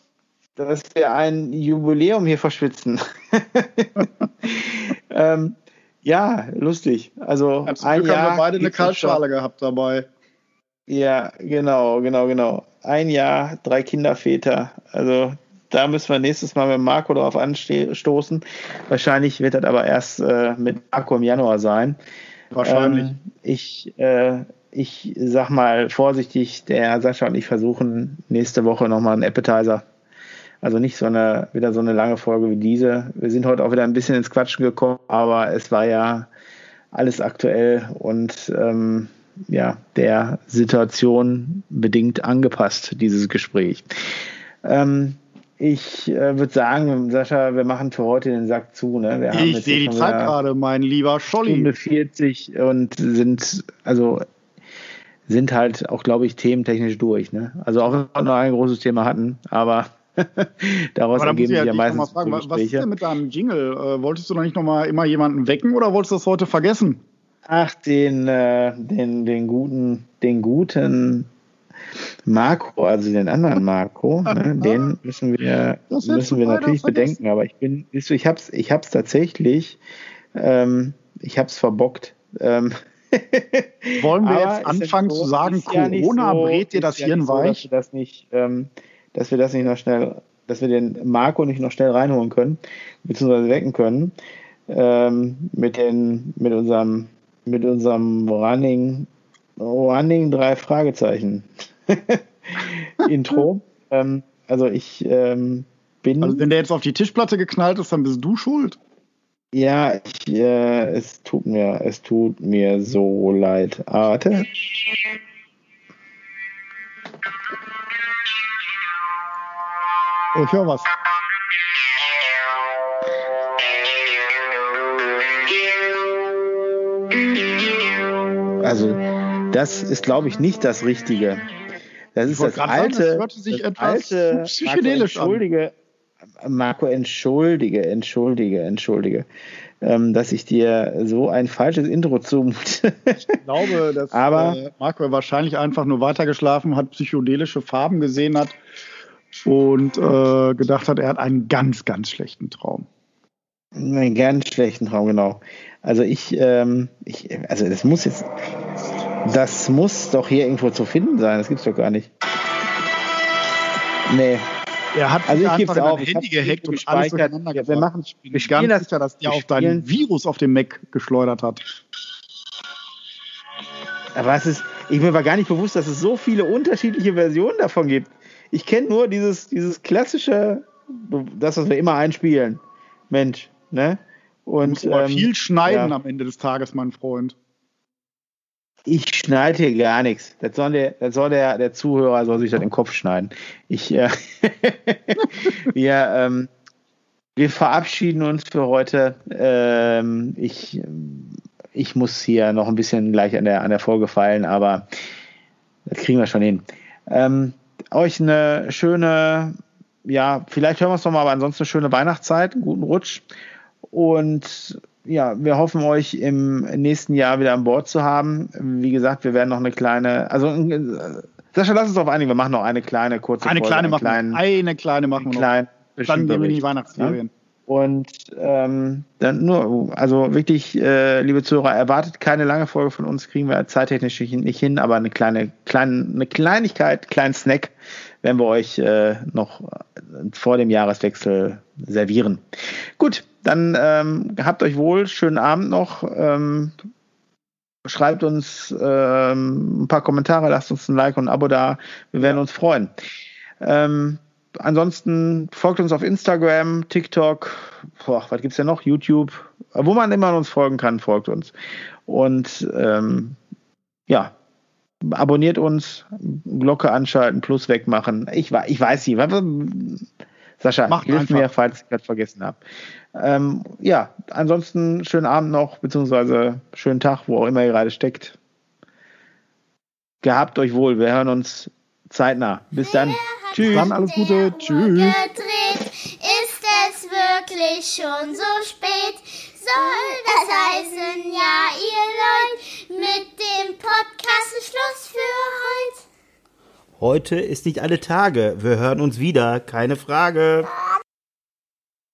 Dass wir ein Jubiläum hier verschwitzen. ähm, ja, lustig. Also ein Jahr haben wir beide eine Kaltschale gehabt dabei. Ja, genau, genau, genau. Ein Jahr, drei Kinderväter. Also da müssen wir nächstes Mal mit Marco darauf anstoßen. Wahrscheinlich wird das aber erst äh, mit Marco im Januar sein. Wahrscheinlich. Ähm, ich, äh, ich sag mal vorsichtig, der Sascha und ich versuchen nächste Woche nochmal einen Appetizer. Also nicht so eine, wieder so eine lange Folge wie diese. Wir sind heute auch wieder ein bisschen ins Quatschen gekommen, aber es war ja alles aktuell und ähm, ja, der Situation bedingt angepasst, dieses Gespräch. Ähm, ich äh, würde sagen, Sascha, wir machen für heute den Sack zu. Ne? ich sehe die Zeit gerade, mein lieber Scholli. Stunde 40 und sind, also sind halt auch, glaube ich, thementechnisch durch. Ne? Also auch wenn wir noch ein großes Thema hatten, aber daraus aber ergeben sich ja meistens fragen, Was ist denn mit deinem Jingle? Äh, wolltest du noch nicht noch mal immer jemanden wecken oder wolltest du das heute vergessen? Ach, den, äh, den, den guten, den guten Marco, also den anderen Marco, ne, den müssen wir, müssen wir natürlich bedenken. Aber ich bin, ich hab's, ich hab's tatsächlich, ähm, ich hab's verbockt. Ähm, Wollen wir jetzt anfangen so, zu sagen, Corona ja so, brät dir das Hirn ja so, weich? Dass wir das, nicht, ähm, dass wir das nicht noch schnell, dass wir den Marco nicht noch schnell reinholen können, beziehungsweise wecken können, ähm, mit den, mit unserem mit unserem Running, Running drei Fragezeichen Intro. ähm, also ich ähm, bin. Also wenn der jetzt auf die Tischplatte geknallt ist, dann bist du schuld. Ja, ich, äh, es tut mir, es tut mir so leid. Warte. Oh, ich höre was. Also das ist, glaube ich, nicht das Richtige. Das ist das alte, sagen, das das alte psychedelisch Marco, entschuldige, Marco, entschuldige, entschuldige, entschuldige, ähm, dass ich dir so ein falsches Intro zumute. ich glaube, dass Aber, äh, Marco wahrscheinlich einfach nur weitergeschlafen hat, psychedelische Farben gesehen hat und äh, gedacht hat, er hat einen ganz, ganz schlechten Traum. Einen ganz schlechten Traum, genau. Also ich, ähm, ich, also das muss jetzt, das muss doch hier irgendwo zu finden sein. Das gibt's doch gar nicht. Nee. Er hat also ich gebe auf. Handy gehackt und alles durcheinander ja, wir machen, ich bin ganz das, sicher, dass der auf dein Virus auf dem Mac geschleudert hat. Aber es ist, ich mir war gar nicht bewusst, dass es so viele unterschiedliche Versionen davon gibt. Ich kenne nur dieses, dieses klassische, das, was wir immer einspielen. Mensch, ne? Und ähm, viel schneiden ja. am Ende des Tages, mein Freund. Ich schneide hier gar nichts. Das soll der, das soll der, der Zuhörer soll sich das im Kopf schneiden. Ich, äh, wir, ähm, wir verabschieden uns für heute. Ähm, ich, ich muss hier noch ein bisschen gleich an der, an der Folge feilen, aber das kriegen wir schon hin. Ähm, euch eine schöne, ja, vielleicht hören wir es nochmal, aber ansonsten eine schöne Weihnachtszeit, einen guten Rutsch. Und ja, wir hoffen euch im nächsten Jahr wieder an Bord zu haben. Wie gesagt, wir werden noch eine kleine, also äh, Sascha, lass uns auf einigen, wir machen noch eine kleine kurze Eine Folge, kleine machen kleinen, eine kleine machen wir noch. Dann gehen wir in die Weihnachtsferien. Ja? Und ähm, dann nur, also wirklich, äh, liebe Zuhörer, erwartet keine lange Folge von uns, kriegen wir zeittechnisch nicht hin, aber eine kleine, kleine, eine Kleinigkeit, kleinen Snack werden wir euch äh, noch vor dem Jahreswechsel servieren. Gut, dann ähm, habt euch wohl, schönen Abend noch. Ähm, schreibt uns ähm, ein paar Kommentare, lasst uns ein Like und ein Abo da. Wir werden uns freuen. Ähm, ansonsten folgt uns auf Instagram, TikTok, boah, was gibt's denn noch? YouTube, wo man immer uns folgen kann, folgt uns. Und ähm, ja, abonniert uns, Glocke anschalten, Plus wegmachen. Ich, ich weiß nicht. Sascha, Macht hilf einfach. mir, falls ich das vergessen habe. Ähm, ja, ansonsten schönen Abend noch, beziehungsweise schönen Tag, wo auch immer ihr gerade steckt. Gehabt euch wohl. Wir hören uns zeitnah. Bis dann. Tschüss. Dann alles Gute. Tschüss. Ist es wirklich schon so spät? Soll das heißen, ja, ihr Leute, mit dem Podcast Schluss für heute? Heute ist nicht alle Tage. Wir hören uns wieder, keine Frage.